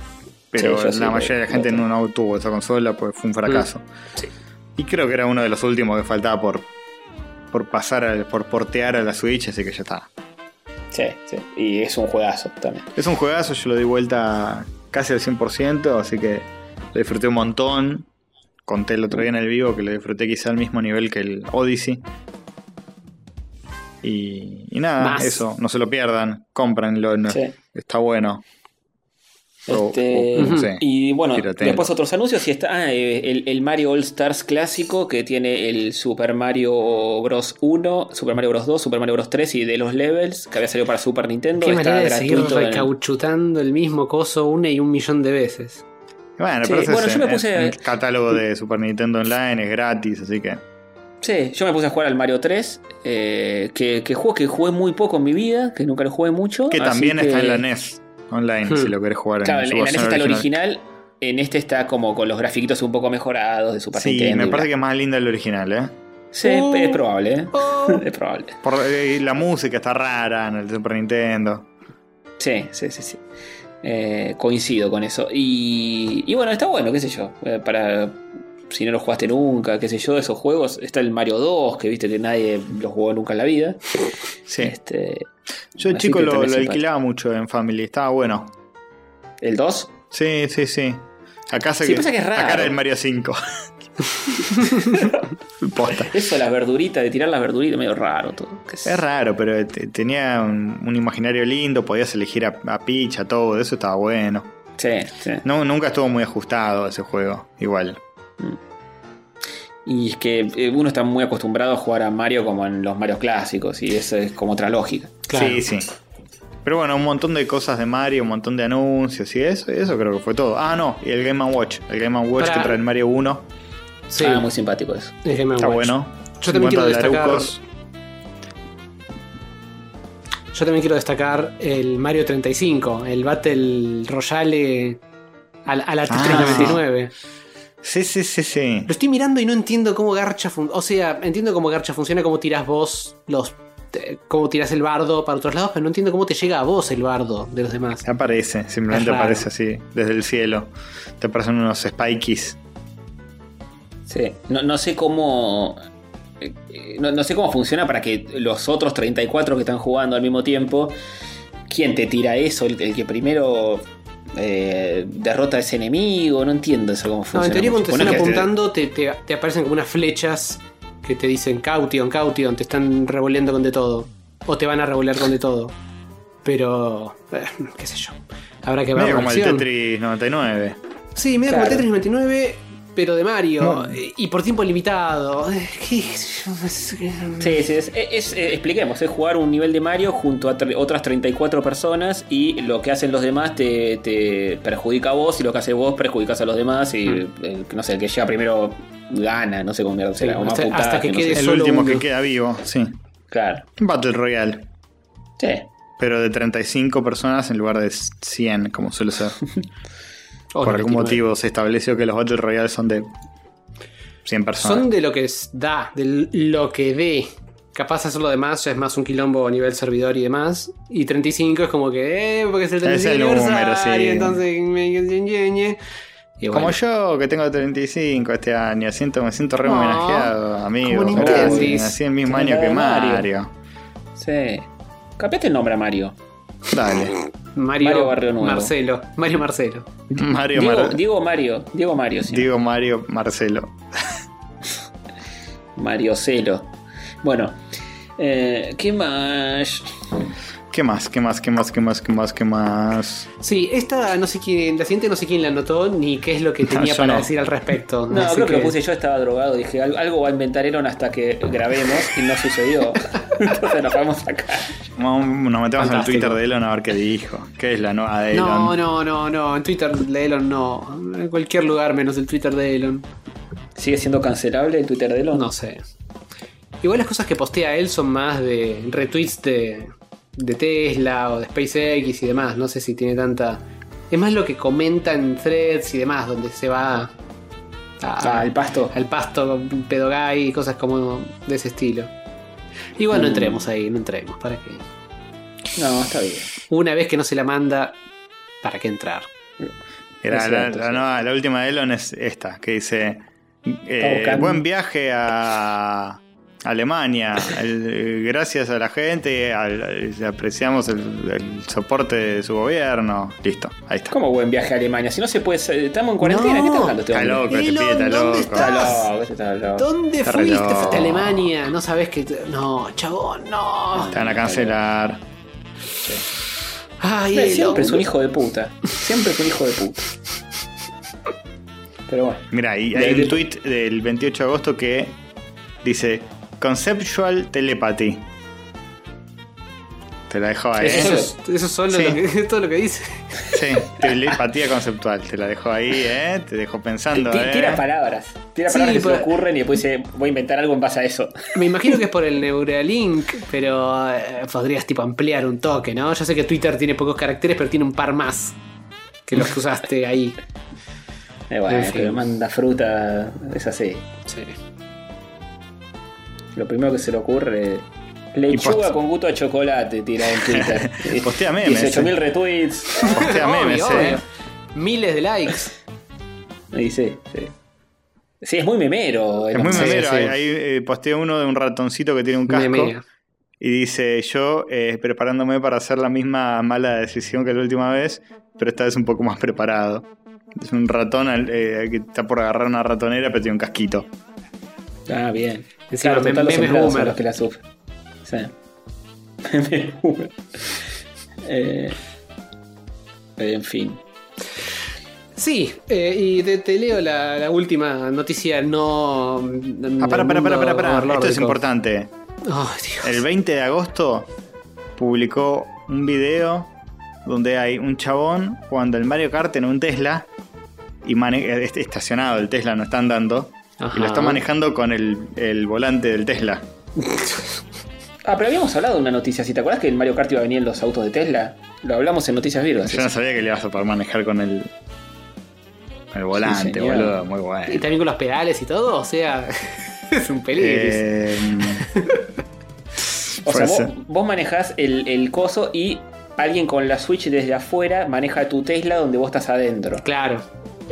Speaker 1: pero
Speaker 2: Sí, yo sí,
Speaker 1: la mayoría de la gente no, no tuvo esa consola porque fue un fracaso.
Speaker 3: Sí.
Speaker 1: Y creo que era uno de los últimos que faltaba por, por pasar, al- por portear a la Switch, así que ya está.
Speaker 2: Sí, sí. Y es un juegazo también.
Speaker 1: Es un juegazo, yo lo di vuelta casi al 100%, así que lo disfruté un montón. Conté el otro día en el vivo que lo disfruté quizá al mismo nivel que el Odyssey. Y, y nada,
Speaker 3: Más.
Speaker 1: eso, no se lo pierdan, cómprenlo, no-
Speaker 2: Sí.
Speaker 1: está bueno.
Speaker 2: Este,
Speaker 1: o, no sé,
Speaker 2: y bueno, después otros anuncios y está ah, eh, el, el Mario All Stars clásico que tiene el Super Mario Bros 1, Super Mario Bros 2, Super Mario Bros 3 y de los levels que había salido para Super Nintendo.
Speaker 3: Qué
Speaker 2: está
Speaker 3: manera de seguir
Speaker 2: en-
Speaker 3: recauchutando el mismo coso una y un millón de veces.
Speaker 1: Bueno,
Speaker 2: Sí,
Speaker 1: pero ese
Speaker 2: bueno,
Speaker 1: es
Speaker 2: yo me puse-
Speaker 1: en el catálogo de Super Nintendo Online, es gratis, así que.
Speaker 2: Sí, yo me puse a jugar al Mario 3, eh, que, que juego que jugué muy poco en mi vida, que nunca lo jugué mucho.
Speaker 1: Que
Speaker 2: así
Speaker 1: también
Speaker 2: que-
Speaker 1: está en la NES Online,
Speaker 3: Hmm.
Speaker 1: si lo querés jugar
Speaker 2: Claro,
Speaker 1: en
Speaker 2: la NES está el
Speaker 1: original.
Speaker 2: en este está como con los grafiquitos un poco mejorados de Super
Speaker 1: Sí,
Speaker 2: Nintendo.
Speaker 1: me
Speaker 2: y
Speaker 1: parece que es más linda el original, ¿eh?
Speaker 2: Sí,
Speaker 3: Oh.
Speaker 2: es probable, ¿eh?
Speaker 3: Oh. [LAUGHS]
Speaker 2: es probable.
Speaker 1: Por, eh, la música está rara en el Super Nintendo.
Speaker 2: Sí, sí, sí, sí. Eh, coincido con eso. Y, y bueno, está bueno, qué sé yo. eh, para si no lo jugaste nunca, qué sé yo, esos juegos. Está el Mario 2, que viste que nadie lo jugó nunca en la vida.
Speaker 1: Sí.
Speaker 2: Este,
Speaker 1: Yo, chico,
Speaker 2: que
Speaker 1: lo, alquilaba mucho en Family, estaba bueno.
Speaker 2: ¿El 2?
Speaker 1: Sí, sí, sí. Acá se
Speaker 2: Sí, pasa que es raro.
Speaker 1: Acá era el Mario 5. [LAUGHS] Posta.
Speaker 2: Eso, las verduritas, de tirar las verduritas, medio raro todo.
Speaker 1: Es raro, pero te- tenía un, un imaginario lindo, podías elegir a, a Peach, a todo, eso estaba bueno.
Speaker 2: Sí, sí.
Speaker 1: No, nunca estuvo muy ajustado ese juego, igual.
Speaker 2: Y es que eh, uno está muy acostumbrado a jugar a Mario como en los Marios clásicos, y eso es como otra lógica.
Speaker 3: Claro.
Speaker 1: Sí, sí. Pero bueno, un montón de cosas de Mario, un montón de anuncios y eso, y eso creo que fue todo. Ah, no, y el Game Watch. El Game Watch que trae el Mario 1.
Speaker 3: Sí,
Speaker 2: Ah, muy simpático eso.
Speaker 3: es Game
Speaker 1: Está
Speaker 3: Watch.
Speaker 1: bueno.
Speaker 3: Yo también quiero destacar- Yo también quiero destacar el Mario 35, el Battle Royale a, la- a la
Speaker 1: Ah.
Speaker 3: 99.
Speaker 1: Sí, sí, sí, sí.
Speaker 3: Lo estoy mirando y no entiendo cómo Garcha funciona. O sea, entiendo cómo Garcha funciona, cómo tirás vos los. te- cómo tirás el bardo para otros lados, pero no entiendo cómo te llega a vos el bardo de los demás.
Speaker 1: Aparece, simplemente aparece así, desde el cielo. Te aparecen unos spikies.
Speaker 2: Sí. No, no sé cómo. eh, No, no sé cómo funciona para que los otros 34 que están jugando al mismo tiempo. ¿Quién te tira eso? El, el que primero eh, derrota a ese enemigo. No entiendo eso cómo
Speaker 3: No,
Speaker 2: funciona.
Speaker 3: en teoría cuando te están apuntando, te, te- te aparecen como unas flechas que te dicen caution, caution, te están revoleando con de todo. O te van a revolear con de todo. Pero. eh, qué sé yo. Habrá que ver la
Speaker 1: como el. Tetris 99.
Speaker 3: Sí, medio como el. Tetris 99, pero de Mario.
Speaker 1: No.
Speaker 3: eh, Y por tiempo limitado. Eh, [LAUGHS] ¿qué?
Speaker 2: Sí, sí, es, es- eh, expliquemos, es jugar un nivel de Mario junto a otras 34 personas y lo que hacen los demás te, te perjudica a vos y lo que hace vos perjudicas a los demás y el, no sé, el que llega primero gana, no sé cómo mierda
Speaker 3: Sí,
Speaker 2: será, o más
Speaker 3: hasta- hasta que
Speaker 2: no
Speaker 3: quede
Speaker 2: sé.
Speaker 1: El último
Speaker 3: uno.
Speaker 1: que queda vivo, sí.
Speaker 2: Claro,
Speaker 1: Battle Royale.
Speaker 2: sí.
Speaker 1: Pero de 35 personas en lugar de 100, como suele ser. [LAUGHS] Por algún
Speaker 3: 99.
Speaker 1: motivo se estableció que los Battle Royale son de 100 personas.
Speaker 3: Son de lo que es- da, de lo que dé. Capaz hacer lo demás ya es más un quilombo a nivel servidor y demás. Y 35 es como que, eh, porque es el
Speaker 1: Es
Speaker 3: 35
Speaker 1: el número, sí.
Speaker 3: entonces me- bueno,
Speaker 1: Como yo, que tengo 35 este año, siento, me siento re
Speaker 3: No,
Speaker 1: homenajeado, amigo.
Speaker 3: como
Speaker 1: Gracias. Nací el mismo año que
Speaker 2: de Mario.
Speaker 1: Mario.
Speaker 2: Sí. Cambiate el nombre a Mario.
Speaker 1: Dale.
Speaker 3: Mario,
Speaker 2: Mario Barrio Nuevo.
Speaker 3: Marcelo. Mario Marcelo.
Speaker 1: Mario
Speaker 2: Diego,
Speaker 1: Mar-
Speaker 2: Diego Mario. Diego Mario, sí.
Speaker 1: Diego Mario Marcelo.
Speaker 2: Mario Celo. Bueno, Eh, ¿Qué más?
Speaker 1: ¿Qué más? ¿Qué más? ¿Qué más? ¿Qué más? ¿Qué más? ¿Qué más?
Speaker 3: Sí, esta no sé quién, la siguiente no sé quién la anotó ni qué es lo que
Speaker 1: No, [LAUGHS]
Speaker 3: tenía para
Speaker 1: no.
Speaker 3: decir al respecto.
Speaker 2: No,
Speaker 3: Así
Speaker 2: creo que lo puse yo, estaba drogado. Dije, "Al- algo va a inventar Elon hasta que grabemos y no sucedió. [LAUGHS] Entonces nos vamos acá.
Speaker 1: Nos metemos en el. Twitter de Elon a ver qué dijo. ¿Qué es la nueva de Elon?
Speaker 3: No, no, no, no. En Twitter de Elon no. En cualquier lugar menos el Twitter de Elon.
Speaker 2: ¿Sigue siendo cancelable el Twitter de Elon?
Speaker 3: No sé. Igual las cosas que postea él son más de retweets de, de Tesla o de SpaceX y demás. No sé si tiene tanta. Es más lo que comenta en threads y demás, donde se va a-
Speaker 2: Ah, el pasto.
Speaker 3: al pasto, pedogay y cosas como de ese estilo. Igual no
Speaker 2: Mm.
Speaker 3: entremos ahí, no entremos. ¿Para qué?
Speaker 2: No, está bien.
Speaker 3: Una vez que no se la manda, ¿para qué entrar?
Speaker 1: Era la,
Speaker 2: cierto,
Speaker 1: la
Speaker 2: sí.
Speaker 1: nueva- la última de Elon es esta, que dice: eh. Buen viaje a Alemania. El- gracias a la gente, al- al- apreciamos el, el soporte de su gobierno. Listo, ahí está.
Speaker 2: ¿Cómo buen viaje a Alemania? Si no se puede. Estamos en cuarentena,
Speaker 3: No,
Speaker 2: ¿qué está hablando este
Speaker 1: Está
Speaker 2: hombre?
Speaker 1: loco, este
Speaker 3: Elon,
Speaker 1: pibe está
Speaker 3: ¿dónde
Speaker 1: loco.
Speaker 3: está?
Speaker 2: Está loco, este está loco.
Speaker 3: ¿Dónde
Speaker 1: Está
Speaker 3: fuiste?
Speaker 1: loco.
Speaker 3: Fuiste a Alemania. No sabes que. No, chabón, no.
Speaker 1: Te van a cancelar.
Speaker 3: Ay,
Speaker 2: Eh,
Speaker 3: Elon.
Speaker 2: Siempre es un hijo de puta. Siempre es un hijo de puta. Pero bueno.
Speaker 1: Mira, y hay
Speaker 2: de-
Speaker 1: un tweet del 28 de agosto que dice: Conceptual Telepathy. Te la dejo ahí.
Speaker 3: Eso,
Speaker 1: ¿eh?
Speaker 3: es, eso es solo
Speaker 1: Sí.
Speaker 3: lo que, [LAUGHS] es todo lo que dice.
Speaker 1: Sí, telepatía conceptual. Te la dejo ahí, ¿eh? Te dejo pensando.
Speaker 2: Ti-
Speaker 1: ¿eh?
Speaker 2: Tira palabras. Tira
Speaker 3: Sí,
Speaker 2: palabras que se
Speaker 3: pero-
Speaker 2: ocurren y después dice, voy a inventar algo en base a eso.
Speaker 3: Me imagino que es por el Neuralink, pero eh, podrías tipo ampliar un toque, ¿no? Ya sé que Twitter tiene pocos caracteres, pero tiene un par más que los que usaste ahí. [LAUGHS]
Speaker 2: Eh, bueno,
Speaker 3: En fin.
Speaker 2: que me manda fruta. Es así.
Speaker 3: Sí.
Speaker 2: Lo primero que se le ocurre. Lechuga con gusto a chocolate, tira en Twitter. [LAUGHS]
Speaker 1: Postea memes,
Speaker 2: 18.000
Speaker 1: eh.
Speaker 2: retweets.
Speaker 1: Postea memes,
Speaker 3: Obvio,
Speaker 1: ¿eh?
Speaker 3: obvio. Miles de likes.
Speaker 2: Y sí, sí. Sí, es muy memero.
Speaker 1: Es muy.
Speaker 3: Sí,
Speaker 1: memero.
Speaker 3: sí.
Speaker 1: Ahí, ahí, eh, posteé uno de un ratoncito que tiene un casco.
Speaker 3: Memea.
Speaker 1: Y dice: Yo eh, preparándome para hacer la misma mala decisión que la última vez, pero esta vez un poco más preparado. Es un ratón eh, que está por agarrar una ratonera, pero tiene un casquito.
Speaker 2: Ah, bien.
Speaker 3: Encima,
Speaker 2: Claro, total, los empleados son
Speaker 3: boomer.
Speaker 2: los que la sufren. Sí. Boomer. Eh, en fin.
Speaker 3: Sí, eh, y te, te leo la, la última noticia no.
Speaker 1: Ah, para, para, para, para, para. Esto es importante. El 20 de agosto publicó un video donde hay un chabón jugando el Mario Kart en un Tesla y eh, estacionado, el Tesla no está andando y lo está manejando con el, el volante del Tesla.
Speaker 2: Ah, pero habíamos hablado de una noticia. Si te acuerdas que el Mario Kart iba a venir en los autos de Tesla, lo hablamos en Noticias Virgas.
Speaker 1: Yo no sabía que le ibas a poder manejar con el, con el volante, boludo, muy
Speaker 3: Y
Speaker 1: bueno.
Speaker 3: también con los pedales y todo, o sea, [LAUGHS] es un peligro.
Speaker 1: Eh, [LAUGHS]
Speaker 2: O sea, vos, vos manejás el, el coso y alguien con la Switch desde afuera maneja tu Tesla donde vos estás adentro.
Speaker 3: Claro.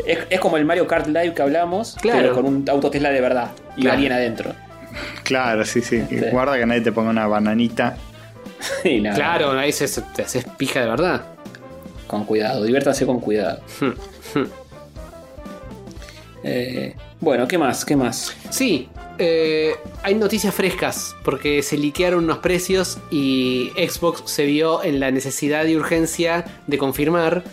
Speaker 2: Es, es como el Mario Kart Live que hablamos,
Speaker 3: Claro.
Speaker 2: pero con un auto Tesla de verdad y
Speaker 3: Claro.
Speaker 2: alguien adentro.
Speaker 1: Claro, sí, sí.
Speaker 2: Sí.
Speaker 1: Guarda que nadie te ponga una bananita. [LAUGHS]
Speaker 2: Nada,
Speaker 3: Claro, ahí se, se- te haces pija de verdad.
Speaker 2: Con cuidado, diviértanse con cuidado. Eh, bueno, ¿qué más? ¿Qué más?
Speaker 3: Sí, eh, hay noticias frescas porque se liquearon unos precios y Xbox se vio en la necesidad y urgencia de confirmar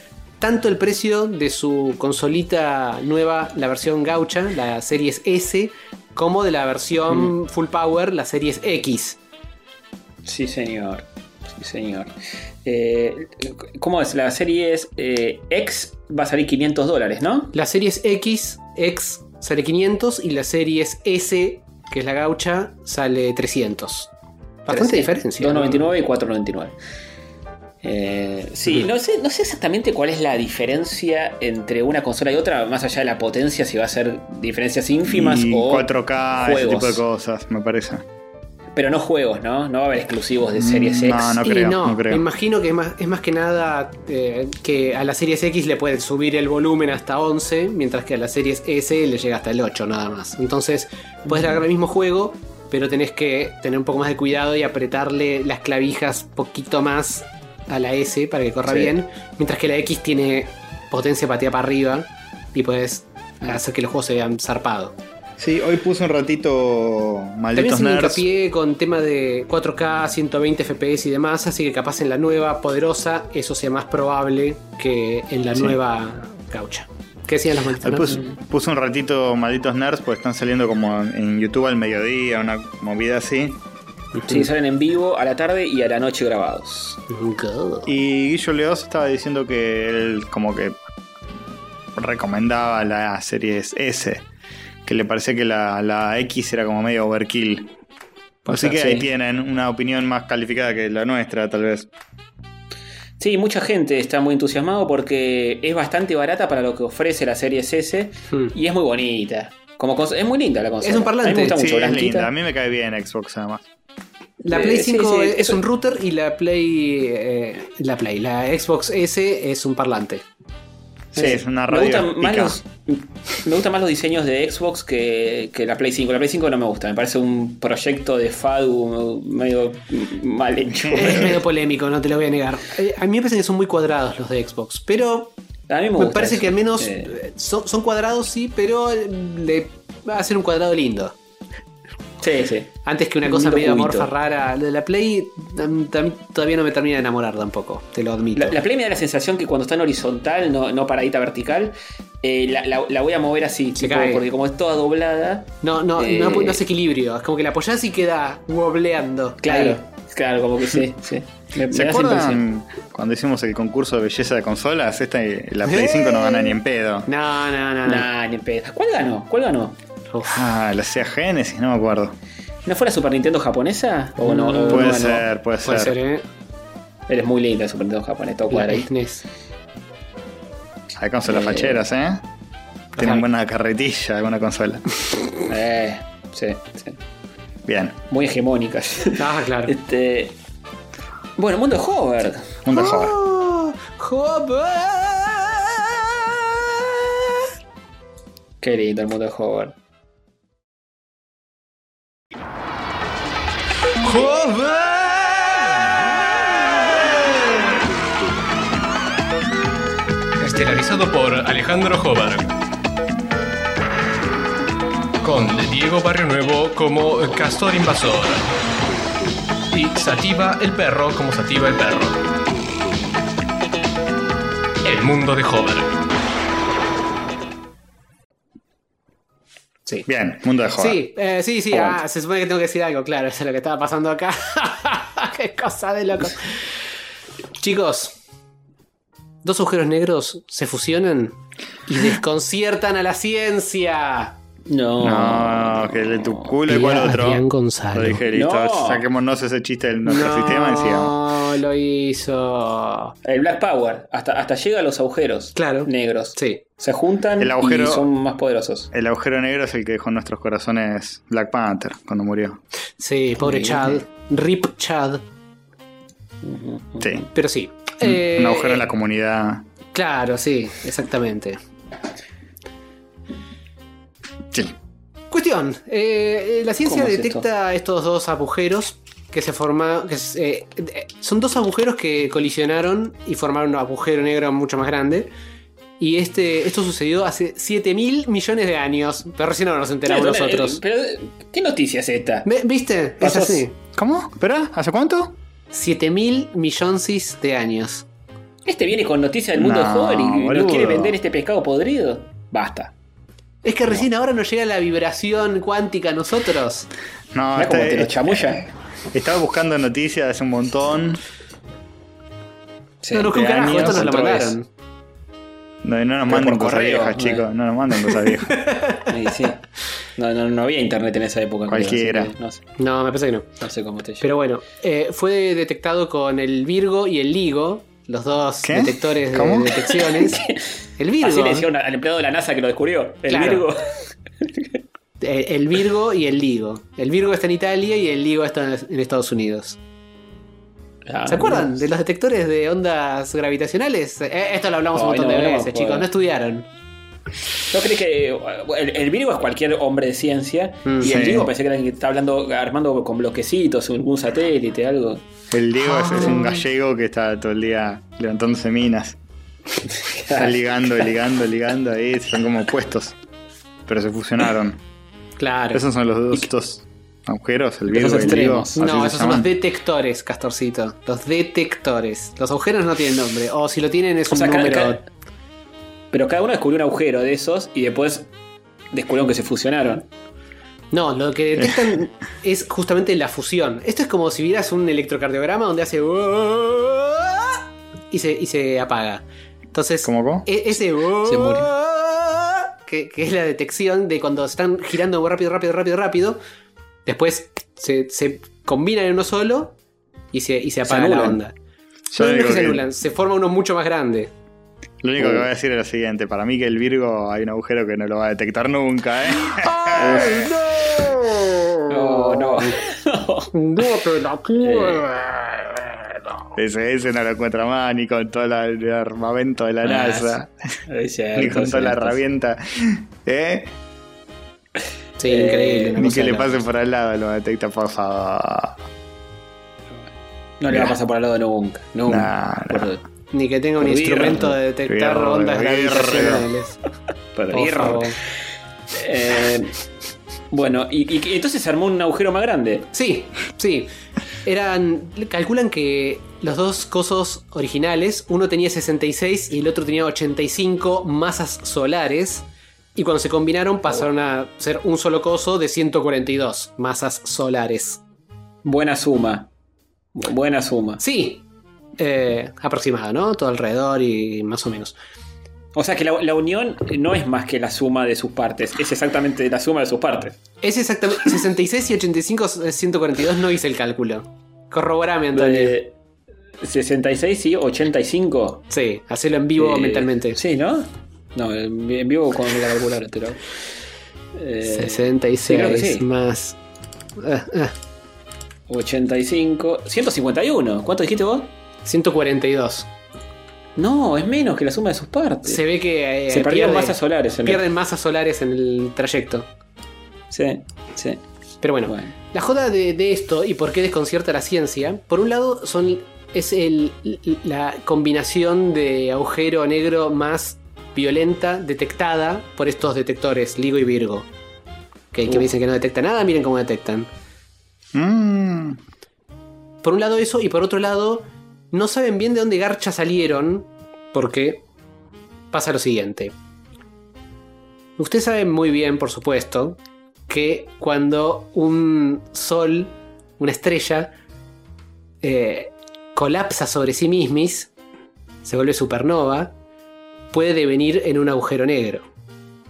Speaker 3: tanto el precio de su consolita nueva, la versión gaucha, la Series S, como de la versión Full Power, la Series X.
Speaker 2: Sí, señor. Sí, señor. Eh, ¿Cómo es? La serie es eh, X va a salir 500 dólares, ¿no?
Speaker 3: La Series X, X sale 500 y la Series S, que es la gaucha, sale 300. Bastante diferencia. ¿no?
Speaker 2: 2.99 y 4.99. Eh, sí, no sé, no sé exactamente cuál es la diferencia entre una consola y otra, más allá de la potencia, si va a ser diferencias ínfimas
Speaker 1: y
Speaker 2: o
Speaker 1: 4K, ese
Speaker 2: juegos.
Speaker 1: tipo de cosas, me parece.
Speaker 2: Pero no juegos, ¿no? No va a haber exclusivos de Series
Speaker 1: Mm,
Speaker 2: X.
Speaker 1: no, no
Speaker 3: y
Speaker 1: creo,
Speaker 3: no,
Speaker 1: no creo.
Speaker 3: me imagino que es más, es más que nada eh, que a la Series X le pueden subir el volumen hasta 11, mientras que a la Series S le llega hasta el 8 nada más. Entonces, puedes largar el mismo juego, pero tenés que tener un poco más de cuidado y apretarle las clavijas poquito más a la S para que corra
Speaker 2: Sí.
Speaker 3: bien, mientras que la X tiene potencia patea para arriba y puedes hacer que los juegos se vean zarpados.
Speaker 1: Sí, hoy puse un ratito
Speaker 3: También
Speaker 1: malditos
Speaker 3: hacen
Speaker 1: nerds.
Speaker 3: hincapié con tema de 4K, 120 FPS y demás, así que capaz en la nueva poderosa eso sea más probable que en la
Speaker 1: Sí.
Speaker 3: nueva gaucha. ¿Qué decían los malditos
Speaker 1: puse,
Speaker 3: nerds?
Speaker 1: puse un ratito malditos nerds, pues están saliendo como en YouTube al mediodía, una movida así.
Speaker 2: Sí, salen en vivo a la tarde y a la noche grabados.
Speaker 3: Go.
Speaker 1: Y Guillo Leos estaba diciendo que él como que recomendaba la serie S, que le parecía que la, la X era como medio overkill. Así que ahí
Speaker 2: sí.
Speaker 1: tienen una opinión más calificada que la nuestra, tal vez.
Speaker 2: Sí, mucha gente está muy entusiasmado porque es bastante barata para lo que ofrece la serie S
Speaker 3: Hmm.
Speaker 2: y es muy bonita. Como es muy linda la consola.
Speaker 3: Es un parlante.
Speaker 2: A mí me gusta
Speaker 1: Sí,
Speaker 2: mucho,
Speaker 1: es
Speaker 2: blanquita.
Speaker 1: linda. A mí me cae bien Xbox además.
Speaker 3: La
Speaker 2: Eh,
Speaker 3: Play
Speaker 2: sí,
Speaker 3: 5
Speaker 2: sí,
Speaker 3: es un router y la Play. eh, la Play, la Xbox S es un parlante.
Speaker 1: Sí, es una
Speaker 2: me
Speaker 1: radio.
Speaker 2: gustan, más los, me gustan más los diseños de Xbox que, que la Play 5. La Play 5 no me gusta, me parece un proyecto de FADU medio mal hecho.
Speaker 3: Es medio polémico, no te lo voy a negar. Eh, A mí me parece que son muy cuadrados los de Xbox, pero
Speaker 2: A mí me,
Speaker 3: parece
Speaker 2: eso.
Speaker 3: que al menos
Speaker 2: Eh,
Speaker 3: son, son cuadrados, sí, pero eh, le va a ser un cuadrado lindo.
Speaker 2: sí, sí.
Speaker 3: Antes que una
Speaker 2: Un
Speaker 3: cosa medio amorfa rara. Lo de la Play todavía no me termina de enamorar tampoco, te lo admito.
Speaker 2: La, la Play me da la sensación que cuando está en horizontal, no, no paradita vertical, eh, la, la- la voy a mover así,
Speaker 3: Se
Speaker 2: tipo,
Speaker 3: cae.
Speaker 2: porque como es toda doblada.
Speaker 3: No, no,
Speaker 2: Eh,
Speaker 3: no, no hace equilibrio. Es como que la apoyás y queda wobbleando.
Speaker 2: Claro,
Speaker 3: Ahí.
Speaker 2: claro, como que sí, [LAUGHS] sí. Me,
Speaker 1: ¿Se
Speaker 2: me
Speaker 1: acuerdan cuando hicimos el concurso de belleza de consolas? Esta, la Play 5 no gana ni en pedo.
Speaker 3: No, no, no. no.
Speaker 2: Nah, ni pedo. ¿Cuál ganó? ¿Cuál ganó?
Speaker 3: Uf.
Speaker 1: Ah, la Sega Genesis, no me acuerdo.
Speaker 2: ¿No fue la Super Nintendo japonesa? ¿O no? o no
Speaker 1: Puede ser, puede,
Speaker 3: Puede
Speaker 1: ser.
Speaker 3: ser, ¿eh?
Speaker 2: Eres muy linda Super Nintendo japonesa, todo cuadradito.
Speaker 1: Hay consolas
Speaker 2: Eh,
Speaker 1: facheras, ¿eh? Tienen
Speaker 2: ajá.
Speaker 1: buena carretilla alguna consola.
Speaker 2: Eh, sí, sí.
Speaker 1: Bien.
Speaker 2: Muy hegemónicas.
Speaker 3: Ah, claro.
Speaker 2: este. Bueno, Mundo Hover.
Speaker 1: Mundo joven.
Speaker 3: Oh, Hover.
Speaker 2: Qué lindo el Mundo Hover.
Speaker 5: Estelarizado por Alejandro Jobar. Con Diego Barrio Nuevo como Castor Invasor. Y Sativa el Perro como Sativa el Perro. El mundo de Hover.
Speaker 3: Sí.
Speaker 1: Bien, mundo de joven.
Speaker 3: Sí, eh, sí, sí. Ah, se supone que tengo que decir algo, claro. Eso es lo que estaba pasando acá. [LAUGHS] Qué cosa de loco. Chicos, dos agujeros negros se fusionan y desconciertan a la ciencia.
Speaker 2: No.
Speaker 1: No, que de tu culo y cuál otro.
Speaker 3: Adrián Gonzalo.
Speaker 1: Lo dije, listo.
Speaker 2: No.
Speaker 1: Saquémonos ese chiste de nuestro sistema y sigamos.
Speaker 3: No, lo hizo.
Speaker 2: El Black Power. Hasta, hasta llega a los agujeros.
Speaker 3: Claro.
Speaker 2: Negros.
Speaker 3: Sí.
Speaker 2: Se juntan
Speaker 1: El agujero-
Speaker 2: y son más poderosos.
Speaker 1: El agujero negro es el que dejó en nuestros corazones Black Panther cuando murió.
Speaker 3: Sí, pobre
Speaker 2: Sí.
Speaker 3: Chad. Rip Chad.
Speaker 1: Sí.
Speaker 3: Pero sí.
Speaker 1: Un-
Speaker 3: Eh,
Speaker 1: un agujero en la comunidad.
Speaker 3: Claro, sí, exactamente.
Speaker 1: Sí.
Speaker 3: Cuestión, eh, eh, la ciencia
Speaker 2: ¿Cómo es
Speaker 3: detecta estos dos agujeros que se forman, que es, eh, eh, son dos agujeros que colisionaron y formaron un agujero negro mucho más grande. Y este, esto sucedió hace 7 mil millones de años, pero recién ahora nos enteramos
Speaker 2: Pero,
Speaker 3: nosotros.
Speaker 2: Pero, ¿qué noticia es esta?
Speaker 3: ¿Viste? Es así.
Speaker 1: ¿Cómo? ¿Espera? ¿Hace cuánto?
Speaker 3: 7 mil millonsis de años.
Speaker 2: Este viene con noticias del mundo
Speaker 1: No,
Speaker 2: de Hover y
Speaker 1: boludo.
Speaker 2: nos quiere vender este pescado podrido. Basta.
Speaker 3: Es que recién ahora nos llega la vibración cuántica a nosotros.
Speaker 1: No,
Speaker 2: cómo
Speaker 1: está-
Speaker 2: te lo chamulla.
Speaker 1: estaba buscando noticias hace un montón.
Speaker 2: Sí,
Speaker 3: no, no, un carajo, esto nos lo mandaron.
Speaker 1: No, no nos manden cosas
Speaker 2: correo,
Speaker 1: viejas,
Speaker 2: no.
Speaker 1: chicos. No nos manden cosas viejas. [LAUGHS]
Speaker 2: Sí, sí. No, no, no había internet en esa época.
Speaker 1: Cualquiera.
Speaker 2: que No sé,
Speaker 3: No, me parece que no.
Speaker 2: no sé cómo te llama.
Speaker 3: Pero bueno, eh, fue detectado con el Virgo y el Ligo, los dos
Speaker 1: ¿Qué?
Speaker 3: detectores de detecciones. [LAUGHS] el Virgo.
Speaker 2: Así le decían al empleado de la NASA que lo descubrió. El
Speaker 3: Claro.
Speaker 2: Virgo. [LAUGHS]
Speaker 3: eh, el Virgo y el Ligo. El Virgo está en Italia y el Ligo está en Estados Unidos.
Speaker 2: Ah,
Speaker 3: ¿Se acuerdan de los detectores de ondas gravitacionales? Eh, esto lo hablamos un montón
Speaker 2: no,
Speaker 3: de veces,
Speaker 2: acuerdo.
Speaker 3: chicos. No estudiaron.
Speaker 2: Yo creí que el, el Virgo es cualquier hombre de ciencia.
Speaker 3: Mm,
Speaker 2: y el. Ligo pensé que era el que está hablando, armando con bloquecitos, algún satélite, algo.
Speaker 1: El Diego es, es un
Speaker 3: Ah.
Speaker 1: gallego que está todo el día levantándose minas. Está [LAUGHS] ligando, ligando, ligando ahí. Son como opuestos. Pero se fusionaron.
Speaker 3: Claro.
Speaker 1: Esos son los dos, dos agujeros, el Virgo y el
Speaker 3: No, esos son los detectores, Castorcito. Los detectores. Los agujeros no tienen nombre. O si lo tienen es
Speaker 2: O
Speaker 3: un
Speaker 2: sea, cada-
Speaker 3: número.
Speaker 2: Pero cada uno descubrió un agujero de esos y después descubrieron que se fusionaron.
Speaker 3: No, lo que detectan [LAUGHS] es justamente la fusión. Esto es como si vieras un electrocardiograma donde hace. Y se, y se apaga. Entonces,
Speaker 1: ¿Cómo, cómo?
Speaker 3: e- ese.
Speaker 2: Se murió.
Speaker 3: Que, que es la detección de cuando están girando rápido, rápido, rápido, rápido. Después se, se combinan en uno solo y se, y se apaga la onda.
Speaker 1: Yo
Speaker 3: No, no es
Speaker 1: digo
Speaker 3: que se
Speaker 1: que-
Speaker 3: anulan, se forma uno mucho más grande.
Speaker 1: Lo único que voy a decir es lo siguiente: para mí, que el Virgo hay un agujero que no lo va a detectar nunca, ¿eh? [LAUGHS]
Speaker 2: No, no.
Speaker 3: No te la [LAUGHS]
Speaker 1: Ese, ese no lo encuentra más ni con todo la- el armamento de la
Speaker 2: Ah,
Speaker 1: NASA,
Speaker 2: Es [LAUGHS] cierto,
Speaker 1: ni con toda la herramienta. ¿Eh?
Speaker 3: Sí,
Speaker 2: Eh,
Speaker 3: increíble.
Speaker 1: Ni que le pase por al lado lo detecta, por favor.
Speaker 2: No le va a pasar por al lado nunca. Nunca.
Speaker 1: Nah,
Speaker 2: Por-
Speaker 3: Ni que tenga un instrumento de detectar
Speaker 1: Birra,
Speaker 3: ondas gravitacionales.
Speaker 2: Eh, bueno, y, y- entonces se armó un agujero más grande.
Speaker 3: Sí, sí. Eran. Calculan que los dos cosos originales, uno tenía 66 y el otro tenía 85 masas solares. Y cuando se combinaron pasaron a ser un solo coso de 142 masas solares.
Speaker 2: Buena suma. Bu- Buena suma.
Speaker 3: Sí, eh, aproximado, ¿no? Todo alrededor y más o menos.
Speaker 2: O sea que la, la unión no es más que la suma de sus partes, es exactamente la suma de sus partes.
Speaker 3: Es exactamente [LAUGHS] 66 y 85 es 142, no hice el cálculo. Corroborame, Antonio.
Speaker 2: Eh, 66 y 85.
Speaker 3: Sí, hacelo en vivo
Speaker 2: Eh,
Speaker 3: mentalmente.
Speaker 2: Sí, ¿no? No, en vivo con la calculadora, pero. eh,
Speaker 3: 66
Speaker 2: sí, sí.
Speaker 3: más. ah, ah,
Speaker 2: 85. 151. ¿Cuánto dijiste vos?
Speaker 3: 142.
Speaker 2: No, es menos que la suma de sus partes.
Speaker 3: Se ve que eh,
Speaker 2: Se perdieron
Speaker 3: pierde-
Speaker 2: masas solares. En
Speaker 3: pierden masas solares en el trayecto.
Speaker 2: Sí, sí.
Speaker 3: Pero bueno,
Speaker 2: Bueno.
Speaker 3: la joda de, de esto y por qué desconcierta la ciencia, por un lado son es el, la combinación de agujero negro más violenta detectada por estos detectores, Ligo y Virgo. Que, que
Speaker 2: Uh.
Speaker 3: me dicen que no detecta nada, miren cómo detectan.
Speaker 1: Mm,
Speaker 3: Por un lado eso, y por otro lado, no saben bien de dónde garcha salieron, porque pasa lo siguiente. Ustedes saben muy bien, por supuesto, que cuando un sol, una estrella, eh, colapsa sobre sí mismis, se vuelve supernova, puede devenir en un agujero negro.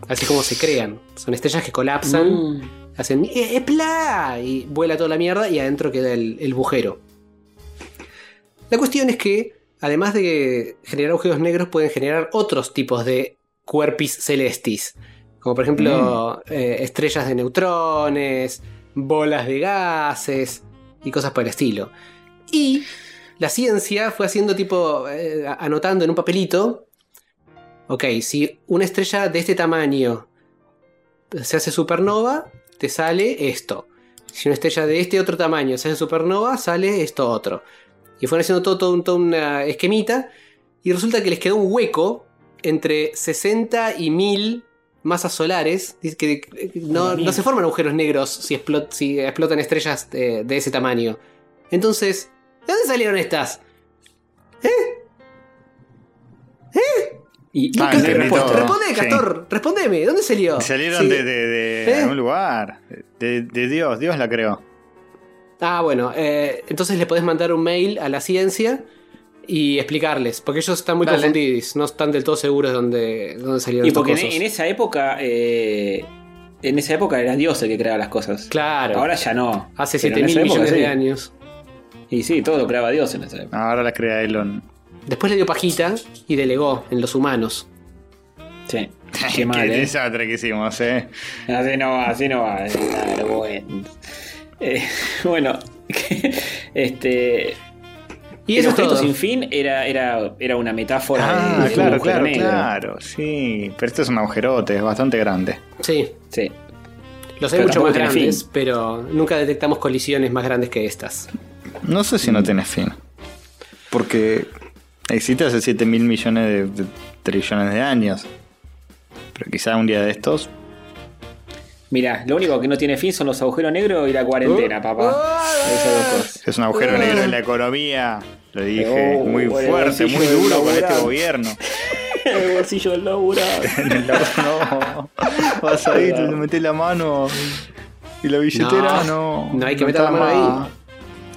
Speaker 3: Así como se crean. Son estrellas que colapsan
Speaker 2: Mm.
Speaker 3: hacen "Eh, ¡Epla! y vuela toda la mierda y adentro queda el, el bujero. La cuestión es que, además de generar agujeros negros, pueden generar otros tipos de cuerpis celestis. Como por ejemplo eh, estrellas de neutrones, bolas de gases y cosas por el estilo. Y la ciencia fue haciendo tipo, eh, anotando en un papelito, ok, si una estrella de este tamaño se hace supernova, te sale esto. Si una estrella de este otro tamaño se hace supernova, sale esto otro. Y fueron haciendo todo, todo una esquemita. Y resulta que les quedó un hueco entre 60 y 1000 masas solares. Dice que eh, no, no se forman agujeros negros si, explot- si explotan estrellas de, de ese tamaño. Entonces, ¿de dónde salieron estas?
Speaker 2: Y,
Speaker 1: Ah,
Speaker 2: y- respuesta.
Speaker 1: todo.
Speaker 3: Responde,
Speaker 1: Sí.
Speaker 3: Castor, respondeme, ¿dónde salió?
Speaker 1: salieron
Speaker 3: Sí.
Speaker 1: de, de- de
Speaker 3: ¿Eh?
Speaker 1: algún lugar. De, de Dios, Dios la creó.
Speaker 3: Ah, bueno, eh, entonces le podés mandar un mail a la ciencia y explicarles, porque ellos están muy
Speaker 1: Dale.
Speaker 3: confundidos, no están del todo seguros de dónde, dónde salieron
Speaker 2: Y porque en, esa época. eh, en esa época era Dios el que creaba las cosas.
Speaker 3: Claro,
Speaker 2: Ahora ya no.
Speaker 3: hace
Speaker 2: Pero
Speaker 3: 7
Speaker 2: en
Speaker 3: mil
Speaker 2: época
Speaker 3: millones
Speaker 2: sí.
Speaker 3: de años.
Speaker 2: Y sí, todo lo creaba Dios en esa época.
Speaker 1: Ahora la crea Elon.
Speaker 3: Después le dio pajita y delegó en los humanos.
Speaker 2: Sí. [LAUGHS] Qué mal,
Speaker 1: Qué
Speaker 2: ¿eh?
Speaker 1: desastre que hicimos, eh.
Speaker 2: Así no va, así no va. una vergüenza. Eh, [LAUGHS] bueno, [LAUGHS] este.
Speaker 3: Y
Speaker 2: el
Speaker 3: eso
Speaker 2: objeto
Speaker 3: todo.
Speaker 2: sin fin era, era, era una metáfora
Speaker 1: Ah,
Speaker 2: de, de
Speaker 1: claro,
Speaker 2: un
Speaker 1: claro,
Speaker 2: negro.
Speaker 1: claro. Sí, pero esto es un agujerote, es bastante grande.
Speaker 3: Sí,
Speaker 2: Sí.
Speaker 3: los hay
Speaker 2: Pero
Speaker 3: mucho más grandes,
Speaker 2: fin.
Speaker 3: pero nunca detectamos colisiones más grandes que estas.
Speaker 1: No sé si no tiene fin. Porque existe hace 7 mil millones de, de trillones de años. Pero quizá un día de estos.
Speaker 2: Mirá, lo único que no tiene fin son los agujeros negros y la cuarentena, papá. Esas dos cosas.
Speaker 1: Es un agujero negro en la economía. Lo dije
Speaker 2: Oh,
Speaker 1: muy
Speaker 2: bueno,
Speaker 1: fuerte, muy duro con este gobierno. [LAUGHS]
Speaker 2: El bolsillo del laburado. [LAUGHS]
Speaker 1: No. Vas ahí, te metes la mano. Y la billetera, no.
Speaker 3: No, no hay que meter la mano
Speaker 1: más.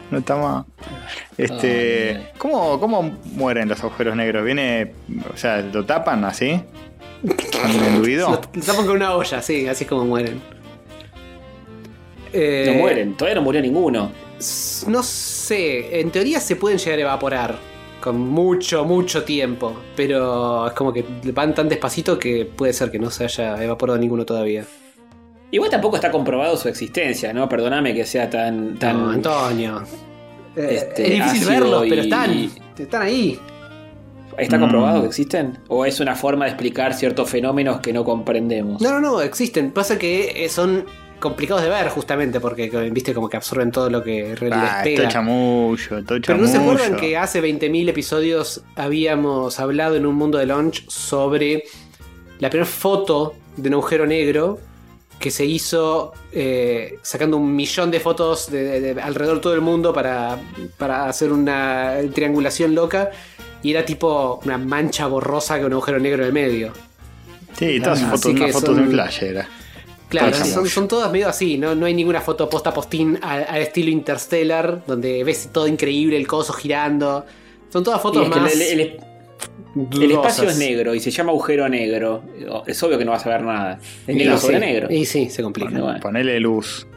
Speaker 1: No está más. Este.
Speaker 2: Ay.
Speaker 1: ¿cómo, ¿Cómo mueren los agujeros negros? ¿Viene. O sea, lo tapan así? ¿Con enduido?
Speaker 3: Lo lo tapan con una olla, sí, así es como mueren. Eh,
Speaker 2: No mueren, todavía no murió ninguno.
Speaker 3: No sé, en teoría se pueden llegar a evaporar con mucho, mucho tiempo, pero es como que van tan despacito que puede ser que no se haya evaporado ninguno todavía.
Speaker 2: Igual tampoco está comprobado su existencia, ¿no? Perdóname que sea tan. tan
Speaker 3: No, Antonio. Eh,
Speaker 2: Este,
Speaker 3: es difícil verlos, pero están. Están ahí.
Speaker 2: ¿Está
Speaker 1: Mm.
Speaker 2: comprobado que existen? ¿O es una forma de explicar ciertos fenómenos que no comprendemos?
Speaker 3: No, no, no, existen. Pasa que eh, son complicados de ver justamente porque viste como que absorben todo lo que
Speaker 1: Ah, todo chamullo, todo
Speaker 3: Pero no se acuerdan que hace 20.000 episodios habíamos hablado en un mundo de launch sobre la primera foto de un agujero negro que se hizo eh, sacando un millón de fotos de, de- de alrededor de todo el mundo para, para hacer una triangulación loca y era tipo una mancha borrosa con un agujero negro en el medio.
Speaker 1: Sí, todas fotos, una foto
Speaker 3: son-
Speaker 1: de flash era.
Speaker 3: Claro, son, todas medio así, ¿no? No hay ninguna foto posta postín al, al estilo Interstellar, donde ves todo increíble, el coso girando. Son todas fotos
Speaker 2: es que
Speaker 3: más.
Speaker 2: el, el- el- el espacio es negro y se llama agujero negro. Es obvio que no vas a ver nada. Es negro
Speaker 3: Y
Speaker 2: sobre
Speaker 3: sí,
Speaker 2: negro.
Speaker 3: Y sí, se complica.
Speaker 2: Bueno, bueno.
Speaker 1: Ponele luz,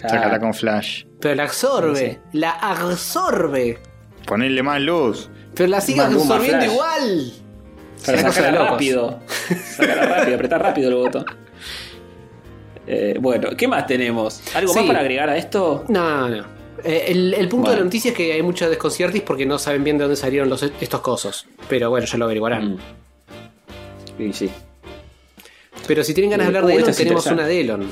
Speaker 2: Claro.
Speaker 1: sácala con flash.
Speaker 3: Pero la absorbe,
Speaker 2: Sí.
Speaker 3: la absorbe.
Speaker 1: Ponele más luz.
Speaker 3: Pero la sigue
Speaker 2: más
Speaker 3: absorbiendo
Speaker 2: flash.
Speaker 3: igual.
Speaker 2: Para sacarla rápido. Sacarla rápido, apretar rápido el botón. Eh, bueno, ¿qué más tenemos? ¿Algo más para agregar a esto?
Speaker 3: No, no. Eh, el, el punto de la noticia es que hay mucha desconciertis porque no saben bien de dónde salieron los, estos cosos. Pero bueno, ya lo averiguarán.
Speaker 2: Mm. Sí, sí.
Speaker 3: Pero si tienen ganas de
Speaker 2: Uh,
Speaker 3: hablar de
Speaker 2: esto
Speaker 3: Elon, tenemos una de Elon.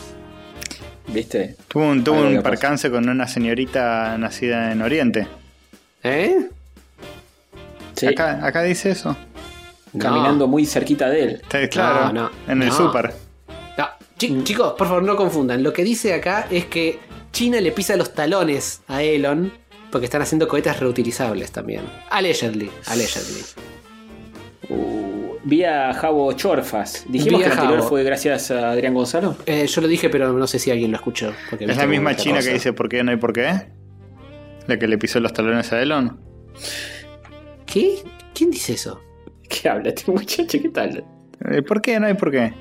Speaker 2: ¿Viste?
Speaker 1: Tuvo un, tuvo un percance con una señorita nacida en Oriente.
Speaker 3: ¿Eh?
Speaker 2: Sí.
Speaker 1: Acá, acá dice eso.
Speaker 2: Caminando muy cerquita de él.
Speaker 1: Está claro.
Speaker 3: no,
Speaker 1: en el
Speaker 3: no.
Speaker 1: súper.
Speaker 3: No, chi- chicos, por favor, no confundan. Lo que dice acá es que China le pisa los talones a Elon porque están haciendo cohetes reutilizables también. Allegedly, allegedly.
Speaker 2: Uh, vi a Javo Chorfas. Dijimos que el anterior
Speaker 3: Javo.
Speaker 2: fue gracias a Adrián Gonzalo.
Speaker 3: Eh, yo lo dije, pero no sé si alguien lo escuchó. porque
Speaker 1: Es la misma china
Speaker 3: cosa.
Speaker 1: que dice por qué no hay por qué. La que le pisó los talones a Elon.
Speaker 3: ¿Qué? ¿Quién dice eso? [LAUGHS]
Speaker 2: ¿Qué habla este muchacho? ¿Qué tal?
Speaker 1: Eh, ¿Por qué no hay por qué?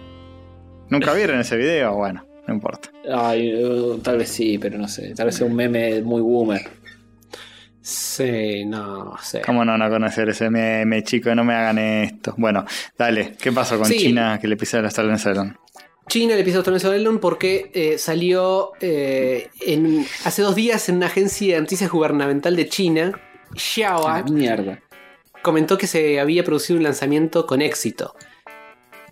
Speaker 1: ¿Nunca vieron ese video? Bueno, no importa.
Speaker 2: Ay, uh, tal vez sí, pero no sé. Tal vez sea un meme muy boomer.
Speaker 3: Sí, no sé.
Speaker 1: ¿Cómo no, no conocer ese meme, chico? No me hagan esto. Bueno, dale. ¿Qué pasó con
Speaker 3: Sí.
Speaker 1: China que le pisa los talones a Elon?
Speaker 3: China le pisa los talones a Elon porque eh, salió eh, en, hace dos días en una agencia de noticias gubernamental de China, Xiaoa,
Speaker 2: Ah, mierda.
Speaker 3: Comentó que se había producido un lanzamiento con éxito.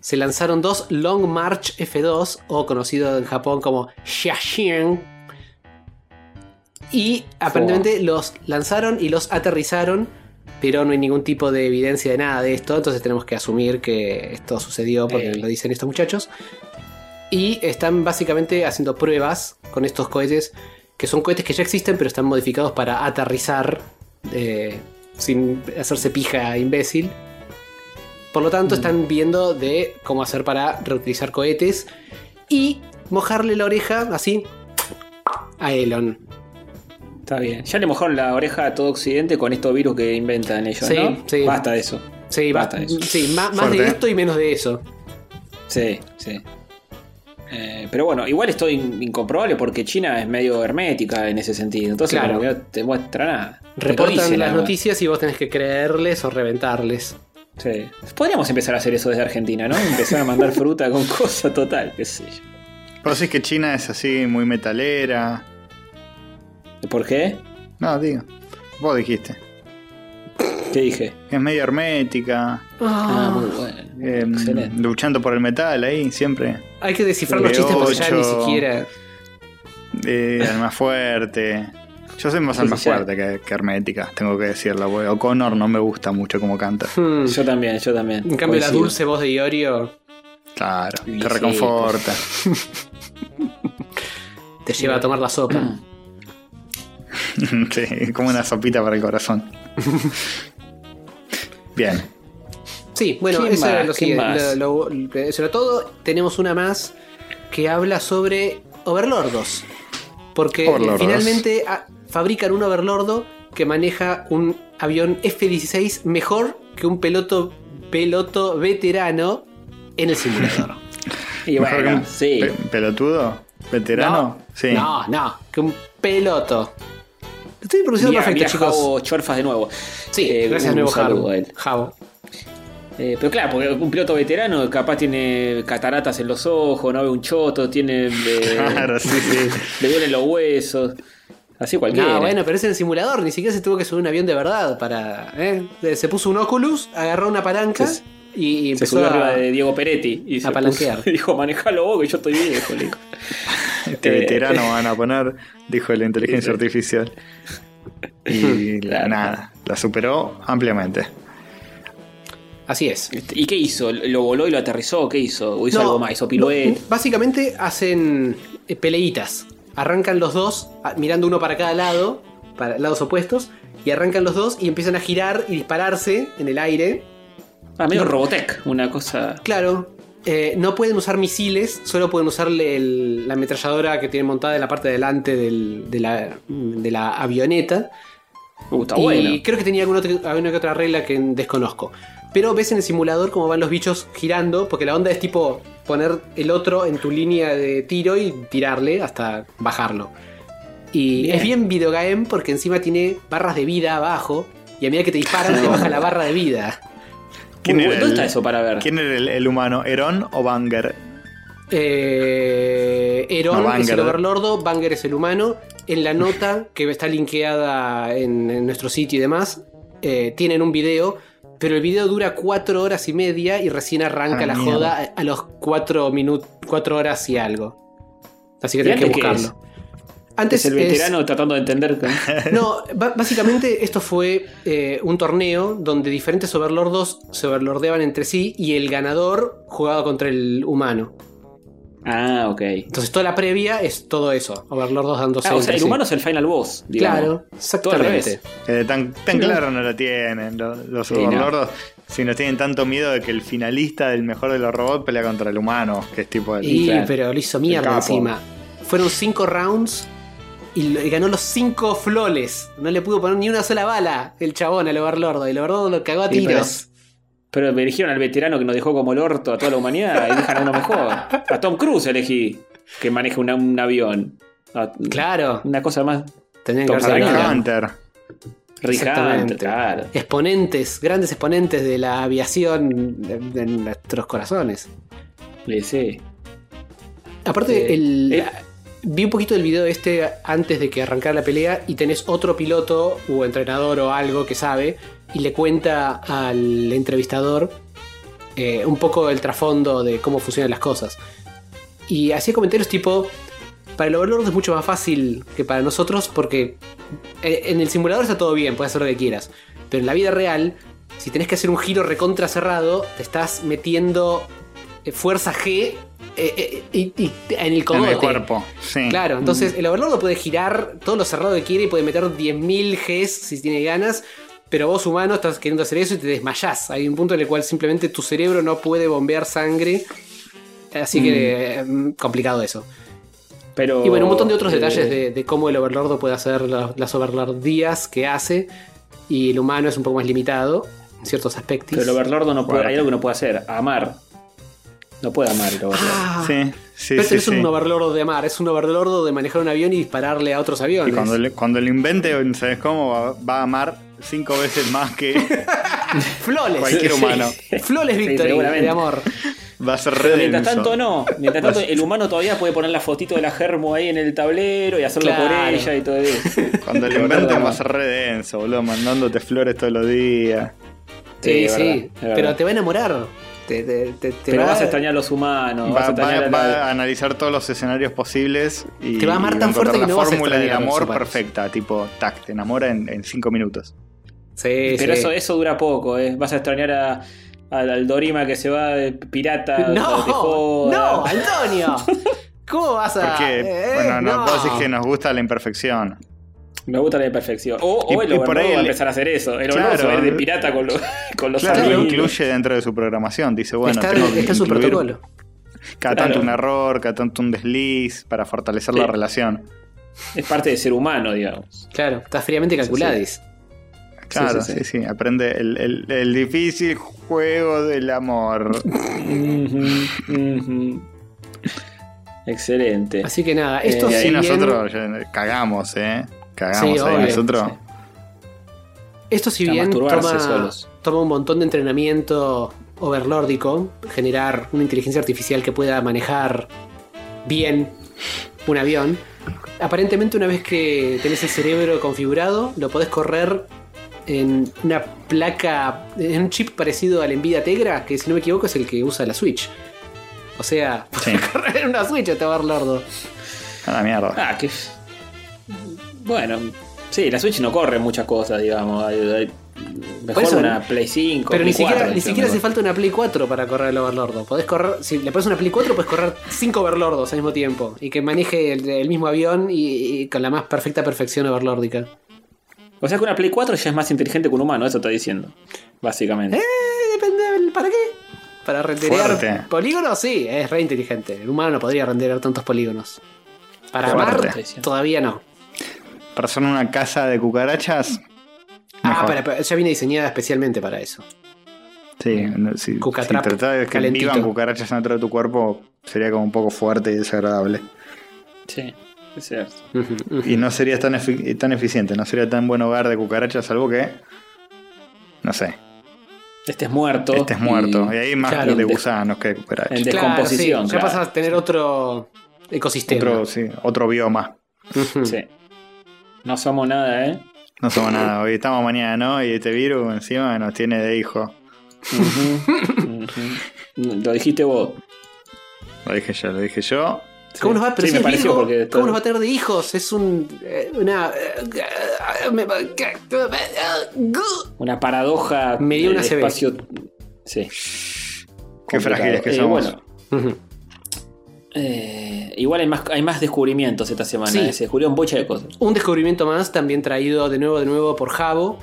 Speaker 3: Se lanzaron dos Long March F2, o conocido en Japón como Xiaxian. Y aparentemente los lanzaron y los aterrizaron, pero no hay ningún tipo de evidencia de nada de esto, entonces tenemos que asumir que esto sucedió porque lo dicen estos muchachos. Y están básicamente haciendo pruebas con estos cohetes, que son cohetes que ya existen, pero están modificados para aterrizar eh, sin hacerse pija imbécil. Por lo tanto, están viendo de cómo hacer para reutilizar cohetes y mojarle la oreja así a Elon.
Speaker 2: Está bien. Ya le mojaron la oreja a todo Occidente con estos virus que inventan ellos,
Speaker 3: Sí,
Speaker 2: ¿no?
Speaker 3: sí.
Speaker 2: Basta de eso.
Speaker 3: Sí,
Speaker 2: Basta de eso.
Speaker 3: sí más, más de
Speaker 1: Fuerte.
Speaker 3: esto y menos de eso.
Speaker 2: Sí, sí. Eh, pero bueno, igual es in- incomprobable porque China es medio hermética en ese sentido. Entonces,
Speaker 3: Claro.
Speaker 2: como que no te muestra nada.
Speaker 3: Reportan las
Speaker 2: nada
Speaker 3: noticias y vos tenés que creerles o reventarles.
Speaker 2: Sí. Podríamos empezar a hacer eso desde Argentina, ¿no? Empezar a mandar [LAUGHS] fruta con cosa total, qué sé yo.
Speaker 1: Vos decís que China es así, muy metalera.
Speaker 2: ¿Por qué?
Speaker 1: No, digo. Vos dijiste.
Speaker 2: ¿Qué dije?
Speaker 1: Es medio hermética.
Speaker 2: Ah, muy bueno.
Speaker 1: eh,
Speaker 2: Excelente.
Speaker 1: luchando por el metal ahí, siempre.
Speaker 3: Hay que descifrar los chistes porque ya ni siquiera.
Speaker 1: Eh, alma fuerte. Yo soy más
Speaker 2: Sí,
Speaker 1: alma fuerte que, que hermética, tengo que decirlo. porque O'Connor no me gusta mucho como canta.
Speaker 3: Hmm.
Speaker 2: Yo también, yo también.
Speaker 3: En cambio, la dulce voz de Iorio.
Speaker 1: Claro,
Speaker 2: Y
Speaker 1: te
Speaker 2: sí,
Speaker 1: reconforta. [LAUGHS]
Speaker 3: te lleva a tomar la sopa. [LAUGHS]
Speaker 1: sí, como una sopita para el corazón. [LAUGHS] Bien.
Speaker 3: Sí, bueno,
Speaker 2: ¿Quién
Speaker 3: eso era
Speaker 2: más?
Speaker 3: lo
Speaker 2: ¿Quién
Speaker 3: siguiente.
Speaker 2: más?
Speaker 3: Lo- lo- sobre todo, tenemos una más que habla sobre overlordos. Porque
Speaker 1: Overlordos.
Speaker 3: finalmente ah, fabrican un overlordo que maneja un avión F-16 mejor que un peloto, peloto veterano en el simulador.
Speaker 2: Y
Speaker 1: Mejor que
Speaker 2: bueno,
Speaker 1: un
Speaker 2: sí.
Speaker 1: pe- ¿Pelotudo? ¿Veterano?
Speaker 3: No,
Speaker 1: sí.
Speaker 3: no, no, que un peloto. Estoy pronunciando
Speaker 2: Mira,
Speaker 3: perfecto, chicos.
Speaker 2: Javo Chorfas de nuevo.
Speaker 3: Sí,
Speaker 2: Eh,
Speaker 3: gracias,
Speaker 2: un
Speaker 3: nuevo
Speaker 2: saludo
Speaker 3: Javo.
Speaker 2: Eh, pero claro, porque un piloto veterano capaz tiene cataratas en los ojos, no ve un choto, tiene. eh,
Speaker 1: Claro, sí, sí. [LAUGHS]
Speaker 2: Le duelen los huesos. Así cualquiera.
Speaker 3: No, bueno, pero es el simulador, ni siquiera se tuvo que subir un avión de verdad para. ¿eh? Se puso un Oculus, agarró una palanca
Speaker 2: Se-
Speaker 3: y, y
Speaker 2: se
Speaker 3: empezó
Speaker 2: subió
Speaker 3: a.
Speaker 2: arriba de Diego Peretti y se
Speaker 3: a palanquear.
Speaker 2: puso- [LAUGHS] dijo, manejalo vos que yo estoy viejo, le dijo. [LAUGHS]
Speaker 1: Este
Speaker 2: Eh,
Speaker 1: veterano van a poner, dijo la inteligencia artificial. Y la-
Speaker 2: Claro.
Speaker 1: nada, la superó ampliamente.
Speaker 3: Así es.
Speaker 2: Este, ¿Y qué hizo? ¿Lo voló y lo aterrizó? ¿Qué hizo? ¿O hizo algo más? ¿Hizo pirueta?
Speaker 3: no, básicamente hacen eh, peleitas. Arrancan los dos, a- mirando uno para cada lado, para lados opuestos, y arrancan los dos y empiezan a girar y dispararse en el aire.
Speaker 2: Ah, medio
Speaker 3: no.
Speaker 2: Robotech, una cosa.
Speaker 3: Claro, eh, no pueden usar misiles, solo pueden usar el- la ametralladora que tienen montada en la parte de delante del- de, la, de la avioneta.
Speaker 2: Uh, está
Speaker 3: y
Speaker 2: bueno.
Speaker 3: creo que tenía alguna, otra- alguna que otra regla que desconozco. Pero ves en el simulador cómo van los bichos girando, porque la onda es tipo poner el otro en tu línea de tiro y tirarle hasta bajarlo. Y
Speaker 2: Bien.
Speaker 3: es bien videogame porque encima tiene barras de vida abajo y a medida que te disparan te baja la barra de vida.
Speaker 1: ¿Quién era
Speaker 2: bueno. ¿Dónde
Speaker 1: el-
Speaker 2: está eso para ver?
Speaker 1: ¿Quién era el, el humano? ¿Herón o Banger?
Speaker 3: Eh,
Speaker 1: No,
Speaker 3: es el
Speaker 1: Banger.
Speaker 3: overlordo, Banger es el humano. En la nota que está linkeada en, en nuestro sitio y demás, eh, tienen un video, pero el video dura cuatro horas y media y recién arranca
Speaker 1: Ah,
Speaker 3: la
Speaker 1: mierda.
Speaker 3: joda a, a los cuatro minutos, cuatro horas y algo. Así que
Speaker 2: ¿Y
Speaker 3: tenés que buscarlo. Antes
Speaker 2: es el
Speaker 3: es-
Speaker 2: veterano tratando de entender. [LAUGHS]
Speaker 3: no, básicamente esto fue eh, un torneo donde diferentes overlordos se overlordeaban entre sí y el ganador jugaba contra el humano.
Speaker 2: Ah, ok.
Speaker 3: Entonces toda la previa es todo eso, overlordos dándose
Speaker 2: Ah, o sea, el
Speaker 3: sí.
Speaker 2: humano es el final boss. digamos.
Speaker 3: Claro, exactamente.
Speaker 1: Eh, tan
Speaker 2: ¿no?
Speaker 1: claro no lo tienen los, los
Speaker 2: Sí, no.
Speaker 1: overlordos. Si no tienen tanto miedo de que el finalista del mejor de los robots pelea contra el humano, que es tipo el.
Speaker 3: Y
Speaker 2: Claro.
Speaker 3: pero lo hizo mierda encima. Fueron cinco rounds y, lo- y ganó los cinco floles. No le pudo poner ni una sola bala el chabón al overlordo. Y el overlordo lo cagó a
Speaker 2: Sí, pero-
Speaker 3: tiros.
Speaker 2: Pero me eligieron al veterano que nos dejó como el orto a toda la humanidad y dejan a uno mejor. A Tom Cruise elegí que maneje una- un avión.
Speaker 3: Claro,
Speaker 2: Una cosa más.
Speaker 3: tenían que
Speaker 2: Tom
Speaker 3: haberse
Speaker 1: Rick. Hunter.
Speaker 2: Rick. Hunter, claro.
Speaker 3: Exponentes, grandes exponentes de la aviación en, en nuestros corazones.
Speaker 2: Sí, sí.
Speaker 3: Aparte,
Speaker 2: Eh,
Speaker 3: el,
Speaker 2: eh.
Speaker 3: vi un poquito del video este antes de que arrancara la pelea y tenés otro piloto o entrenador o algo que sabe y le cuenta al entrevistador eh, un poco el trasfondo de cómo funcionan las cosas. Y hacía comentarios tipo, para el Overlord es mucho más fácil que para nosotros porque eh, en el simulador está todo bien, puedes hacer lo que quieras. Pero en la vida real, si tenés que hacer un giro recontra cerrado, te estás metiendo eh, fuerza G eh, eh, en el
Speaker 1: En el cuerpo. Sí.
Speaker 3: Claro, entonces el Overlord puede girar todo lo cerrado que quiere y puede meter 10.000 Gs si tiene ganas. Pero vos humano estás queriendo hacer eso y te desmayás. Hay un punto en el cual simplemente tu cerebro no puede bombear sangre. Así que mm, complicado eso.
Speaker 2: Pero,
Speaker 3: Y bueno, un montón de otros
Speaker 2: eh,
Speaker 3: detalles de, de cómo el Overlord puede hacer la- las Overlordías que hace. Y el humano es un poco más limitado en ciertos aspectos.
Speaker 2: Pero el Overlord no puede, hay algo que no puede hacer: amar. No puede amar el Overlord.
Speaker 3: Ah,
Speaker 1: Sí, sí,
Speaker 3: pero
Speaker 1: sí.
Speaker 3: este no es un Overlord de mar, es un Overlord de manejar un avión y dispararle a otros aviones.
Speaker 1: Y cuando, le- cuando lo invente, ¿sabes cómo? Va, va a amar cinco veces más que [LAUGHS]
Speaker 3: Flores.
Speaker 1: cualquier humano.
Speaker 3: Flores Victory,
Speaker 2: seguramente.
Speaker 3: de amor.
Speaker 1: Va a ser
Speaker 2: Pero
Speaker 1: re
Speaker 2: mientras
Speaker 1: denso.
Speaker 2: tanto no. Mientras tanto el humano todavía puede poner la fotito de la germo ahí en el tablero y hacerlo por ella y todo eso. [LAUGHS]
Speaker 1: Cuando lo
Speaker 2: Pero
Speaker 1: inventen va a ser re denso, boludo, mandándote flores todos los días.
Speaker 3: Sí,
Speaker 2: Sí, es
Speaker 3: sí.
Speaker 2: verdad, es verdad.
Speaker 3: pero te va a enamorar. Te, te- te- te
Speaker 2: Pero
Speaker 3: va,
Speaker 2: vas a extrañar a los humanos. vas
Speaker 1: Va,
Speaker 2: a extrañar
Speaker 1: va-
Speaker 2: a
Speaker 1: va
Speaker 2: la-
Speaker 1: a analizar todos los escenarios posibles y
Speaker 3: Te va a amar tan fuerte que no vas
Speaker 1: fórmula del amor perfecta, tipo, tac, te enamora en, en cinco minutos.
Speaker 3: Sí,
Speaker 2: Pero
Speaker 3: sí.
Speaker 2: eso, eso dura poco, ¿eh? Vas a extrañar a, al al Dorima que se va de pirata. de
Speaker 3: No,
Speaker 2: joda.
Speaker 3: no, Antonio. [LAUGHS] ¿Cómo vas a.?
Speaker 1: Porque,
Speaker 3: eh,
Speaker 1: bueno, no, vos decís que nos gusta la imperfección.
Speaker 2: Me gusta la imperfección. O, o
Speaker 1: Y-
Speaker 2: el
Speaker 1: y por ahí
Speaker 2: va a empezar a hacer eso. El
Speaker 1: Claro.
Speaker 2: Overlord es de pirata con, los [LAUGHS] con los
Speaker 1: Claro, lo incluye dentro de su programación. Dice, bueno,
Speaker 3: está,
Speaker 1: tengo que
Speaker 3: está en su protocolo.
Speaker 1: cada
Speaker 2: Claro.
Speaker 1: tanto un error, cada tanto un desliz para fortalecer
Speaker 2: Sí.
Speaker 1: la relación.
Speaker 2: Es parte de ser humano, digamos.
Speaker 3: Claro, está fríamente calculadis.
Speaker 1: Claro,
Speaker 2: sí,
Speaker 1: sí,
Speaker 2: sí.
Speaker 1: sí. Aprende el, el- el difícil juego del amor. [LAUGHS]
Speaker 2: Excelente.
Speaker 3: Así que nada, esto
Speaker 1: y ahí
Speaker 3: si bien-
Speaker 1: nosotros ya cagamos, ¿eh? Cagamos
Speaker 3: Sí,
Speaker 1: ahí
Speaker 3: obvio.
Speaker 1: nosotros.
Speaker 3: Esto si
Speaker 2: A
Speaker 3: bien toma,
Speaker 2: solos.
Speaker 3: toma un montón de entrenamiento overlórdico, generar una inteligencia artificial que pueda manejar bien un avión, aparentemente una vez que tenés el cerebro configurado, lo podés correr en una placa, en un chip parecido al Nvidia Tegra, que si no me equivoco es el que usa la Switch. O sea,
Speaker 1: Sí. [LAUGHS]
Speaker 3: correr en una Switch este overlordo.
Speaker 1: A la mierda.
Speaker 2: Ah, que. Bueno, sí, la Switch no corre muchas cosas, digamos. Hay- Mejor
Speaker 3: eso,
Speaker 2: una Play 5.
Speaker 3: Pero
Speaker 2: Play
Speaker 3: ni siquiera,
Speaker 2: 4,
Speaker 3: ni siquiera hace falta una Play 4 para correr el Overlordo. Podés correr, si le pones una Play 4, puedes correr 5 Overlordos al mismo tiempo. Y que maneje el, el mismo avión y, y con la más perfecta perfección overlórdica.
Speaker 2: O sea que una Play 4 ya es más inteligente que un humano, eso está diciendo. Básicamente.
Speaker 3: Eh, depende del para qué. Para renderear
Speaker 1: Fuerte.
Speaker 3: polígonos, sí, es re inteligente. El humano no podría renderear tantos polígonos. Para
Speaker 1: Fuerte.
Speaker 3: amar, todavía no.
Speaker 1: Para hacer una casa de cucarachas.
Speaker 3: Ah, pero, pero ya viene diseñada especialmente para eso.
Speaker 1: Sí, no, si, si
Speaker 3: Cucatrap,
Speaker 1: tratás de que
Speaker 3: calentito.
Speaker 1: vivan cucarachas dentro de tu cuerpo, sería como un poco fuerte y desagradable.
Speaker 2: Sí, es cierto.
Speaker 1: Y no serías tan, efi- tan eficiente, no sería tan buen hogar de cucarachas, salvo que. No sé,
Speaker 2: Este es muerto.
Speaker 1: estés muerto. Y
Speaker 2: y-
Speaker 1: ahí más
Speaker 3: Claro,
Speaker 1: de gusanos que de cucarachas.
Speaker 2: en de-
Speaker 3: Claro,
Speaker 2: descomposición,
Speaker 3: sí, Ya pasas a tener otro ecosistema.
Speaker 1: Otro, sí, otro bioma.
Speaker 2: Sí. No somos nada, ¿eh?
Speaker 1: No somos nada. Hoy estamos mañana, ¿no? Y este virus encima nos tiene de hijo.
Speaker 2: Lo dijiste vos.
Speaker 1: Lo dije yo, lo dije yo.
Speaker 3: ¿Cómo nos va, pero
Speaker 2: Sí,
Speaker 3: si
Speaker 2: me
Speaker 3: es
Speaker 2: pareció
Speaker 3: Virgo,
Speaker 2: porque
Speaker 3: ¿Cómo nos va a tener de hijos? Es un. eh, Una. eh,
Speaker 2: Una paradoja.
Speaker 3: Me dio
Speaker 2: del
Speaker 3: una CB.
Speaker 2: espacio. Sí.
Speaker 1: Qué
Speaker 2: Complicado.
Speaker 1: frágiles que
Speaker 2: Eh,
Speaker 1: somos.
Speaker 2: bueno,
Speaker 3: Ujú.
Speaker 2: Eh, igual hay más, hay más descubrimientos esta semana.
Speaker 3: Sí.
Speaker 2: eh, Se descubrieron bocha de cosas.
Speaker 3: Un descubrimiento más, también traído de nuevo, de nuevo por Jabo.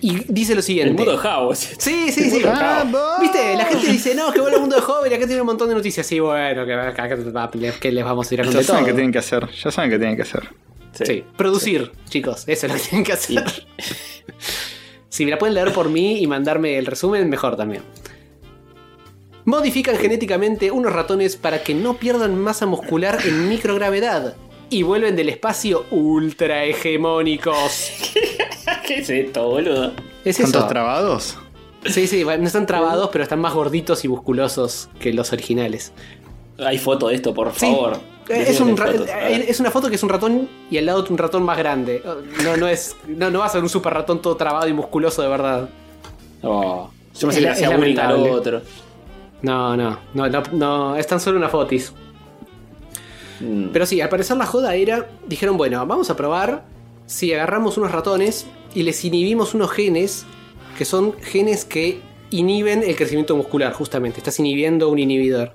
Speaker 3: Y dice lo
Speaker 2: El
Speaker 3: siguiente.
Speaker 2: mundo de Jabo.
Speaker 3: Sí, sí, sí.
Speaker 1: Ah.
Speaker 3: Viste, la gente dice, no, que vuelve al mundo de joven y acá tiene un montón de noticias. Sí, bueno, que, acá- que les vamos a ir a
Speaker 1: Ya
Speaker 3: contar
Speaker 1: saben
Speaker 3: todo.
Speaker 1: qué tienen que hacer. Ya saben qué tienen que hacer.
Speaker 3: Sí, producir, chicos, eso es lo que tienen que hacer. [LAUGHS] si me la pueden leer por mí y mandarme el resumen, mejor también. Modifican genéticamente unos ratones para que no pierdan masa muscular en microgravedad. Y vuelven del espacio ultra hegemónicos. [LAUGHS]
Speaker 2: ¿Qué es esto, boludo?
Speaker 3: ¿Es
Speaker 1: ¿Son todos trabados?
Speaker 3: Sí, sí, no están trabados, pero están más gorditos y musculosos que los originales.
Speaker 2: Hay foto de esto, por favor.
Speaker 3: Eh, Es, un
Speaker 2: fotos.
Speaker 3: Eh, es una foto que es un ratón y al lado un ratón más grande. No, no es. No, no va a ser un super ratón todo trabado y musculoso de verdad.
Speaker 2: Oh, yo me sé le hacía
Speaker 3: es
Speaker 2: bullying al
Speaker 3: lamentable.
Speaker 2: otro.
Speaker 3: No, no, no, no, no, es tan solo una fotis.
Speaker 2: Mm.
Speaker 3: Pero sí, al parecer la joda era. Dijeron, bueno, vamos a probar si agarramos unos ratones y les inhibimos unos genes que son genes que inhiben el crecimiento muscular, justamente. Estás inhibiendo un inhibidor.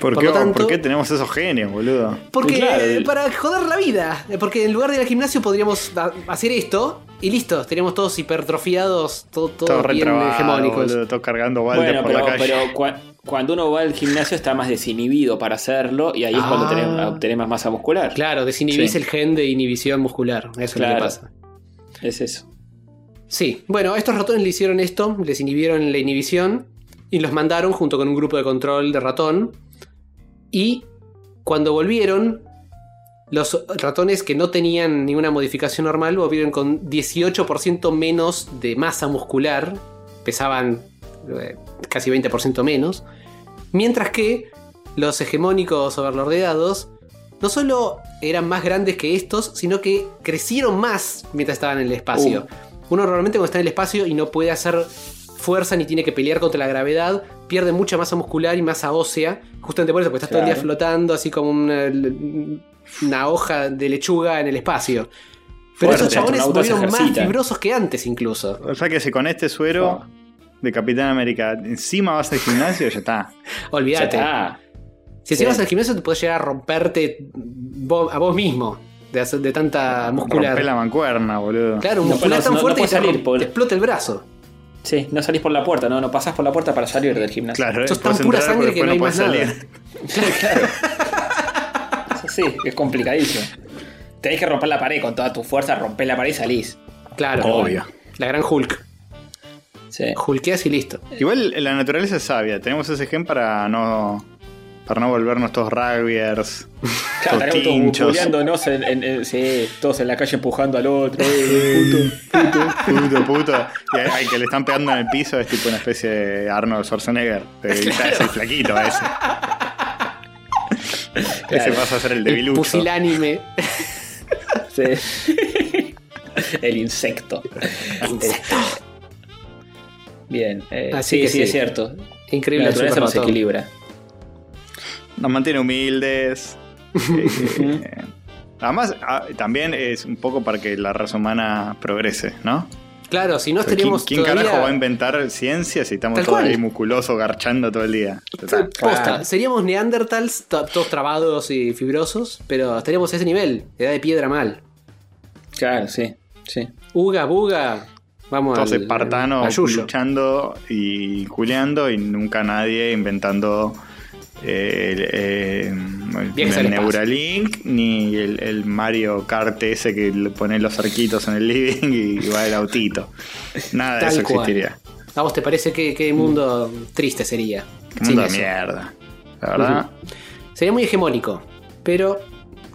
Speaker 1: ¿Por,
Speaker 3: Por
Speaker 1: qué,
Speaker 3: tanto-
Speaker 1: ¿Por qué tenemos esos genios, boludo?
Speaker 3: Porque
Speaker 2: Claro,
Speaker 3: eh,
Speaker 2: el-
Speaker 3: para joder la vida. Porque en lugar de ir al gimnasio podríamos hacer esto y listo. Estaríamos todos hipertrofiados, todo, todo
Speaker 1: Todo
Speaker 3: bien
Speaker 1: retrabado,
Speaker 3: hegemónicos.
Speaker 1: boludo, todo cargando balde
Speaker 2: Bueno,
Speaker 1: por
Speaker 2: pero,
Speaker 1: la calle.
Speaker 2: pero cuando uno va al gimnasio está más desinhibido para hacerlo y ahí es cuando
Speaker 3: Ah.
Speaker 2: tenés, obtenés más masa muscular.
Speaker 3: Claro, desinhibís
Speaker 1: Sí.
Speaker 3: el gen de inhibición muscular. Eso es lo
Speaker 2: Claro.
Speaker 3: que pasa.
Speaker 2: Es eso.
Speaker 3: Sí, bueno, estos ratones le hicieron esto, les inhibieron la inhibición y los mandaron junto con un grupo de control de ratón. Y cuando volvieron, los ratones que no tenían ninguna modificación normal volvieron con 18% menos de masa muscular, pesaban casi 20% menos, mientras que los hegemónicos overlordeados no solo eran más grandes que estos, sino que crecieron más mientras estaban en el espacio. Uno normalmente cuando está en el espacio y no puede hacer fuerza ni tiene que pelear contra la gravedad, pierde mucha masa muscular y masa ósea, justamente por eso, porque estás todo el día flotando así como una, una hoja de lechuga en el espacio. Pero
Speaker 2: Fuerte,
Speaker 3: esos chabones volvieron más fibrosos que antes incluso.
Speaker 1: O sea que si con este suero
Speaker 2: Oh.
Speaker 1: De Capitán América encima vas al gimnasio, ya está. [LAUGHS]
Speaker 2: Ya
Speaker 3: Olvídate.
Speaker 2: está.
Speaker 3: Si encima vas al gimnasio te puedes llegar a romperte a vos mismo de, hacer- de tanta muscular.
Speaker 1: Rompe la mancuerna, boludo.
Speaker 3: Claro,
Speaker 2: No,
Speaker 3: muscular
Speaker 2: no,
Speaker 3: tan
Speaker 2: no- no
Speaker 3: fuerte que
Speaker 2: salir, por-
Speaker 3: te explota el brazo.
Speaker 2: Sí, no salís por la puerta, no, no pasás por la puerta para salir del gimnasio.
Speaker 1: Claro,
Speaker 3: Sos
Speaker 1: puedes
Speaker 3: tan pura sangre que no hay más nada. [LAUGHS]
Speaker 2: Claro. [LAUGHS] Eso sí, es complicadísimo. Tenés que romper la pared con toda tu fuerza, romper la pared y salís.
Speaker 3: Claro.
Speaker 1: Obvio.
Speaker 3: La gran Hulk.
Speaker 2: Sí.
Speaker 3: Hulkeas y listo.
Speaker 1: Igual la naturaleza es sabia. Tenemos ese gen para no. Para no volvernos todos rugbyers. [LAUGHS]
Speaker 2: Claro,
Speaker 1: todos
Speaker 2: todos en, en- en- sí, todos en la calle empujando al otro. eh, puto.
Speaker 1: Puto, puto. Y al al que le están pegando en el piso es tipo una especie de Arnold Schwarzenegger. Eh, ya es el flaquito ese. [LAUGHS] Ese
Speaker 2: Claro.
Speaker 1: pasa a ser el
Speaker 3: El
Speaker 1: debilucho.
Speaker 3: pusilánime. [LAUGHS]
Speaker 2: Sí. El insecto. Bien, eh,
Speaker 3: Así
Speaker 2: sí,
Speaker 3: que
Speaker 2: sí,
Speaker 3: sí.
Speaker 2: es cierto.
Speaker 3: Increíble
Speaker 2: La naturaleza nos equilibra.
Speaker 1: Nos mantiene humildes. [LAUGHS] Eh, Además, ah, también es un poco para que la raza humana progrese, ¿no?
Speaker 3: Claro, si no
Speaker 1: ¿Quién,
Speaker 3: estaríamos
Speaker 1: quién
Speaker 3: todavía...
Speaker 1: carajo va a inventar ciencia si estamos todos ahí musculosos garchando todo el día? Total.
Speaker 3: Posta, seríamos neandertals, to- todos trabados y fibrosos, pero estaríamos a ese nivel, edad de piedra mal.
Speaker 2: Claro, sí. sí.
Speaker 3: Uga, buga, vamos
Speaker 1: Todos
Speaker 3: al,
Speaker 1: espartanos luchando y culeando y nunca nadie inventando eh, el, eh, el-. Neuralink ni el, el Mario Kart ese que le pone los arquitos en el [LAUGHS] living y va el autito. Nada de eso
Speaker 3: cual.
Speaker 1: existiría.
Speaker 3: ¿A vos te parece que qué mundo triste sería?
Speaker 1: Mundo de mierda. La verdad.
Speaker 3: Sería muy hegemónico, pero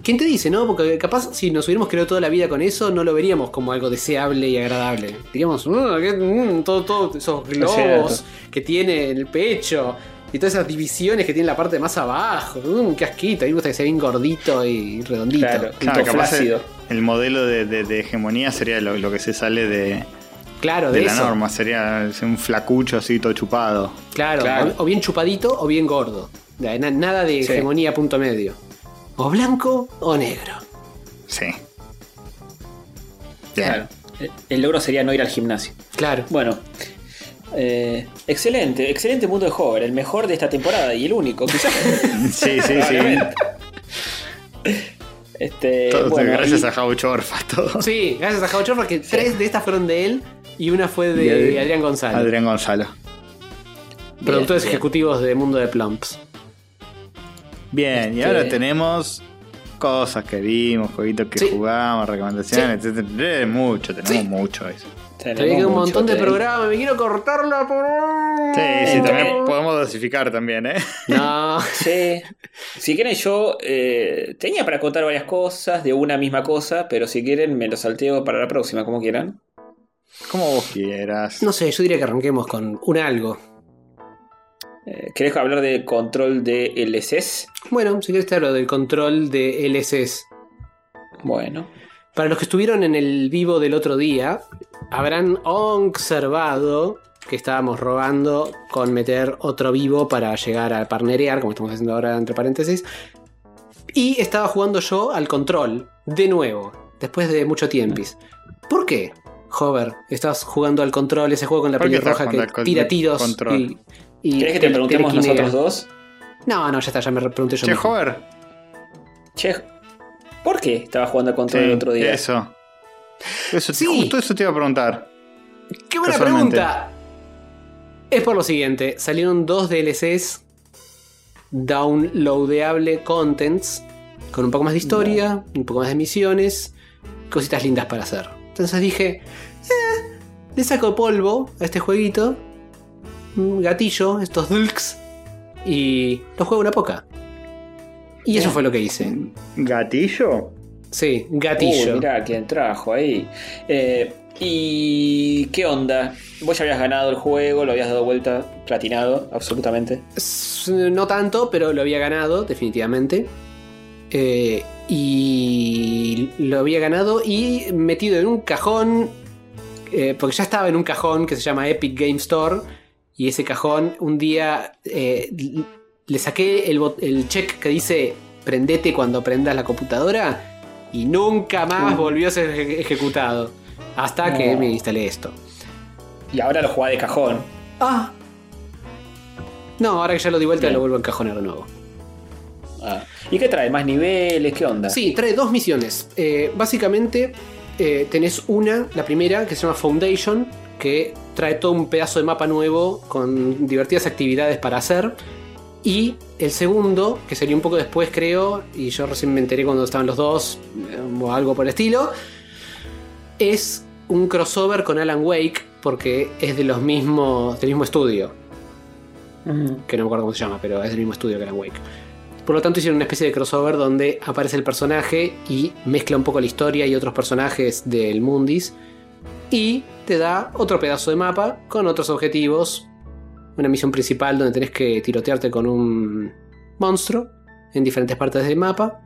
Speaker 3: ¿quién te dice, no? Porque capaz si nos hubiéramos creado toda la vida con eso, no lo veríamos como algo deseable y agradable. Diríamos, "Ah, qué- mm, todo, todo esos globos que tiene en el pecho y todas esas divisiones que tiene en la parte más abajo. Mm, qué asquito, a mí me gusta que sea bien gordito y redondito.
Speaker 2: Claro.
Speaker 1: Claro, capaz el, modelo de, de- de hegemonía sería lo, lo que se sale de,
Speaker 3: Claro,
Speaker 1: de
Speaker 3: de,
Speaker 1: la
Speaker 3: eso.
Speaker 1: norma, sería un flacucho así todo chupado.
Speaker 3: Claro,
Speaker 2: Claro.
Speaker 3: O, o bien chupadito o bien gordo. Na- na- Nada de
Speaker 2: Sí.
Speaker 3: hegemonía punto medio. O blanco o negro.
Speaker 1: Sí.
Speaker 2: Claro. El- El logro sería no ir al gimnasio.
Speaker 3: Claro.
Speaker 2: Bueno. eh, excelente, excelente mundo de Hover, el mejor de esta temporada y el único, quizás. [LAUGHS]
Speaker 1: Sí, sí, sí.
Speaker 2: Probablemente. Este,
Speaker 1: Todo-
Speaker 2: bueno,
Speaker 1: gracias
Speaker 2: y-
Speaker 1: a todo.
Speaker 3: Sí, gracias a Jao Chorra, que tres de estas fueron de él y una fue de
Speaker 1: Y
Speaker 3: Adrián González.
Speaker 1: Adrián Gonzalo.
Speaker 3: productores
Speaker 2: bien.
Speaker 3: ejecutivos de Mundo de Plumps.
Speaker 1: Bien, y
Speaker 2: Este-
Speaker 1: ahora tenemos cosas que vimos, jueguitos que
Speaker 3: Sí.
Speaker 1: jugamos, recomendaciones, etcétera. Eh, Mucho, tenemos
Speaker 3: Sí.
Speaker 1: mucho eso.
Speaker 2: tenemos
Speaker 3: un
Speaker 2: mucho,
Speaker 3: montón de programas, me quiero cortarla por.
Speaker 1: Sí, sí, también
Speaker 2: eh.
Speaker 1: podemos dosificar también, ¿eh?
Speaker 3: No. [LAUGHS]
Speaker 2: Sí. Si quieren, yo eh, tenía para contar varias cosas de una misma cosa, pero si quieren, me lo salteo para la próxima, como quieran.
Speaker 1: Como vos quieras.
Speaker 3: No sé, yo diría que arranquemos con un algo.
Speaker 2: Eh, ¿Querés hablar de control de LSS?
Speaker 3: Bueno, si querés te hablo del control de LSS.
Speaker 2: Bueno.
Speaker 3: Para los que estuvieron en el vivo del otro día, habrán observado que estábamos robando con meter otro vivo para llegar a parnerear, como estamos haciendo ahora entre paréntesis. Y estaba jugando yo al control, de nuevo, después de mucho tiempis. ¿Por qué? Hover, estás jugando al control, ese juego con la
Speaker 1: ¿Por qué estás
Speaker 3: pelirroja que tira tiros
Speaker 1: control?
Speaker 3: y, y
Speaker 2: ¿Querés que te preguntemos nosotros dos?
Speaker 3: No, no, ya está, ya me re- pregunté yo.
Speaker 1: Che,
Speaker 3: mismo.
Speaker 1: Hover.
Speaker 2: Che, ¿por qué estaba jugando al control el otro día?
Speaker 1: Eso. Eso,
Speaker 3: Sí.
Speaker 1: Justo eso te iba a preguntar.
Speaker 3: ¡Qué buena pregunta! Es por lo siguiente: salieron dos DLCs downloadable contents con un poco más de historia, un poco más de misiones, cositas lindas para hacer. Entonces dije: eh, le saco polvo a este jueguito, gatillo, estos dulks, y lo juego una poca. Y eso fue lo que hice.
Speaker 1: ¿Gatillo?
Speaker 3: Sí, gatillo.
Speaker 2: Uy, mirá quién trajo ahí. Eh, ¿Y qué onda? Vos ya habías ganado el juego, lo habías dado vuelta, platinado, absolutamente.
Speaker 3: No tanto, pero lo había ganado, definitivamente. Eh, y lo había ganado y metido en un cajón, eh, porque ya estaba en un cajón que se llama Epic Game Store. Y ese cajón, un día eh, le saqué el, check que dice prendete cuando prendas la computadora. Y nunca más volvió a ser eje- ejecutado. Hasta que me instalé esto.
Speaker 2: Y ahora lo jugás de cajón.
Speaker 3: Ah. No, ahora que ya lo di vuelta
Speaker 2: Bien.
Speaker 3: lo vuelvo a encajonar de nuevo.
Speaker 2: Ah. ¿Y qué trae? ¿Más niveles? ¿Qué onda?
Speaker 3: Sí, trae dos misiones. Eh, básicamente eh, tenés una, la primera, que se llama Foundation, que trae todo un pedazo de mapa nuevo con divertidas actividades para hacer. Y el segundo, que sería un poco después creo, y yo recién me enteré cuando estaban los dos, eh, o algo por el estilo, es un crossover con Alan Wake, porque es de los mismos, del mismo estudio, que no me acuerdo cómo se llama, pero es del mismo estudio que Alan Wake. Por lo tanto hicieron una especie de crossover donde aparece el personaje y mezcla un poco la historia y otros personajes del Mundis. Y te da otro pedazo de mapa con otros objetivos. Una misión principal donde tenés que tirotearte con un monstruo en diferentes partes del mapa.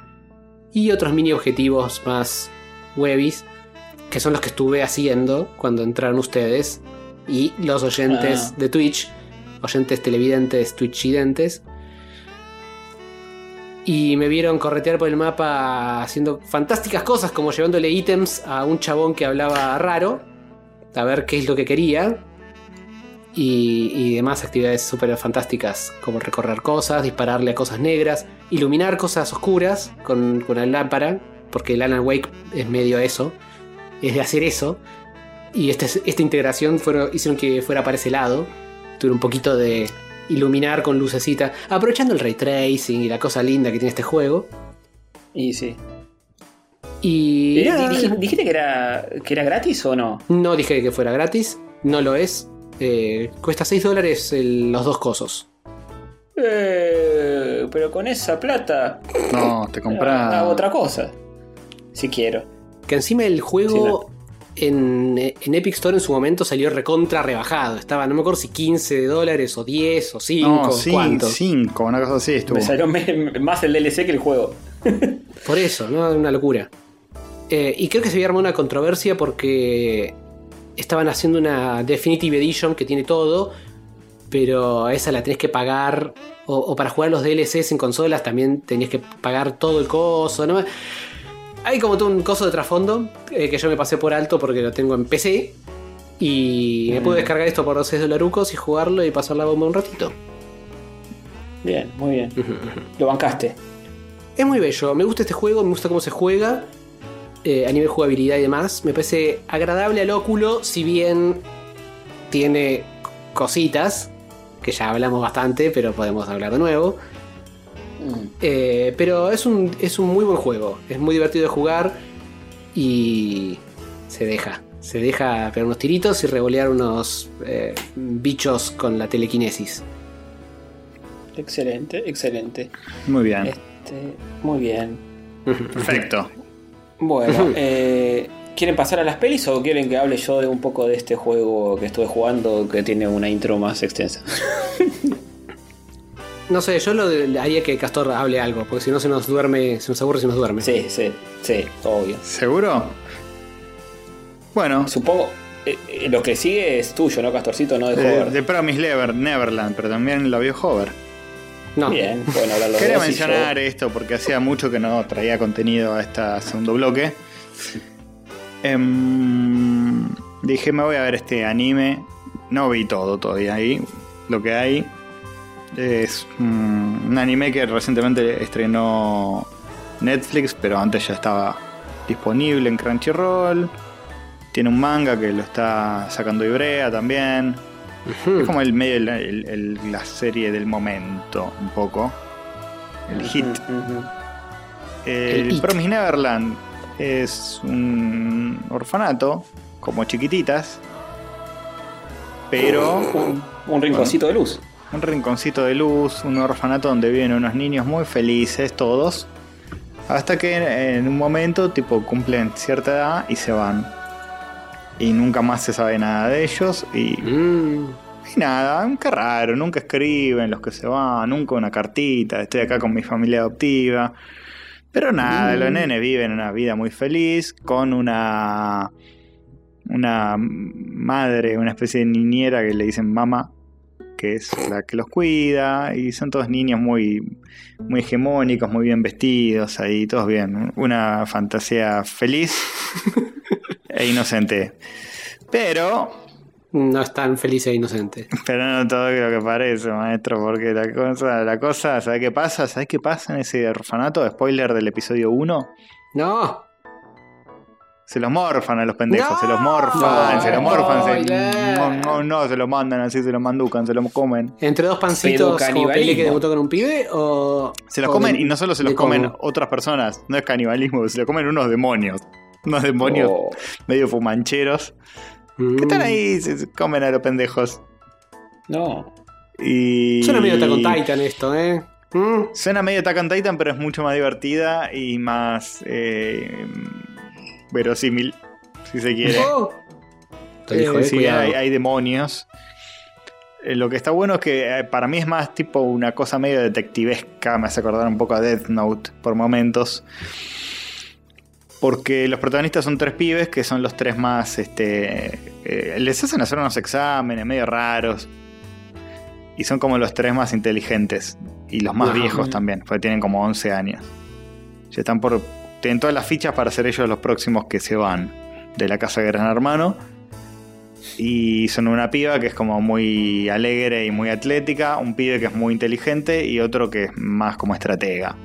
Speaker 3: Y otros mini objetivos más webis, que son los que estuve haciendo cuando entraron ustedes. Y los oyentes
Speaker 2: Ah.
Speaker 3: de Twitch, oyentes televidentes, twitchidentes. Y me vieron corretear por el mapa haciendo fantásticas cosas, como llevándole ítems a un chabón que hablaba raro, a ver qué es lo que quería. Y, y demás actividades súper fantásticas, como recorrer cosas, dispararle a cosas negras, iluminar cosas oscuras con, con la lámpara, porque el Alan Wake es medio eso, es de hacer eso. Y este- esta integración fueron, hicieron que fuera para ese lado. Tuve un poquito de iluminar con lucecita, aprovechando el ray tracing y la cosa linda que tiene este juego.
Speaker 2: Y sí.
Speaker 3: Y
Speaker 2: ¿Dijiste que era, que era gratis o no?
Speaker 3: no dije que fuera gratis, no lo es. Eh, cuesta 6 dólares el- los dos cosos.
Speaker 2: Eh, pero con esa plata
Speaker 1: No, te
Speaker 2: hago
Speaker 1: compras.
Speaker 2: otra cosa. Si quiero.
Speaker 3: Que encima el juego en, en Epic Store en su momento salió recontra rebajado. Estaba, no me acuerdo si 15 dólares o 10 o 5,
Speaker 1: No, sí,
Speaker 3: cuánto.
Speaker 1: 5, una cosa así estuvo.
Speaker 2: Me salió más el DLC que el juego.
Speaker 3: Por eso, ¿no? Una locura. Eh, y creo que se había armado una controversia porque estaban haciendo una Definitive Edition que tiene todo, pero esa la tenés que pagar. O, o para jugar los DLCs en consolas también tenías que pagar todo el coso. ¿no? Hay como todo un coso de trasfondo eh, que yo me pasé por alto porque lo tengo en PC. Y me pude descargar esto por 6 dolarucos y jugarlo y pasar la bomba un ratito.
Speaker 2: Bien, muy bien. Lo bancaste.
Speaker 3: Es muy bello, me gusta este juego, me gusta cómo se juega. Eh, a nivel jugabilidad y demás. Me parece agradable al óculo, si bien tiene cositas, que ya hablamos bastante, pero podemos hablar de nuevo.
Speaker 2: Mm.
Speaker 3: Eh, pero es un, es un muy buen juego, es muy divertido de jugar y se deja. Se deja pegar unos tiritos y revolear unos eh, bichos con la telequinesis.
Speaker 2: Excelente, excelente.
Speaker 1: Muy bien.
Speaker 2: Este, muy bien.
Speaker 1: Perfecto.
Speaker 2: Bueno, eh, ¿quieren pasar a las pelis o quieren que hable yo de un poco de este juego que estuve jugando que tiene una intro más extensa? [LAUGHS]
Speaker 3: No sé, yo lo de- haría que Castor hable algo, porque si no se nos duerme, se nos aburre si nos duerme.
Speaker 2: Sí, sí, sí, obvio.
Speaker 1: ¿Seguro? Bueno,
Speaker 2: Supongo, eh, eh, lo que sigue es tuyo, ¿no, Castorcito? No de
Speaker 1: de,
Speaker 2: Hover.
Speaker 1: de Promise Never- Neverland, pero también lo vio Hover.
Speaker 3: No.
Speaker 2: Bien, bueno,
Speaker 1: Quería mencionar esto porque hacía mucho que no traía contenido a este segundo bloque. Em, dije, me voy a ver este anime. No vi todo todavía ahí. Lo que hay es un anime que recientemente estrenó Netflix, pero antes ya estaba disponible en Crunchyroll. Tiene un manga que lo está sacando Ibrea también. Es como el medio, el- el- el- la serie del momento, un poco. El hit. El. Promise Neverland es un orfanato, como chiquititas, pero
Speaker 2: Un, un rinconcito de luz.
Speaker 1: un rinconcito de luz, un orfanato donde viven unos niños muy felices todos, hasta que en un momento tipo cumplen cierta edad y se van. Y nunca más se sabe nada de ellos y
Speaker 3: Mm.
Speaker 1: Y nada, qué raro, nunca escriben los que se van, nunca una cartita, estoy acá con mi familia adoptiva. Pero nada, los nenes viven una vida muy feliz con una una madre, una especie de niñera que le dicen mamá, que es la que los cuida y son todos niños muy muy hegemónicos, muy bien vestidos, ahí todos bien, una fantasía feliz [LAUGHS] e inocente. Pero
Speaker 3: no es tan feliz e inocente. [LAUGHS]
Speaker 1: Pero no todo lo que parece, maestro, porque la cosa, la cosa, ¿sabes qué pasa? ¿Sabes qué pasa en ese orfanato? Spoiler del episodio 1.
Speaker 3: No.
Speaker 1: Se los morfan a los pendejos,
Speaker 3: No.
Speaker 1: se los morfan,
Speaker 3: No,
Speaker 1: se los morfan, se, no, no, no, se los mandan así, se los manducan, se los comen.
Speaker 3: ¿Entre dos pancitos como. Pele que debutó con un pibe o...?
Speaker 1: Se los comen
Speaker 3: de-
Speaker 1: y no solo se los comen
Speaker 3: cómo?
Speaker 1: otras personas, no es canibalismo, se los comen unos demonios. Unos demonios
Speaker 2: Oh.
Speaker 1: medio fumancheros.
Speaker 3: Mm.
Speaker 1: Que están ahí, se comen a los pendejos.
Speaker 2: No.
Speaker 1: Y...
Speaker 3: Suena medio Attack on Titan esto, ¿eh? Mm.
Speaker 1: Suena medio Attack on Titan, pero es mucho más divertida y más eh, verosímil, si se quiere.
Speaker 3: Oh.
Speaker 1: Eh, sí, hay, hay demonios. Eh, lo que está bueno es que eh, para mí es más tipo una cosa medio detectivesca, me hace acordar un poco a Death Note por momentos. Porque los protagonistas son tres pibes que son los tres más. Este, eh, les hacen hacer unos exámenes medio raros. Y son como los tres más inteligentes. Y los más viejos también, porque tienen como 11 años. Ya están por. Tienen todas las fichas para ser ellos los próximos que se van de la casa de Gran Hermano. Y son una piba que es como muy alegre y muy atlética, un pibe que es muy inteligente y otro que es más como estratega.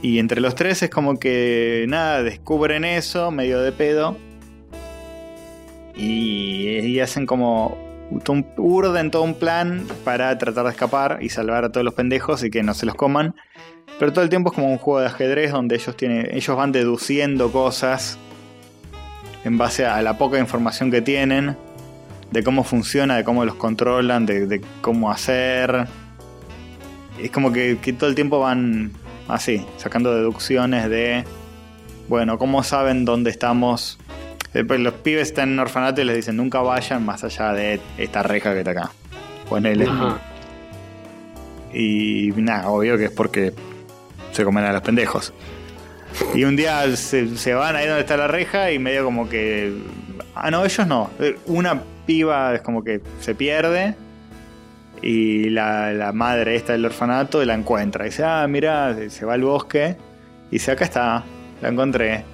Speaker 1: Y entre los tres es como que nada, descubren eso, medio de pedo. Y, y hacen como. urden todo un plan para tratar de escapar y salvar a todos los pendejos y que no se los coman. Pero todo el tiempo es como un juego de ajedrez donde ellos tienen. ellos van deduciendo cosas en base a la poca información que tienen. De cómo funciona, de cómo los controlan, de, de cómo hacer. Es como que, que todo el tiempo van así, sacando deducciones de, bueno, ¿cómo saben dónde estamos? Después los pibes están en orfanato y les dicen, nunca vayan más allá de esta reja que está acá. Ponele.
Speaker 3: Ajá.
Speaker 1: Y nada, obvio que es porque se comen a los pendejos. Y un día se, se van ahí donde está la reja y medio como que... Ah, no, ellos no. Una piba es como que se pierde y la, la madre esta del orfanato la encuentra. Y dice, ah, mira, se va al bosque y dice, acá está, la encontré.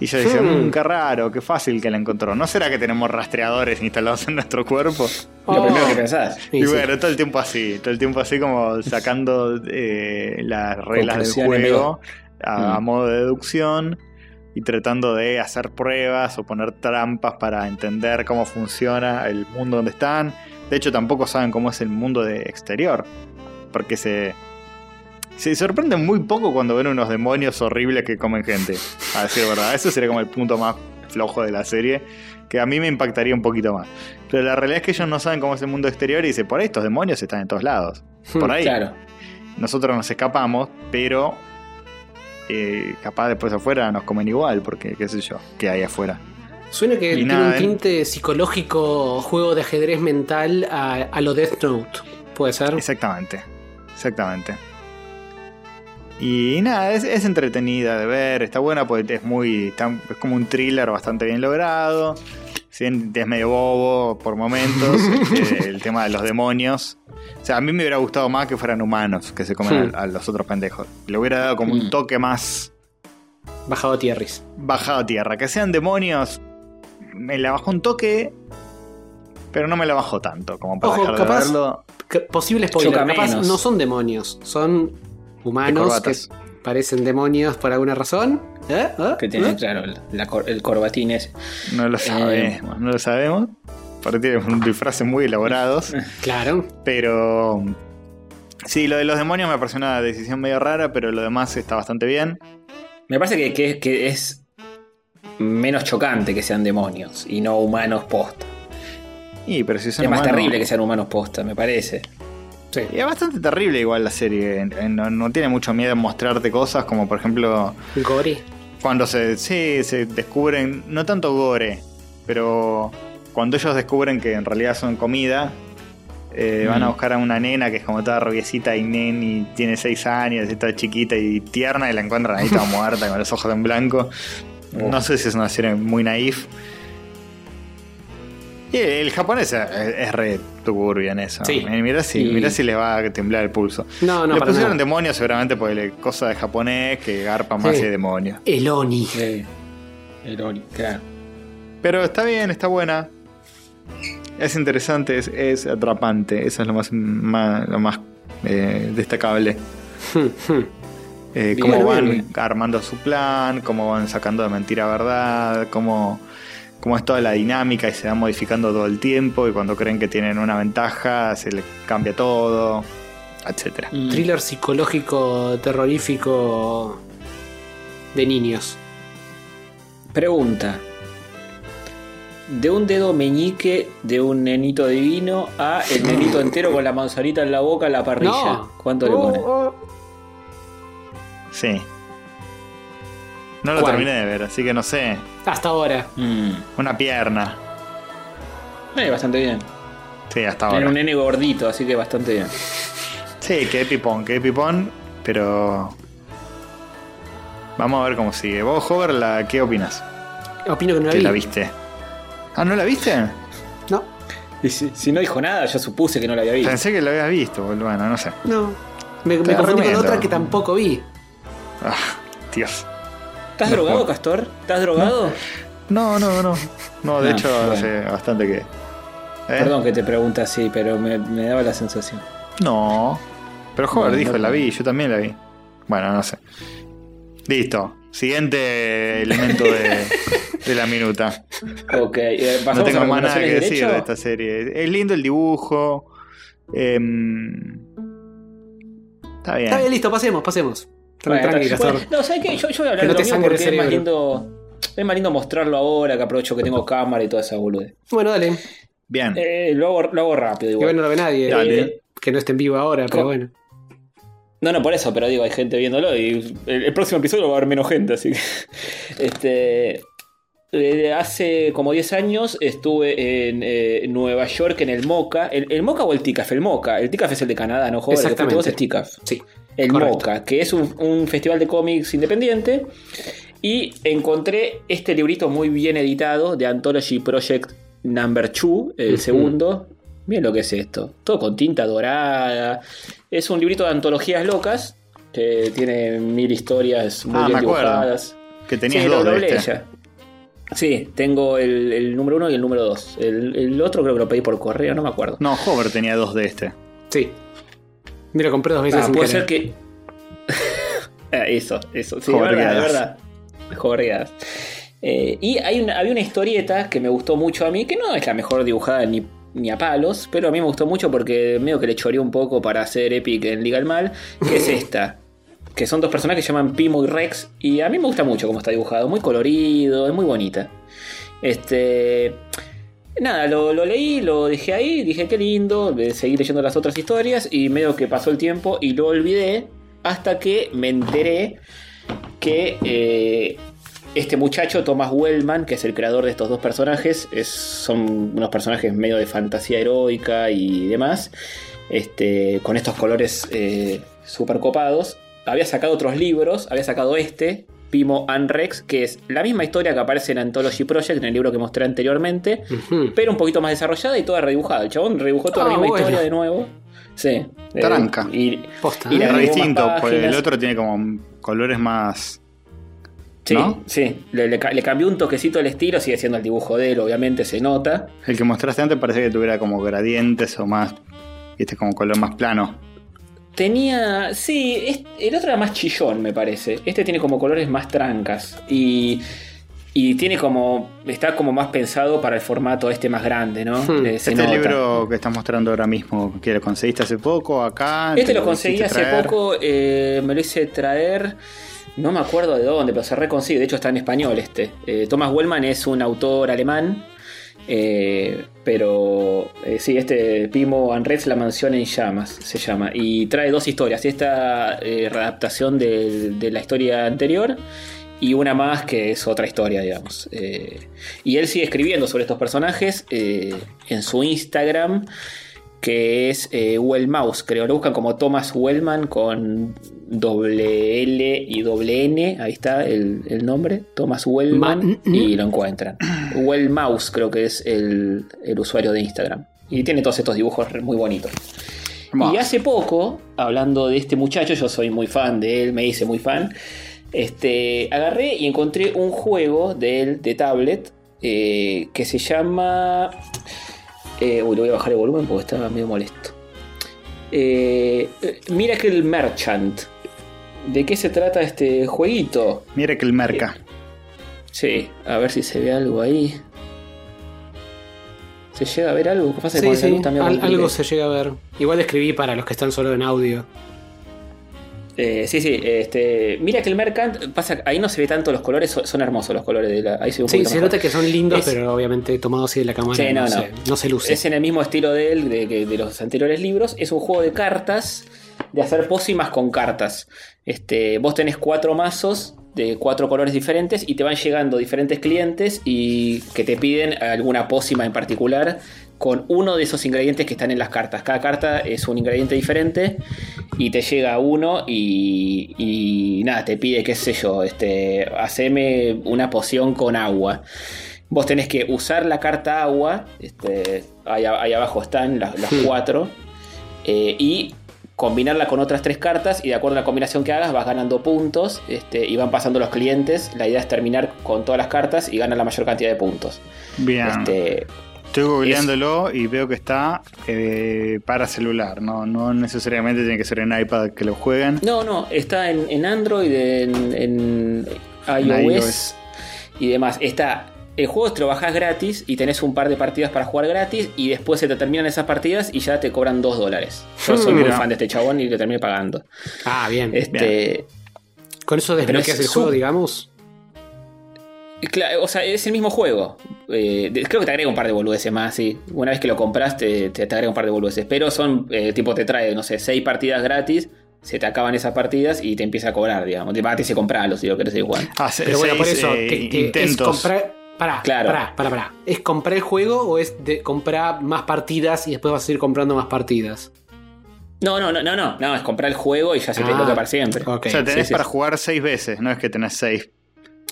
Speaker 1: Y ella dice,
Speaker 3: Hmm.
Speaker 1: "Mm, qué raro, qué fácil que la encontró. ¿No será que tenemos rastreadores instalados en nuestro cuerpo?
Speaker 2: Lo
Speaker 3: Oh.
Speaker 2: primero que pensás.
Speaker 3: Sí,
Speaker 1: Y
Speaker 3: sí.
Speaker 1: bueno, todo el tiempo así, todo el tiempo así como sacando eh, las reglas del juego a, a
Speaker 2: Mm.
Speaker 1: modo de deducción y tratando de hacer pruebas o poner trampas para entender cómo funciona el mundo donde están. De hecho, tampoco saben cómo es el mundo de exterior, porque se, se sorprenden muy poco cuando ven unos demonios horribles que comen gente. A decir verdad, eso sería como el punto más flojo de la serie, que a mí me impactaría un poquito más. Pero la realidad es que ellos no saben cómo es el mundo exterior y dice, por ahí estos demonios están en todos lados. Por ahí.
Speaker 2: Claro.
Speaker 1: Nosotros nos escapamos, pero eh, capaz después afuera nos comen igual, porque qué sé yo, qué hay afuera.
Speaker 3: Suena que
Speaker 1: Y
Speaker 3: tiene
Speaker 1: nada,
Speaker 3: un
Speaker 1: ¿eh?
Speaker 3: tinte psicológico, juego de ajedrez mental a, a lo Death Note. ¿Puede ser?
Speaker 1: Exactamente, exactamente. Y nada, es, es entretenida de ver, está buena porque es muy. está- es como un thriller bastante bien logrado. Si bien es medio bobo por momentos, [LAUGHS] este, el tema de los demonios. O sea, a mí me hubiera gustado más que fueran humanos, que se comen a, a los otros pendejos. Le hubiera dado como un
Speaker 2: Hmm.
Speaker 1: toque más
Speaker 3: Bajado tierris.
Speaker 1: bajado a tierra. Que sean demonios, me la bajó un toque, pero no me la bajó tanto como para
Speaker 3: Ojo,
Speaker 1: dejar de
Speaker 3: capaz-
Speaker 1: verlo.
Speaker 3: Que- Posible spoiler. Capaz
Speaker 2: menos.
Speaker 3: no son demonios, son humanos que parecen demonios por alguna razón. ¿Eh? ¿Eh?
Speaker 2: Que tiene,
Speaker 3: ¿Eh?
Speaker 2: claro, el, la cor- el corbatín ese.
Speaker 1: No lo sabemos, no lo sabemos. Porque tiene un disfraces muy elaborados. [LAUGHS]
Speaker 3: Claro.
Speaker 1: Pero. Sí, lo de los demonios me pareció una decisión medio rara, pero lo demás está bastante bien.
Speaker 2: Me parece que, que- que es menos chocante que sean demonios y no humanos posta.
Speaker 1: Y, pero si son
Speaker 2: Es más
Speaker 1: humanos-
Speaker 2: terrible que sean humanos posta, me parece.
Speaker 3: Sí.
Speaker 1: Y es bastante terrible igual la serie. No, no tiene mucho miedo en mostrarte cosas como por ejemplo
Speaker 3: Gore.
Speaker 1: cuando se, sí, se descubren, no tanto gore, pero cuando ellos descubren que en realidad son comida, eh, van a
Speaker 2: Mm.
Speaker 1: buscar a una nena que es como toda rubiecita y nen y tiene 6 años y toda chiquita y tierna y la encuentran ahí toda [LAUGHS] muerta con los ojos en blanco. No sé si es una serie muy naif. Y el japonés es, es re turbio en eso.
Speaker 3: Sí.
Speaker 1: Eh, Mirá si,
Speaker 2: Y-
Speaker 1: mirá si les va a temblar el pulso.
Speaker 3: No, no,
Speaker 1: Le
Speaker 3: para
Speaker 1: pusieron
Speaker 3: nada.
Speaker 1: demonios seguramente por la cosa de japonés que garpa más
Speaker 3: Sí.
Speaker 1: y demonios.
Speaker 3: El Oni.
Speaker 2: Sí. El Ori, claro.
Speaker 1: Pero está bien, está buena. Es interesante, es, es atrapante. Eso es lo más, más- lo más eh, destacable. [LAUGHS] Eh,
Speaker 3: Bien,
Speaker 1: cómo
Speaker 3: bien,
Speaker 1: van
Speaker 3: bien.
Speaker 1: armando su plan, cómo van sacando de mentira verdad, cómo, cómo es toda la dinámica y se va modificando todo el tiempo y cuando creen que tienen una ventaja se les cambia todo, etcétera.
Speaker 2: Mm.
Speaker 3: Thriller psicológico, terrorífico de niños.
Speaker 2: Pregunta. De un dedo meñique de un nenito divino a el nenito entero con la manzanita en la boca en la parrilla.
Speaker 3: No.
Speaker 2: ¿Cuánto le
Speaker 3: Oh,
Speaker 2: pone?
Speaker 3: oh.
Speaker 1: Sí. No lo
Speaker 3: ¿Cuál?
Speaker 1: terminé de ver, así que no sé.
Speaker 3: Hasta ahora.
Speaker 2: Mm.
Speaker 1: Una pierna.
Speaker 2: Eh, bastante bien.
Speaker 1: Sí, hasta
Speaker 2: Era
Speaker 1: ahora.
Speaker 2: un nene gordito, así que bastante bien.
Speaker 1: Sí, qué pipón, qué pipón, pero. Vamos a ver cómo sigue. Vos, Hover, la, ¿qué opinas?
Speaker 3: Opino que no la
Speaker 1: Que
Speaker 3: vi.
Speaker 1: la viste. Ah, ¿no la viste?
Speaker 3: No,
Speaker 2: Y si, si no dijo nada, yo supuse que no la había visto.
Speaker 1: Pensé que la habías visto, boludo. bueno, no sé.
Speaker 3: no. Me, me confundí con otra que tampoco vi.
Speaker 1: Ah, Dios.
Speaker 2: ¿Estás
Speaker 1: No,
Speaker 2: drogado. Castor? ¿Estás drogado?
Speaker 1: No, no, no. No, de
Speaker 2: Ah,
Speaker 1: hecho,
Speaker 2: bueno.
Speaker 1: hace bastante que. ¿Eh?
Speaker 2: Perdón que te pregunte así, pero me, me daba la sensación.
Speaker 1: No. Pero Hover
Speaker 2: No,
Speaker 1: dijo,
Speaker 2: no.
Speaker 1: la vi, yo también la vi. Bueno, no sé. Listo. Siguiente elemento de, [LAUGHS] de la minuta.
Speaker 2: Ok, eh,
Speaker 1: No tengo más nada que decir
Speaker 2: derecho.
Speaker 1: de esta serie. Es lindo el dibujo. em, está bien.
Speaker 3: Está bien, listo, pasemos, pasemos.
Speaker 2: Bueno,
Speaker 3: tranqui,
Speaker 2: bueno, no, ¿sabes qué? Yo, yo voy a hablar
Speaker 3: Que no
Speaker 2: de
Speaker 3: te
Speaker 2: lo mío porque es más lindo. Es más lindo mostrarlo ahora, que aprovecho que tengo cámara y toda esa bolude.
Speaker 3: Bueno, dale.
Speaker 1: Bien.
Speaker 2: Eh, lo, hago, lo hago rápido
Speaker 3: Que
Speaker 2: igual.
Speaker 3: no lo ve nadie.
Speaker 1: Dale.
Speaker 3: Eh, Que no esté en vivo ahora, pero bueno.
Speaker 2: No, no, por eso, pero digo, hay gente viéndolo y el, el próximo episodio va a haber menos gente, así que. [LAUGHS] Este. eh, Hace como 10 años estuve en eh, Nueva York en el MOCA. ¿El, el MOCA o el TICAF? El MOCA. El TICAF es el de Canadá, ¿no? Joder, que
Speaker 3: Exactamente.
Speaker 2: vos es TICAF.
Speaker 3: Sí.
Speaker 2: El
Speaker 3: Correcto.
Speaker 2: MOCA, que es un, un festival de cómics independiente. Y encontré este librito muy bien editado de Anthology Project Number 2, el segundo. Miren lo que es esto. Todo con tinta dorada. Es un librito de antologías locas. Que tiene mil historias muy
Speaker 1: Ah,
Speaker 2: bien
Speaker 1: me acuerdo.
Speaker 2: dibujadas.
Speaker 1: Que tenías
Speaker 2: Sí,
Speaker 1: dos de este.
Speaker 2: Sí, tengo el, el número uno y el número dos. El, el otro creo que lo pedí por correo, no me acuerdo.
Speaker 1: No, Hover tenía dos de este.
Speaker 3: Sí. Mira, compré dos veces
Speaker 2: Ah,
Speaker 3: sin
Speaker 2: puede
Speaker 3: querer.
Speaker 2: ser que. [LAUGHS] Ah, eso, eso. Sí,
Speaker 1: Jodergadas.
Speaker 2: verdad, verdad. Jodergadas. Eh, y hay una- había una historieta que me gustó mucho a mí, que no es la mejor dibujada ni, ni a palos, pero a mí me gustó mucho porque medio que le choreó un poco para hacer Epic en Liga al Mal, que es [LAUGHS] esta. Que son dos personajes que se llaman Pimo y Rex. Y a mí me gusta mucho cómo está dibujado. Muy colorido, es muy bonita. Este. Nada, lo, lo leí, lo dejé ahí, dije qué lindo, seguí leyendo las otras historias y medio que pasó el tiempo y lo olvidé hasta que me enteré que eh, este muchacho, Thomas Wellman, que es el creador de estos dos personajes, es- son unos personajes medio de fantasía heroica y demás, este, con estos colores eh, super copados. Había sacado otros libros, había sacado este, Pimo and Rex, que es la misma historia que aparece en Anthology Project, en el libro que mostré anteriormente, pero un poquito más desarrollada y toda redibujada. El chabón redibujó toda
Speaker 3: Ah,
Speaker 2: la misma
Speaker 3: bueno.
Speaker 2: historia de nuevo. Sí. Eh,
Speaker 1: Tranca.
Speaker 2: y,
Speaker 3: Posta.
Speaker 2: y
Speaker 3: ¿eh?
Speaker 1: Es
Speaker 2: más
Speaker 1: distinto, porque el otro tiene como colores más.
Speaker 2: Sí,
Speaker 1: ¿no?
Speaker 2: sí. Le, le ca- le cambió un toquecito el estilo, sigue siendo el dibujo de él, obviamente se nota.
Speaker 1: El que mostraste antes parece que tuviera como gradientes o más. Este como color más plano.
Speaker 2: Tenía. Sí, es- el otro era más chillón, me parece. Este tiene como colores más trancas. Y. Y tiene como. Está como más pensado para el formato este más grande, ¿no?
Speaker 3: Hmm.
Speaker 2: Eh,
Speaker 1: este
Speaker 2: nota.
Speaker 1: libro que estás mostrando ahora mismo, que lo conseguiste hace poco acá.
Speaker 2: Este
Speaker 1: te
Speaker 2: lo conseguí hace
Speaker 1: traer.
Speaker 2: poco, eh, me lo hice traer. No me acuerdo de dónde, pero se reconsigue. De hecho, está en español este. Eh, Thomas Wellman es un autor alemán. eh, pero eh, sí, este Pimo and La mansión en llamas, se llama. Y trae dos historias. Esta eh, readaptación de la historia anterior. Y una más que es otra historia, digamos. Eh, y él sigue escribiendo sobre estos personajes eh, en su Instagram que es eh, Wellmouse, creo. Lo buscan como Thomas Wellman con doble L y doble N. Ahí está el, el nombre, Thomas Wellman,
Speaker 3: Ma-
Speaker 2: y lo encuentran. [CLEARS THROAT] Wellmouse creo que es el, el usuario de Instagram. Y tiene todos estos dibujos muy bonitos. Y hace poco, hablando de este muchacho, yo soy muy fan de él, me hice muy fan. Este, agarré y encontré un juego de él de tablet eh, que se llama. Eh, uy, le voy a bajar el volumen porque estaba medio molesto. Eh, eh, Miracle Merchant. ¿De qué se trata este jueguito?
Speaker 1: Mira que el merca.
Speaker 2: Sí, a ver si se ve algo ahí. ¿Se llega a ver algo? ¿Qué pasa
Speaker 3: Sí, sí,
Speaker 2: también
Speaker 3: al- algo se llega a ver. Igual escribí para los que están solo en audio.
Speaker 2: Eh, sí, sí, este, mira que el Mercant pasa, ahí no se ve tanto los colores, son, son hermosos los colores de la, ahí se ve un
Speaker 3: Sí, se
Speaker 2: mejor.
Speaker 3: nota que son lindos,
Speaker 2: Es-
Speaker 3: pero obviamente tomados así de la cámara
Speaker 2: Sí,
Speaker 3: no,
Speaker 2: no,
Speaker 3: se,
Speaker 2: no.
Speaker 3: no se luce.
Speaker 2: Es en el mismo estilo de él, de, que- de los anteriores libros. Es un juego de cartas, de hacer pócimas con cartas. Este, vos tenés cuatro mazos de cuatro colores diferentes y te van llegando diferentes clientes y que te piden alguna pócima en particular con uno de esos ingredientes que están en las cartas. Cada carta es un ingrediente diferente y te llega uno y, y nada, te pide, qué sé yo, este, haceme una poción con agua. Vos tenés que usar la carta agua, este, ahí, abajo están las, las
Speaker 3: Hmm.
Speaker 2: cuatro, eh, y combinarla con otras tres cartas y de acuerdo a la combinación que hagas vas ganando puntos este, y van pasando los clientes. La idea es terminar con todas las cartas y ganar la mayor cantidad de puntos.
Speaker 1: Bien.
Speaker 2: Este,
Speaker 1: Estoy googleándolo y veo que está eh, para celular. No, no necesariamente tiene que ser en iPad que lo jueguen.
Speaker 2: no, no, está en, en Android, en, en iOS,
Speaker 1: iOS.
Speaker 2: y demás. Está. El juego te lo bajás gratis y tenés un par de partidas para jugar gratis y después se te terminan esas partidas y ya te cobran 2 dólares. Yo soy muy
Speaker 1: Mira.
Speaker 2: fan de este chabón y lo terminé pagando.
Speaker 3: Ah, bien.
Speaker 2: Este,
Speaker 3: Con eso desbloqueas
Speaker 2: es
Speaker 3: el juego, digamos.
Speaker 2: O sea, es el mismo juego. Eh, creo que te agrega un par de boludeces más, sí. Una vez que lo compras, te, te, te agrega un par de boludeces. Pero son, eh, tipo, te trae, no sé, seis partidas gratis. Se te acaban esas partidas y te empieza a cobrar, digamos. Te va a decir comprarlo si lo querés seguir jugando.
Speaker 1: Ah, se-
Speaker 3: Pero bueno, por eso,
Speaker 1: eh,
Speaker 3: que, que es
Speaker 1: intentos.
Speaker 3: comprar. Pará,
Speaker 2: Claro.
Speaker 3: pará, pará, pará. ¿Es comprar el juego o es de comprar más partidas y después vas a ir comprando más partidas?
Speaker 2: No, no, no, no, no, no, es comprar el juego y ya se te
Speaker 3: Ah,
Speaker 2: bloquea para siempre.
Speaker 1: o sea, tenés
Speaker 2: sí, sí.
Speaker 1: para jugar seis veces, no es que tenés seis.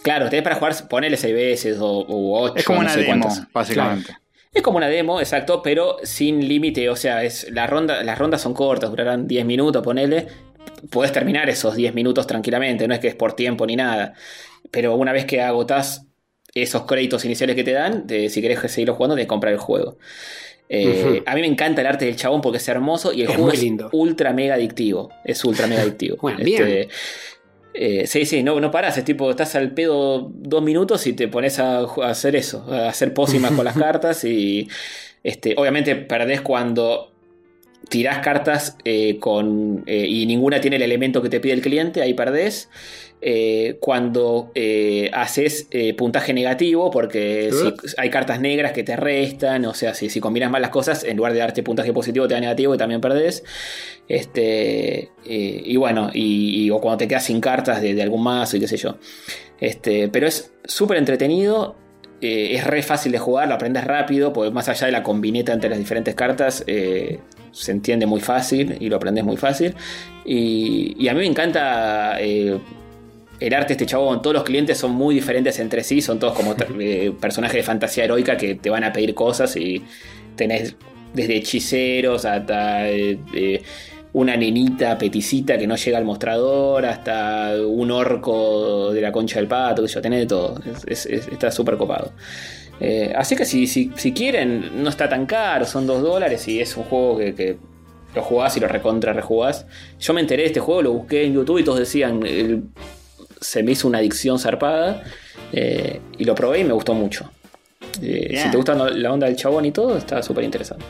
Speaker 2: Claro, tenés para jugar, ponele seis veces o, o ocho.
Speaker 1: Es como
Speaker 2: no
Speaker 1: una demo,
Speaker 2: cuántas.
Speaker 1: básicamente.
Speaker 2: Es como una demo, exacto, pero sin límite. O sea, es la ronda, las rondas son cortas, durarán 10 minutos, ponele. Podés terminar esos 10 minutos tranquilamente, no es que es por tiempo ni nada. Pero una vez que agotás esos créditos iniciales que te dan, si querés seguirlo jugando, que comprar el juego. Eh. A mí me encanta el arte del chabón porque es hermoso y el
Speaker 3: Es
Speaker 2: juego es
Speaker 3: lindo.
Speaker 2: ultra mega adictivo. Es ultra mega adictivo. [LAUGHS]
Speaker 3: Bueno, bien.
Speaker 2: Eh, sí, sí, no, no parás, es tipo, estás al pedo dos minutos y te pones a, a hacer eso, a hacer pócimas con las [LAUGHS] cartas y este, obviamente perdés cuando tirás cartas eh, con, eh, y ninguna tiene el elemento que te pide el cliente, ahí perdés. Eh, cuando haces puntaje negativo, porque si hay cartas negras que te restan, o sea, si, si combinas mal las cosas, en lugar de darte puntaje positivo, te da negativo y también perdés. Este, y bueno, y, y- o cuando te quedas sin cartas de, de algún mazo y qué sé yo. Este, pero es súper entretenido. eh, es re fácil de jugar, lo aprendes rápido, porque más allá de la combineta entre las diferentes cartas, eh, se entiende muy fácil y lo aprendes muy fácil. Y, y a mí me encanta eh, el arte de este chabón. Todos los clientes son muy diferentes entre sí, son todos como [LAUGHS] eh, personajes de fantasía heroica que te van a pedir cosas y tenés desde hechiceros hasta eh, una nenita peticita que no llega al mostrador, hasta un orco de la concha del pato, que yo tenés de todo. Es- es- es- está súper copado. Eh, así que si, si, si quieren, no está tan caro, son 2 dólares y es un juego que, que lo jugás y lo recontra rejugás. Yo me enteré de este juego, lo busqué en YouTube y todos decían, el- se me hizo una adicción zarpada eh, y lo probé y me gustó mucho. Eh, si te gusta la onda del chabón y todo, está súper interesante.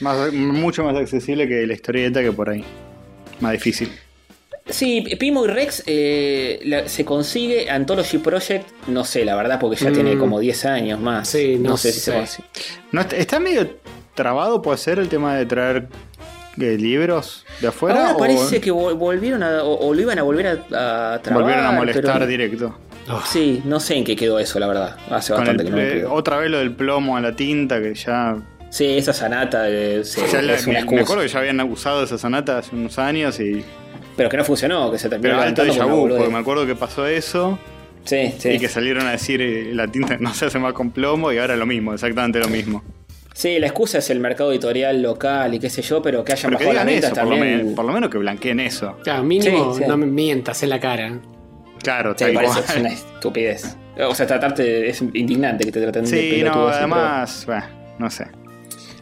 Speaker 1: Más- mucho más accesible que la historieta que por ahí. Más difícil.
Speaker 2: Sí, Pimo y Rex eh, la- se consigue Anthology Project, no sé, la verdad, porque ya
Speaker 3: Mm.
Speaker 2: tiene como 10 años más.
Speaker 3: Sí, no
Speaker 2: sé si se consigue.
Speaker 1: ¿No está, medio trabado, puede ser, el tema de traer eh, libros de afuera?
Speaker 2: Ahora
Speaker 1: o
Speaker 2: parece que vol- volvieron a, o, o lo iban a volver a, a trabajar.
Speaker 1: volvieron a molestar
Speaker 2: pero-
Speaker 1: directo?
Speaker 3: Oh,
Speaker 2: Sí, no sé en qué quedó eso, la verdad. Hace
Speaker 1: Con
Speaker 2: bastante
Speaker 1: el-
Speaker 2: que no me fijo.
Speaker 1: otra vez lo del plomo a la tinta, que ya.
Speaker 2: Sí, esa sanata eh, sí,
Speaker 1: ya la-
Speaker 2: es una
Speaker 1: me, me acuerdo que ya habían usado esa sonata hace unos años y.
Speaker 2: Pero que no funcionó, que se terminó
Speaker 1: Pero alto de porque me acuerdo que pasó eso
Speaker 2: Sí, sí.
Speaker 1: y que salieron a decir eh, la tinta no se hace más con plomo y ahora lo mismo, exactamente lo mismo.
Speaker 2: Sí, la excusa es el mercado editorial local y qué sé yo, pero que hayan
Speaker 1: Pero que
Speaker 2: las ventas
Speaker 1: eso, por lo,
Speaker 2: también.
Speaker 1: por lo menos que blanqueen eso.
Speaker 3: Claro, mínimo
Speaker 2: Sí, sí.
Speaker 3: no me mientas en la cara.
Speaker 1: Claro,
Speaker 2: Sí,
Speaker 1: tal
Speaker 2: es una estupidez. O sea, tratarte es indignante que te traten de
Speaker 1: Sí, no, además, bueno, no sé.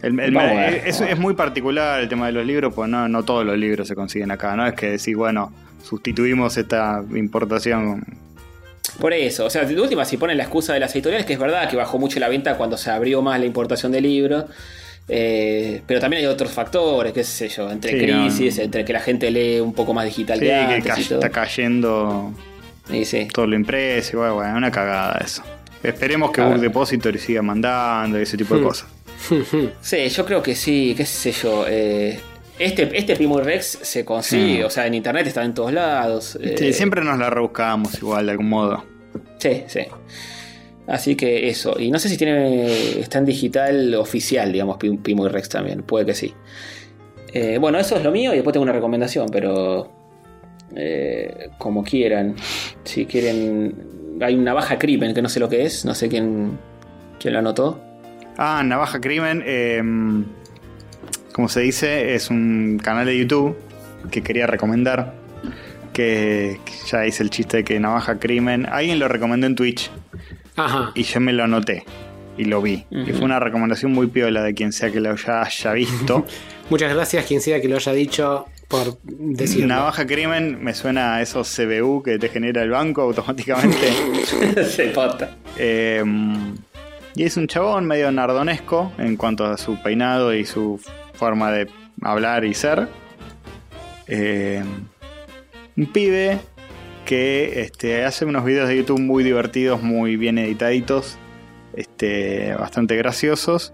Speaker 1: El- el-
Speaker 2: Vamos a ver,
Speaker 1: es, muy particular el tema de los libros, pues no, no todos los libros se consiguen acá, no es que decir, bueno, sustituimos esta importación.
Speaker 2: Por eso, o sea, de última, si ponen la excusa de las editoriales, que es verdad que bajó mucho la venta cuando se abrió más la importación de libros. eh, pero también hay otros factores, qué sé yo, entre
Speaker 1: Sí,
Speaker 2: crisis,
Speaker 1: no.
Speaker 2: entre que la gente lee un poco más digital
Speaker 1: Sí, que
Speaker 2: antes
Speaker 1: ca-
Speaker 2: y todo.
Speaker 1: está cayendo
Speaker 2: Y sí.
Speaker 1: todo lo impreso, y bueno, bueno, una cagada eso. Esperemos que Book. Depository siga mandando y ese tipo de
Speaker 3: Hmm.
Speaker 1: cosas. [LAUGHS]
Speaker 2: Sí, yo creo que sí, qué sé yo. eh, este, este Primo Rex se consigue,
Speaker 1: Sí.
Speaker 2: o sea, en internet está en todos lados. eh,
Speaker 1: Sí, siempre nos la rebuscamos igual, de algún modo.
Speaker 2: Sí, sí. Así que eso. Y no sé si tiene. Está en digital oficial, digamos, Pim- Pimo y Rex también. Puede que sí. Eh, bueno, eso es lo mío y después tengo una recomendación, pero. eh, como quieran. Si quieren. Hay una baja crimen que no sé lo que es. No sé quién. quién lo anotó.
Speaker 1: Ah, Navaja Crimen, eh, como se dice, es un canal de YouTube que quería recomendar. Que, que ya hice el chiste de que Navaja Crimen. Alguien lo recomendó en Twitch
Speaker 3: Ajá.
Speaker 1: y yo me lo anoté y lo vi. Y fue una recomendación muy piola de quien sea que lo ya haya visto. [LAUGHS]
Speaker 3: Muchas gracias quien sea que lo haya dicho por decirlo.
Speaker 1: Navaja Crimen me suena a esos CBU que te genera el banco automáticamente. [LAUGHS]
Speaker 2: Se pota.
Speaker 1: Eh, y es un chabón medio nardonesco en cuanto a su peinado y su forma de hablar y ser. Eh, un pibe que este, hace unos videos de YouTube muy divertidos, muy bien editaditos, este, bastante graciosos,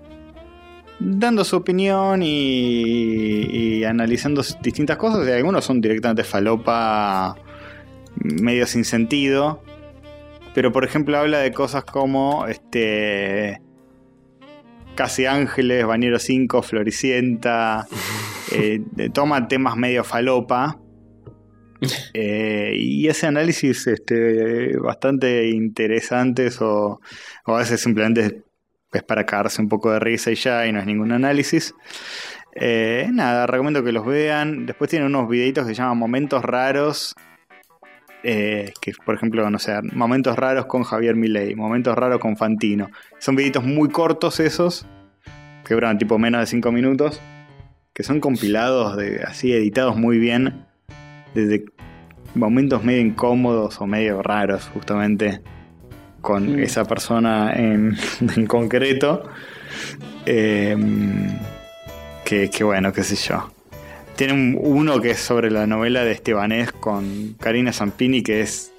Speaker 1: dando su opinión y, y analizando distintas cosas. Y algunos son directamente falopa, medio sin sentido. Pero por ejemplo habla de cosas como este Casi Ángeles, Bañero 5, Floricienta. [LAUGHS] eh, toma temas medio falopa. [LAUGHS] eh, y ese análisis este, bastante interesantes o, o a veces simplemente es para cagarse un poco de risa y ya y no es ningún análisis. Eh, nada, recomiendo que los vean. Después tienen unos videitos que se llaman Momentos Raros. Eh, que por ejemplo, no sé, momentos raros con Javier Milei, momentos raros con Fantino. Son videitos muy cortos esos, que duran tipo menos de 5 minutos, que son compilados, de, así editados muy bien, desde momentos medio incómodos o medio raros, justamente, con
Speaker 2: Mm.
Speaker 1: esa persona en, [LAUGHS] en concreto. Eh, que, que bueno, qué sé yo. Tiene un- uno que es sobre la novela de Estebanés con Karina Zampini, que es.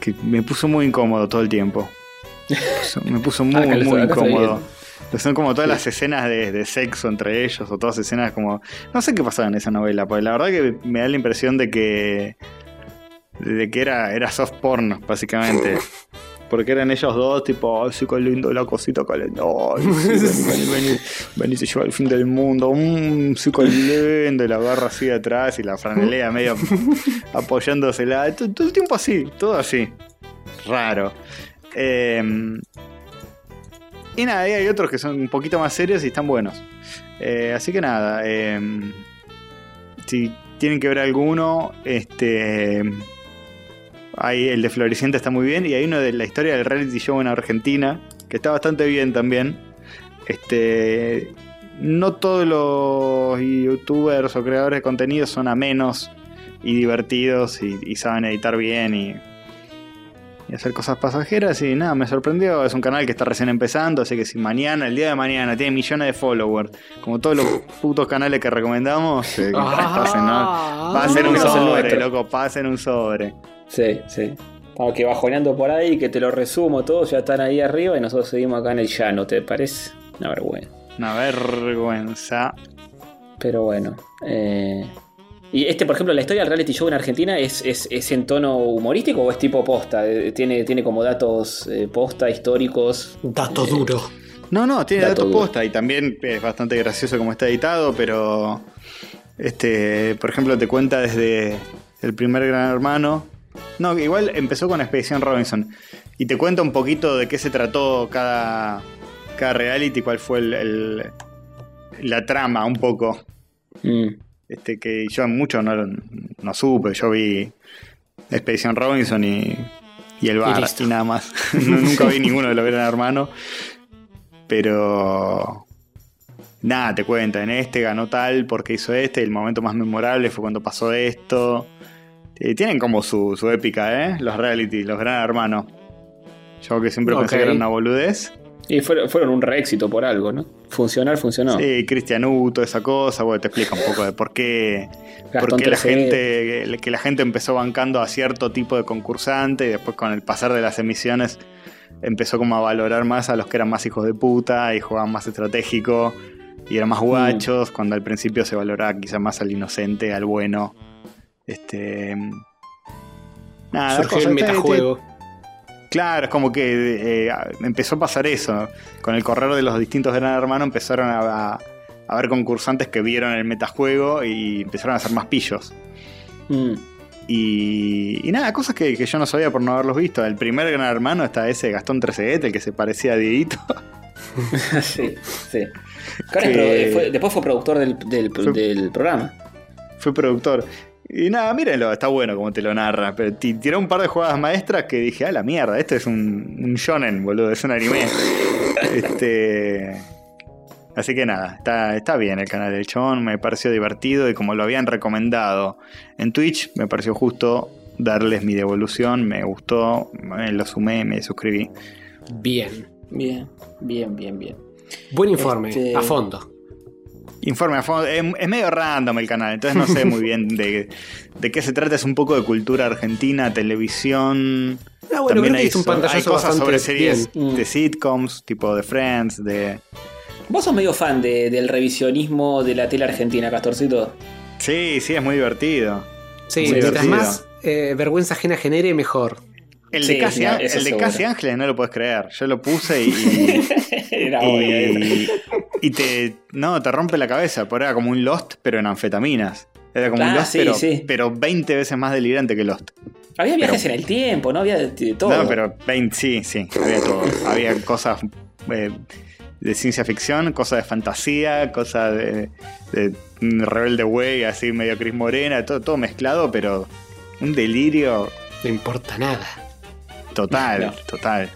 Speaker 1: que me puso muy incómodo todo el tiempo. Me puso- Me puso [LAUGHS] muy, muy incómodo. Son como todas las escenas de, de sexo entre ellos, o todas escenas como. No sé qué pasaba en esa novela, porque la verdad que me da la impresión de que. de que era, era soft porn, básicamente. [LAUGHS] Porque eran ellos dos, tipo, ay, sí, qué lindo la cosita calentón. Ay, sí, vení, vení, [LAUGHS] vení, vení, se lleva el fin del mundo. Mmm, sí, qué lindo. Y la agarra así de atrás y la franelea medio [LAUGHS] apoyándosela. Todo, todo el tiempo así, todo así. Raro. Eh, y nada, y hay otros que son un poquito más serios y están buenos. Eh, así que nada, eh, si tienen que ver alguno, este. Hay el de Floricienta está muy bien. Y hay uno de la historia del reality show en Argentina. Que está bastante bien también. Este. No todos los youtubers o creadores de contenido son amenos y divertidos y, y saben editar bien y, y hacer cosas pasajeras. Y nada, me sorprendió. Es un canal que está recién empezando. Así que si mañana, el día de mañana, tiene millones de followers, como todos los [LAUGHS] putos canales que recomendamos, eh, pasen, ¿no? Ser un sobre, loco, pasen un sobre.
Speaker 2: Sí, sí. Estaba que bajoneando por ahí, que te lo resumo, todos ya están ahí arriba y nosotros seguimos acá en el llano, ¿te parece? Una vergüenza.
Speaker 1: Una vergüenza.
Speaker 2: Pero bueno. eh, Y este, por ejemplo, la historia del reality show en Argentina es, es, es en tono humorístico o es tipo posta? Eh, Tiene, tiene como datos eh, posta, históricos.
Speaker 3: Dato duro.
Speaker 1: No, no, tiene
Speaker 2: Dato
Speaker 1: datos posta y también es bastante gracioso como está editado, pero este, por ejemplo, te cuenta desde el primer Gran Hermano. No, igual empezó con Expedición Robinson y te cuenta un poquito de qué se trató cada, cada reality, cuál fue el, el- la trama un poco.
Speaker 2: Mm.
Speaker 1: Este, que yo mucho no, no supe, yo vi Expedición Robinson y, y el bar, y, nada más. [LAUGHS] Nunca vi ninguno de los Gran Hermano. Pero. Nada, te cuentan, este ganó tal porque hizo este, y el momento más memorable fue cuando pasó esto. Eh, tienen como su, su épica, ¿eh? Los reality, los Gran Hermanos. Yo que siempre pensé
Speaker 3: Ok.
Speaker 1: que era una boludez.
Speaker 2: Y fueron, fueron un re éxito por algo, ¿no? Funcionar, funcionó.
Speaker 1: Sí, Cristian Uto, esa cosa, bueno, te explica un poco de por qué, por qué la gente, que la gente empezó bancando a cierto tipo de concursante y después con el pasar de las emisiones empezó como a valorar más a los que eran más hijos de puta y jugaban más estratégico y eran más
Speaker 2: Mm.
Speaker 1: guachos, cuando al principio se valoraba quizá más al inocente, al bueno. Este. Nada,
Speaker 3: Surgió
Speaker 1: cosas-
Speaker 3: el metajuego.
Speaker 1: Claro, es como que eh, empezó a pasar eso. Con el correr de los distintos Gran Hermanos empezaron a, a, a ver concursantes que vieron el metajuego y empezaron a hacer más pillos.
Speaker 2: Mm.
Speaker 1: Y, y nada, cosas que, que yo no sabía por no haberlos visto. El primer Gran Hermano está ese Gastón Trezeguet, el que se parecía a Dieguito. [LAUGHS]
Speaker 2: sí, sí. Que fue- después fue productor del, del-
Speaker 1: Fue-
Speaker 2: del programa.
Speaker 1: Fue productor. Y nada, mírenlo, está bueno como te lo narra. Pero ti- tiró un par de jugadas maestras que dije, ah, la mierda, esto es un, un shonen, boludo, es un anime. [LAUGHS] este. Así que nada, está, está bien el canal del Chon, me pareció divertido y como lo habían recomendado en Twitch, me pareció justo darles mi devolución, me gustó, me lo sumé, me suscribí.
Speaker 3: Bien.
Speaker 2: Bien, bien, bien, bien.
Speaker 3: Buen informe,
Speaker 2: Este-
Speaker 3: a fondo.
Speaker 1: Informe a fondo, es, es medio random el canal, entonces no sé muy bien [LAUGHS] de, de qué se trata, es un poco de cultura argentina, televisión.
Speaker 3: Ah, bueno, creo que
Speaker 1: hay,
Speaker 3: es un
Speaker 1: so- hay
Speaker 3: pantallazo
Speaker 1: cosas sobre series
Speaker 2: bien.
Speaker 1: de sitcoms, tipo de Friends, de...
Speaker 2: Vos sos medio fan de- del revisionismo de la tele argentina, Castorcito.
Speaker 1: Sí, sí, es muy divertido.
Speaker 3: Sí,
Speaker 1: Muy
Speaker 3: mientras
Speaker 1: divertido.
Speaker 3: más eh, vergüenza ajena genere, mejor.
Speaker 1: El
Speaker 2: Sí,
Speaker 1: de, Casi,
Speaker 2: no,
Speaker 1: Á-
Speaker 2: eso
Speaker 1: el de. Casi Ángeles no lo puedes creer. Yo lo puse y, [LAUGHS]
Speaker 2: Era
Speaker 1: y, y te, no, te rompe la cabeza. Porque era como un Lost, pero en anfetaminas. Era como un
Speaker 2: Ah,
Speaker 1: Lost,
Speaker 2: sí,
Speaker 1: pero,
Speaker 2: sí.
Speaker 1: pero 20 veces más delirante que Lost.
Speaker 2: Había viajes
Speaker 1: pero-
Speaker 2: en el tiempo, ¿no? Había de, de todo.
Speaker 1: No, pero 20, sí, sí, había todo. había cosas eh, de ciencia ficción, cosas de fantasía, cosas de, de Rebelde Way, así medio Cris Morena, todo, todo mezclado, pero un delirio
Speaker 3: No importa nada.
Speaker 1: Total,
Speaker 2: No.
Speaker 1: total.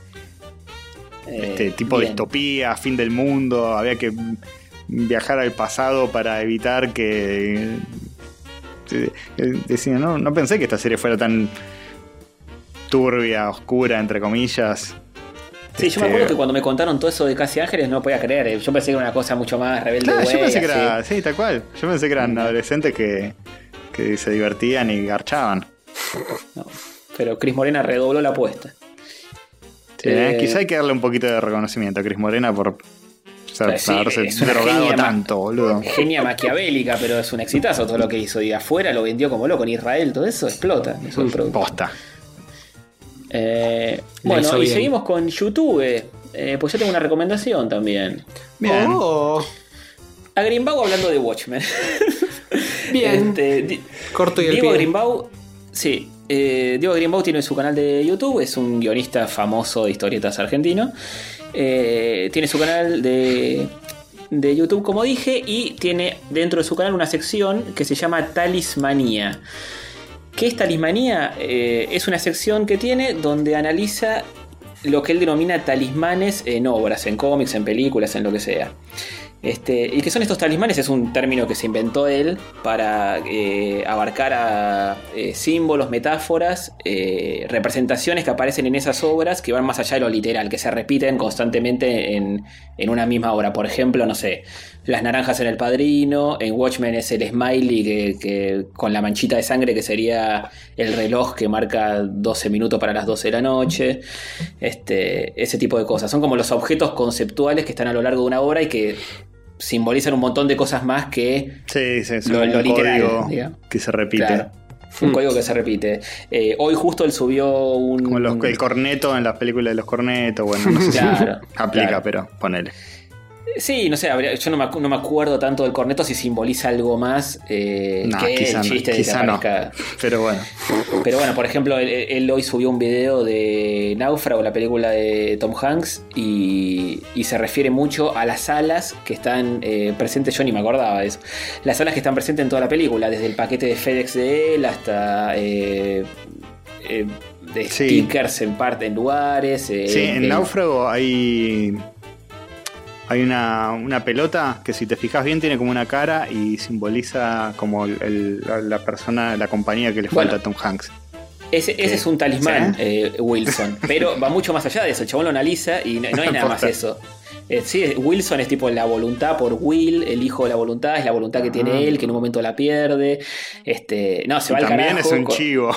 Speaker 2: Eh,
Speaker 1: Este tipo
Speaker 2: bien.
Speaker 1: distopía, fin del mundo, había que viajar al pasado para evitar que... eh, Decía, no, no pensé que esta serie fuera tan turbia, oscura, entre comillas.
Speaker 2: Sí, yo me
Speaker 1: Este,
Speaker 2: acuerdo que cuando me contaron todo eso de Casi Ángeles no podía creer. eh. Yo pensé que era una cosa mucho más rebelde.
Speaker 1: Claro, yo pensé que era, sí, tal cual. Yo pensé que eran adolescentes que, que se divertían y garchaban.
Speaker 2: No, Pero Cris Morena redobló la apuesta.
Speaker 1: Sí,
Speaker 2: Eh,
Speaker 1: Quizá hay que darle un poquito de reconocimiento a Cris Morena por ser,
Speaker 2: Sí,
Speaker 1: haberse
Speaker 2: es
Speaker 1: drogado tanto, boludo.
Speaker 2: Genia maquiavélica, pero es un exitazo todo lo que hizo. Y afuera lo vendió como loco. En Israel todo eso explota. Es un producto.
Speaker 1: Posta.
Speaker 2: Eh, bueno, y
Speaker 3: bien.
Speaker 2: seguimos con YouTube. Eh, pues yo tengo una recomendación también.
Speaker 1: Bien.
Speaker 3: Oh,
Speaker 2: A Greenbaugh hablando de Watchmen.
Speaker 3: bien.
Speaker 2: Este,
Speaker 3: Corto y al
Speaker 2: Diego
Speaker 3: pie.
Speaker 2: Sí. Eh, Diego Greenbaugh tiene su canal de YouTube, es un guionista famoso de historietas argentino. Eh, tiene su canal de, de YouTube, como dije, y tiene dentro de su canal una sección que se llama Talismanía. ¿Qué es Talismanía? Eh, es una sección que tiene donde analiza lo que él denomina talismanes en obras, en cómics, en películas, en lo que sea. Este, y que son estos talismanes es un término que se inventó él para eh, abarcar a eh, símbolos, metáforas, eh, representaciones que aparecen en esas obras que van más allá de lo literal, que se repiten constantemente en, en una misma obra. Por ejemplo, no sé, las naranjas en el padrino, en Watchmen es el smiley que, que- con la manchita de sangre que sería el reloj que marca 12 minutos para las 12 de la noche, este, ese tipo de cosas. Son como los objetos conceptuales que están a lo largo de una obra y que simbolizan un montón de cosas más que
Speaker 1: Sí, sí,
Speaker 2: Lo-
Speaker 1: un
Speaker 2: lo
Speaker 1: que se repite.
Speaker 2: Claro. Un código que se repite. Eh, hoy justo él subió un.
Speaker 1: Como los- el corneto en las películas de los cornetos, bueno, no sé si aplica,
Speaker 2: claro.
Speaker 1: pero ponele.
Speaker 2: Sí, no sé, habría- yo no me, no me acuerdo tanto del corneto si simboliza algo más eh,
Speaker 1: No,
Speaker 2: que el
Speaker 1: no,
Speaker 2: chiste de que
Speaker 1: quizá no. Pero bueno,
Speaker 2: Pero bueno, por ejemplo, él, él hoy subió un video de Náufrago, la película de Tom Hanks, y, y se refiere mucho a las alas que están eh, presentes, yo ni me acordaba de eso, las alas que están presentes en toda la película, desde el paquete de FedEx de él hasta... eh, eh, de
Speaker 1: Sí.
Speaker 2: stickers en parte en lugares. eh,
Speaker 1: Sí, en Náufrago hay. Hay una, una pelota que si te fijas bien tiene como una cara y simboliza como el- el- la, persona, la compañía que le
Speaker 2: Bueno.
Speaker 1: falta a Tom Hanks.
Speaker 2: Ese, ese es un talismán,
Speaker 1: ¿Sí?
Speaker 2: eh, Wilson. Pero va mucho más allá de eso. El chabón lo analiza y no, no hay nada más eso. Eh, sí, Wilson es tipo la voluntad por Will, el hijo de la voluntad, es la voluntad que tiene
Speaker 1: Ah.
Speaker 2: él, que en un momento la pierde. Este, no, se
Speaker 1: Y
Speaker 2: va al
Speaker 1: también
Speaker 2: carajo.
Speaker 1: es un chivo.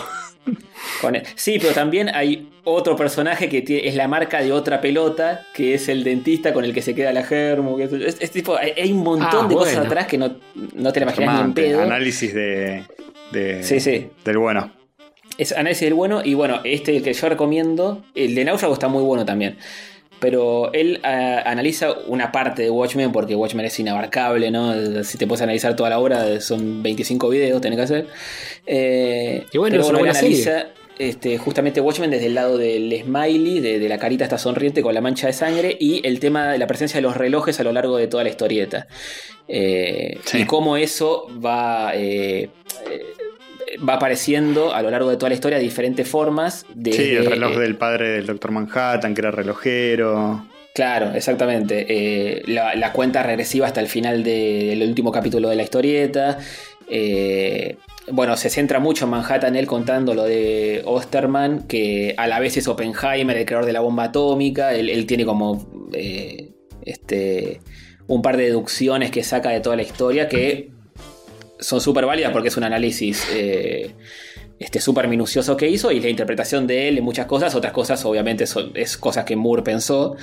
Speaker 2: Sí, pero también hay otro personaje que es la marca de otra pelota, que es el dentista con el que se queda la germo. que es, es- tipo, hay, hay un montón
Speaker 3: Ah,
Speaker 2: de cosas atrás que no, no te la imaginas ni en pedo.
Speaker 1: análisis de, de-
Speaker 2: Sí, sí.
Speaker 1: del bueno.
Speaker 2: Es análisis del bueno. Y bueno, este que yo recomiendo, el de Náufrago está muy bueno también. Pero él ah, analiza una parte de Watchmen porque Watchmen es inabarcable, ¿no? Si te puedes analizar toda la obra, son 25 videos, tenés que hacer. Eh,
Speaker 3: Y bueno,
Speaker 2: pero
Speaker 3: es una
Speaker 2: él
Speaker 3: buena
Speaker 2: analiza este, justamente Watchmen desde el lado del smiley, de, de la carita está sonriente con la mancha de sangre, y el tema de la presencia de los relojes a lo largo de toda la historieta. Eh,
Speaker 1: Sí.
Speaker 2: Y cómo eso va. eh, eh, va apareciendo a lo largo de toda la historia de diferentes formas.
Speaker 1: Sí,
Speaker 2: desde,
Speaker 1: el reloj
Speaker 2: eh,
Speaker 1: del padre del Doctor Manhattan, que era relojero.
Speaker 2: Claro, exactamente. Eh, la, la cuenta regresiva hasta el final de- del último capítulo de la historieta. Eh, bueno, se centra mucho en Manhattan, él contando lo de Osterman, que a la vez es Oppenheimer, el creador de la bomba atómica. Él, él tiene como este, un par de deducciones que saca de toda la historia que son súper válidas porque es un análisis eh, este súper minucioso que hizo y la interpretación de él en muchas cosas, otras cosas obviamente son, es cosas que Moore pensó.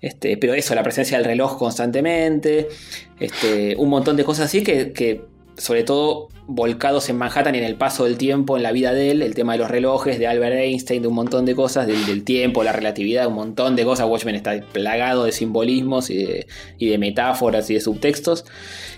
Speaker 2: Este, pero eso, la presencia del reloj constantemente, este, un montón de cosas así que, que, sobre todo volcados en Manhattan y en el paso del tiempo en la vida de él, el tema de los relojes, de Albert Einstein, de un montón de cosas, del, del tiempo, la relatividad, un montón de cosas. Watchmen está plagado de simbolismos y de, y de metáforas y de subtextos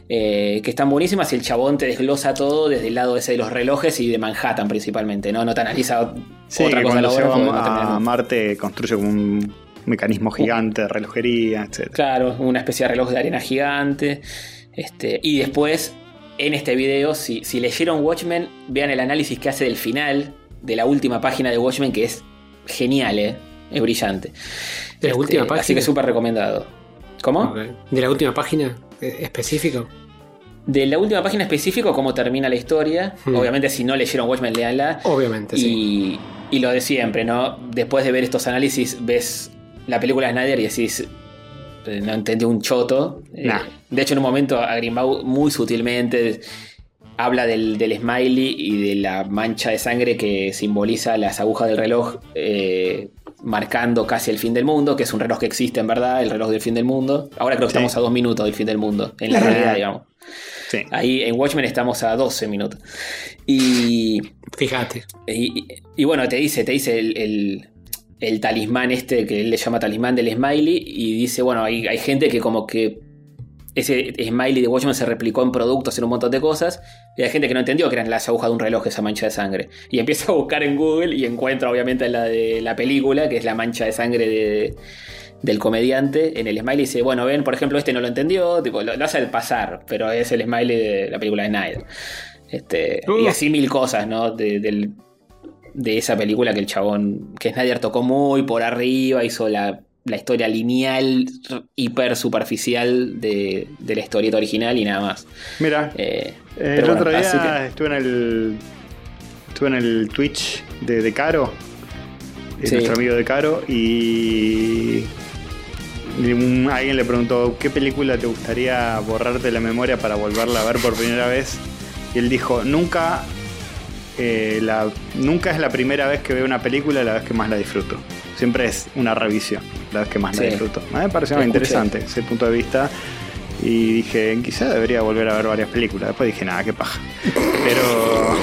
Speaker 2: eh, que están buenísimas y el chabón te desglosa todo desde el lado ese de los relojes y de Manhattan principalmente, ¿no? No te analiza
Speaker 1: Sí,
Speaker 2: otra cosa
Speaker 1: cuando se va
Speaker 2: no
Speaker 1: a. Marte construye como un mecanismo gigante de relojería, etc.
Speaker 2: Claro, una especie de reloj de arena gigante. Este, y después, en este video, si, si leyeron Watchmen, vean el análisis que hace del final de la última página de Watchmen, que es genial, ¿eh? es brillante.
Speaker 3: ¿De la última página?
Speaker 2: Así que súper recomendado. ¿Cómo?
Speaker 3: ¿De la última página eh, específico?
Speaker 2: De la última página específico, cómo termina la historia.
Speaker 3: Hmm.
Speaker 2: Obviamente, si no leyeron Watchmen, léanla.
Speaker 3: Obviamente, sí.
Speaker 2: Y, y lo de siempre, ¿no? Después de ver estos análisis, ves la película de Snyder y decís, no entendí un choto. Eh,
Speaker 1: Nah.
Speaker 2: de hecho, en un momento, a Grimbaud muy sutilmente habla del, del smiley y de la mancha de sangre que simboliza las agujas del reloj, eh, marcando casi el fin del mundo, que es un reloj que existe en verdad, el reloj del fin del mundo. Ahora creo que
Speaker 1: Sí.
Speaker 2: estamos a dos minutos del fin del mundo, en la realidad, digamos.
Speaker 1: Sí.
Speaker 2: Ahí en Watchmen estamos a 12 minutos. Y,
Speaker 3: Fíjate.
Speaker 2: y, y bueno, te dice, te dice el, el- el talismán este que él le llama talismán del smiley. Y dice, bueno, hay, hay gente que como que ese smiley de Watchmen se replicó en productos, en un montón de cosas. Y hay gente que no entendió que eran las agujas de un reloj, esa mancha de sangre. Y empieza a buscar en Google y encuentra obviamente la de la película, que es la mancha de sangre de- del comediante en el smiley. Y dice, bueno, ven, por ejemplo, este no lo entendió, tipo, lo, lo hace pasar, pero es el smiley de la película de Snyder. Este, Y así mil cosas, ¿no? De, del- de esa película que el chabón, que Snyder tocó muy por arriba, hizo la, la historia lineal, hiper superficial de, de la historieta original y nada más.
Speaker 1: Mira,
Speaker 2: Eh,
Speaker 1: el
Speaker 2: bueno,
Speaker 1: otro día
Speaker 2: que-
Speaker 1: estuve en el estuve en el Twitch de, de Caro,
Speaker 2: Sí.
Speaker 1: nuestro amigo de Caro, y, un- alguien le preguntó qué película te gustaría borrarte de la memoria para volverla a ver por primera vez. Y él dijo, nunca, eh, la, nunca es la primera vez que veo una película la vez que más la disfruto. Siempre es una revisión la vez que más
Speaker 2: Sí.
Speaker 1: la disfruto. A mí me pareció
Speaker 2: escuché.
Speaker 1: interesante ese punto de vista. Y dije, quizá debería volver a ver varias películas. Después dije, nada, qué paja. Pero.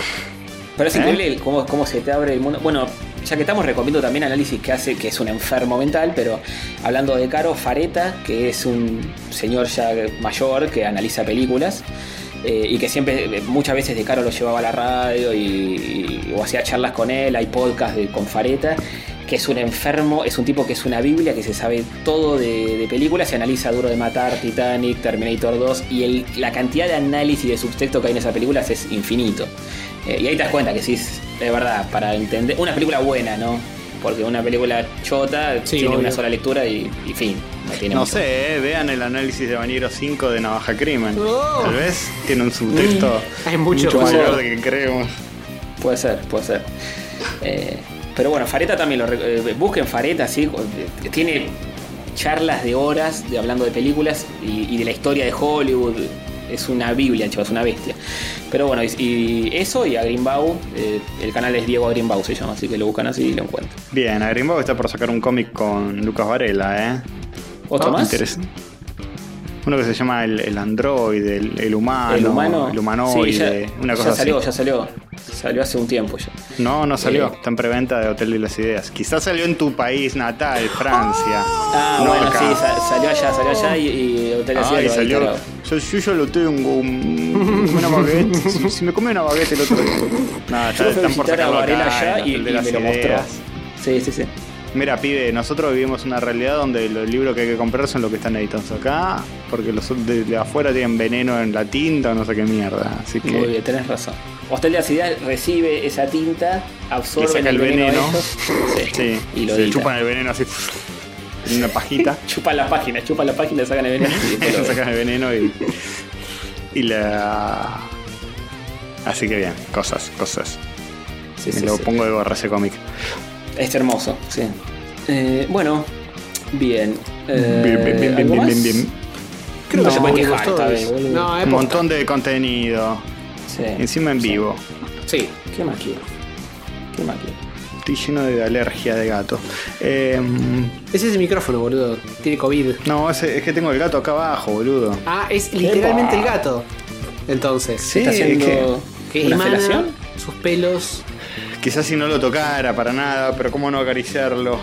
Speaker 2: Pero es
Speaker 1: ¿Eh?
Speaker 2: increíble cómo se te abre el mundo. Bueno, ya que estamos, recomiendo también análisis que hace, que es un enfermo mental, pero hablando de Caro, Fareta, que es un señor ya mayor que analiza películas. Eh, y que siempre, eh, muchas veces de Caro lo llevaba a la radio y, o hacía charlas con él, hay podcast de, con Fareta, que es un enfermo, es un tipo que es una biblia, que se sabe todo de, películas, se analiza Duro de Matar, Titanic, Terminator 2, y la cantidad de análisis y de subtexto que hay en esas películas es infinito. Eh, y ahí te das cuenta que sí, es- de verdad, para entender. Una película buena, ¿no? Porque una película chota
Speaker 3: Sí,
Speaker 2: tiene
Speaker 3: obvio.
Speaker 2: una sola lectura y, y fin. No, tiene
Speaker 1: No
Speaker 2: mucho.
Speaker 1: sé, eh, vean el análisis de Bañero 5 de Navaja Crimen.
Speaker 3: Oh.
Speaker 1: Tal vez tiene un subtexto [LAUGHS]
Speaker 3: Hay mucho
Speaker 1: mayor de que creemos.
Speaker 2: Puede ser, puede ser. Eh, pero bueno, Fareta también lo. rec- eh, busquen Fareta, sí. eh, Tiene charlas de horas de hablando de películas y, y de la historia de Hollywood. Es una biblia, chaval, es una bestia. Pero bueno, y, y eso y a Greenbaum. eh, el canal es Diego Greenbaum, se llama, así que lo buscan así y lo encuentran.
Speaker 1: Bien, Agrimbao está por sacar un cómic con Lucas Varela, ¿eh?
Speaker 2: ¿Otro
Speaker 3: Ah,
Speaker 2: más?
Speaker 1: Interesante. Uno que se llama el, el androide, el, el humano,
Speaker 2: el humano.
Speaker 1: el humanoide,
Speaker 2: Sí, ya,
Speaker 1: una
Speaker 2: ya
Speaker 1: cosa
Speaker 2: salió,
Speaker 1: así.
Speaker 2: ya salió. Salió hace un tiempo ya.
Speaker 1: No, no salió.
Speaker 2: Eh.
Speaker 1: Está en preventa de Hotel de las Ideas. Quizás salió en tu país natal, Francia.
Speaker 2: Ah,
Speaker 1: No
Speaker 2: bueno,
Speaker 1: acá.
Speaker 2: sí, sa- salió allá, salió allá y, y Hotel Asia
Speaker 1: Ay,
Speaker 2: lo va a
Speaker 1: salió. Yo, yo ya lo tengo. un- Una baguette. [LAUGHS] si, si me comí una baguette el otro día. Nada,
Speaker 2: Yo
Speaker 1: ya
Speaker 2: a
Speaker 1: están por sacarlo acá,
Speaker 2: allá y, y
Speaker 1: de las
Speaker 2: me lo mostró.
Speaker 1: Ideas.
Speaker 2: Sí, sí, sí.
Speaker 1: Mira, pibe, nosotros vivimos una realidad donde los libros que hay que comprar son los que están editados acá, porque los de, de afuera tienen veneno en la tinta o no sé qué mierda. Así que.
Speaker 2: Muy bien, tenés razón. Hostel de Acidad recibe esa tinta, absorbe
Speaker 1: saca el veneno.
Speaker 2: ellos, sí, y lo
Speaker 1: se
Speaker 2: edita.
Speaker 1: chupan el veneno así en una pajita. [LAUGHS]
Speaker 2: Chupan la página, chupan la página, sacan el veneno y [LAUGHS]
Speaker 1: sacan el veneno y. Y la. Así que bien, cosas, cosas.
Speaker 2: Sí,
Speaker 1: Me
Speaker 2: sí,
Speaker 1: lo
Speaker 2: sí.
Speaker 1: pongo de gorra ese cómic.
Speaker 2: Es hermoso, sí. Eh, bueno, bien. Eh,
Speaker 1: Bien, bien, bien, bien,
Speaker 2: ¿algo
Speaker 1: bien,
Speaker 2: más?
Speaker 1: bien, bien.
Speaker 3: Creo
Speaker 2: No,
Speaker 3: que
Speaker 2: se puede quejar,
Speaker 3: eso.
Speaker 2: bien, boludo.
Speaker 3: No, es
Speaker 1: Un
Speaker 3: posta.
Speaker 1: montón de contenido.
Speaker 2: Sí.
Speaker 1: Encima en
Speaker 2: Sí.
Speaker 1: vivo.
Speaker 3: Sí.
Speaker 2: ¿Qué más quiero? ¿Qué más quiero?
Speaker 1: Estoy lleno de alergia de gato. Eh,
Speaker 3: Ese es el micrófono, boludo. Tiene COVID.
Speaker 1: no, ese- es que tengo el gato acá abajo, boludo.
Speaker 3: Ah, es literalmente
Speaker 2: Epa.
Speaker 3: el gato. Entonces.
Speaker 1: Sí,
Speaker 2: ¿Está
Speaker 1: es
Speaker 2: haciendo
Speaker 3: Que
Speaker 2: una
Speaker 3: emana
Speaker 2: felación?
Speaker 3: sus pelos.
Speaker 1: Quizás si no lo tocara para nada, pero cómo no acariciarlo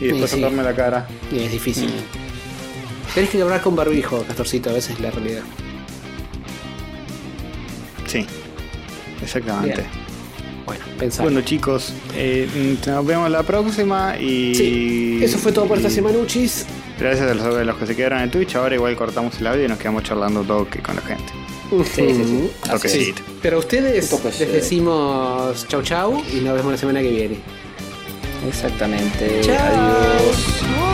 Speaker 1: y después
Speaker 3: Sí, sí.
Speaker 1: la cara.
Speaker 3: Y es difícil.
Speaker 2: Mm.
Speaker 3: Tenés que hablar con barbijo, Castorcito, a veces es la realidad.
Speaker 1: Sí, exactamente.
Speaker 2: Bien.
Speaker 3: Bueno, pensá.
Speaker 1: Bueno chicos, eh, nos vemos la próxima y...
Speaker 3: sí, eso fue todo por esta semana, Uchis.
Speaker 1: Gracias a los, a los que se quedaron en Twitch. Ahora igual cortamos el audio y nos quedamos charlando toque con la gente.
Speaker 2: Sí, sí, sí. Así
Speaker 1: Toquecito.
Speaker 3: Pero a ustedes les
Speaker 2: sí.
Speaker 3: decimos chau chau y nos vemos la semana que viene.
Speaker 2: Exactamente. Adiós.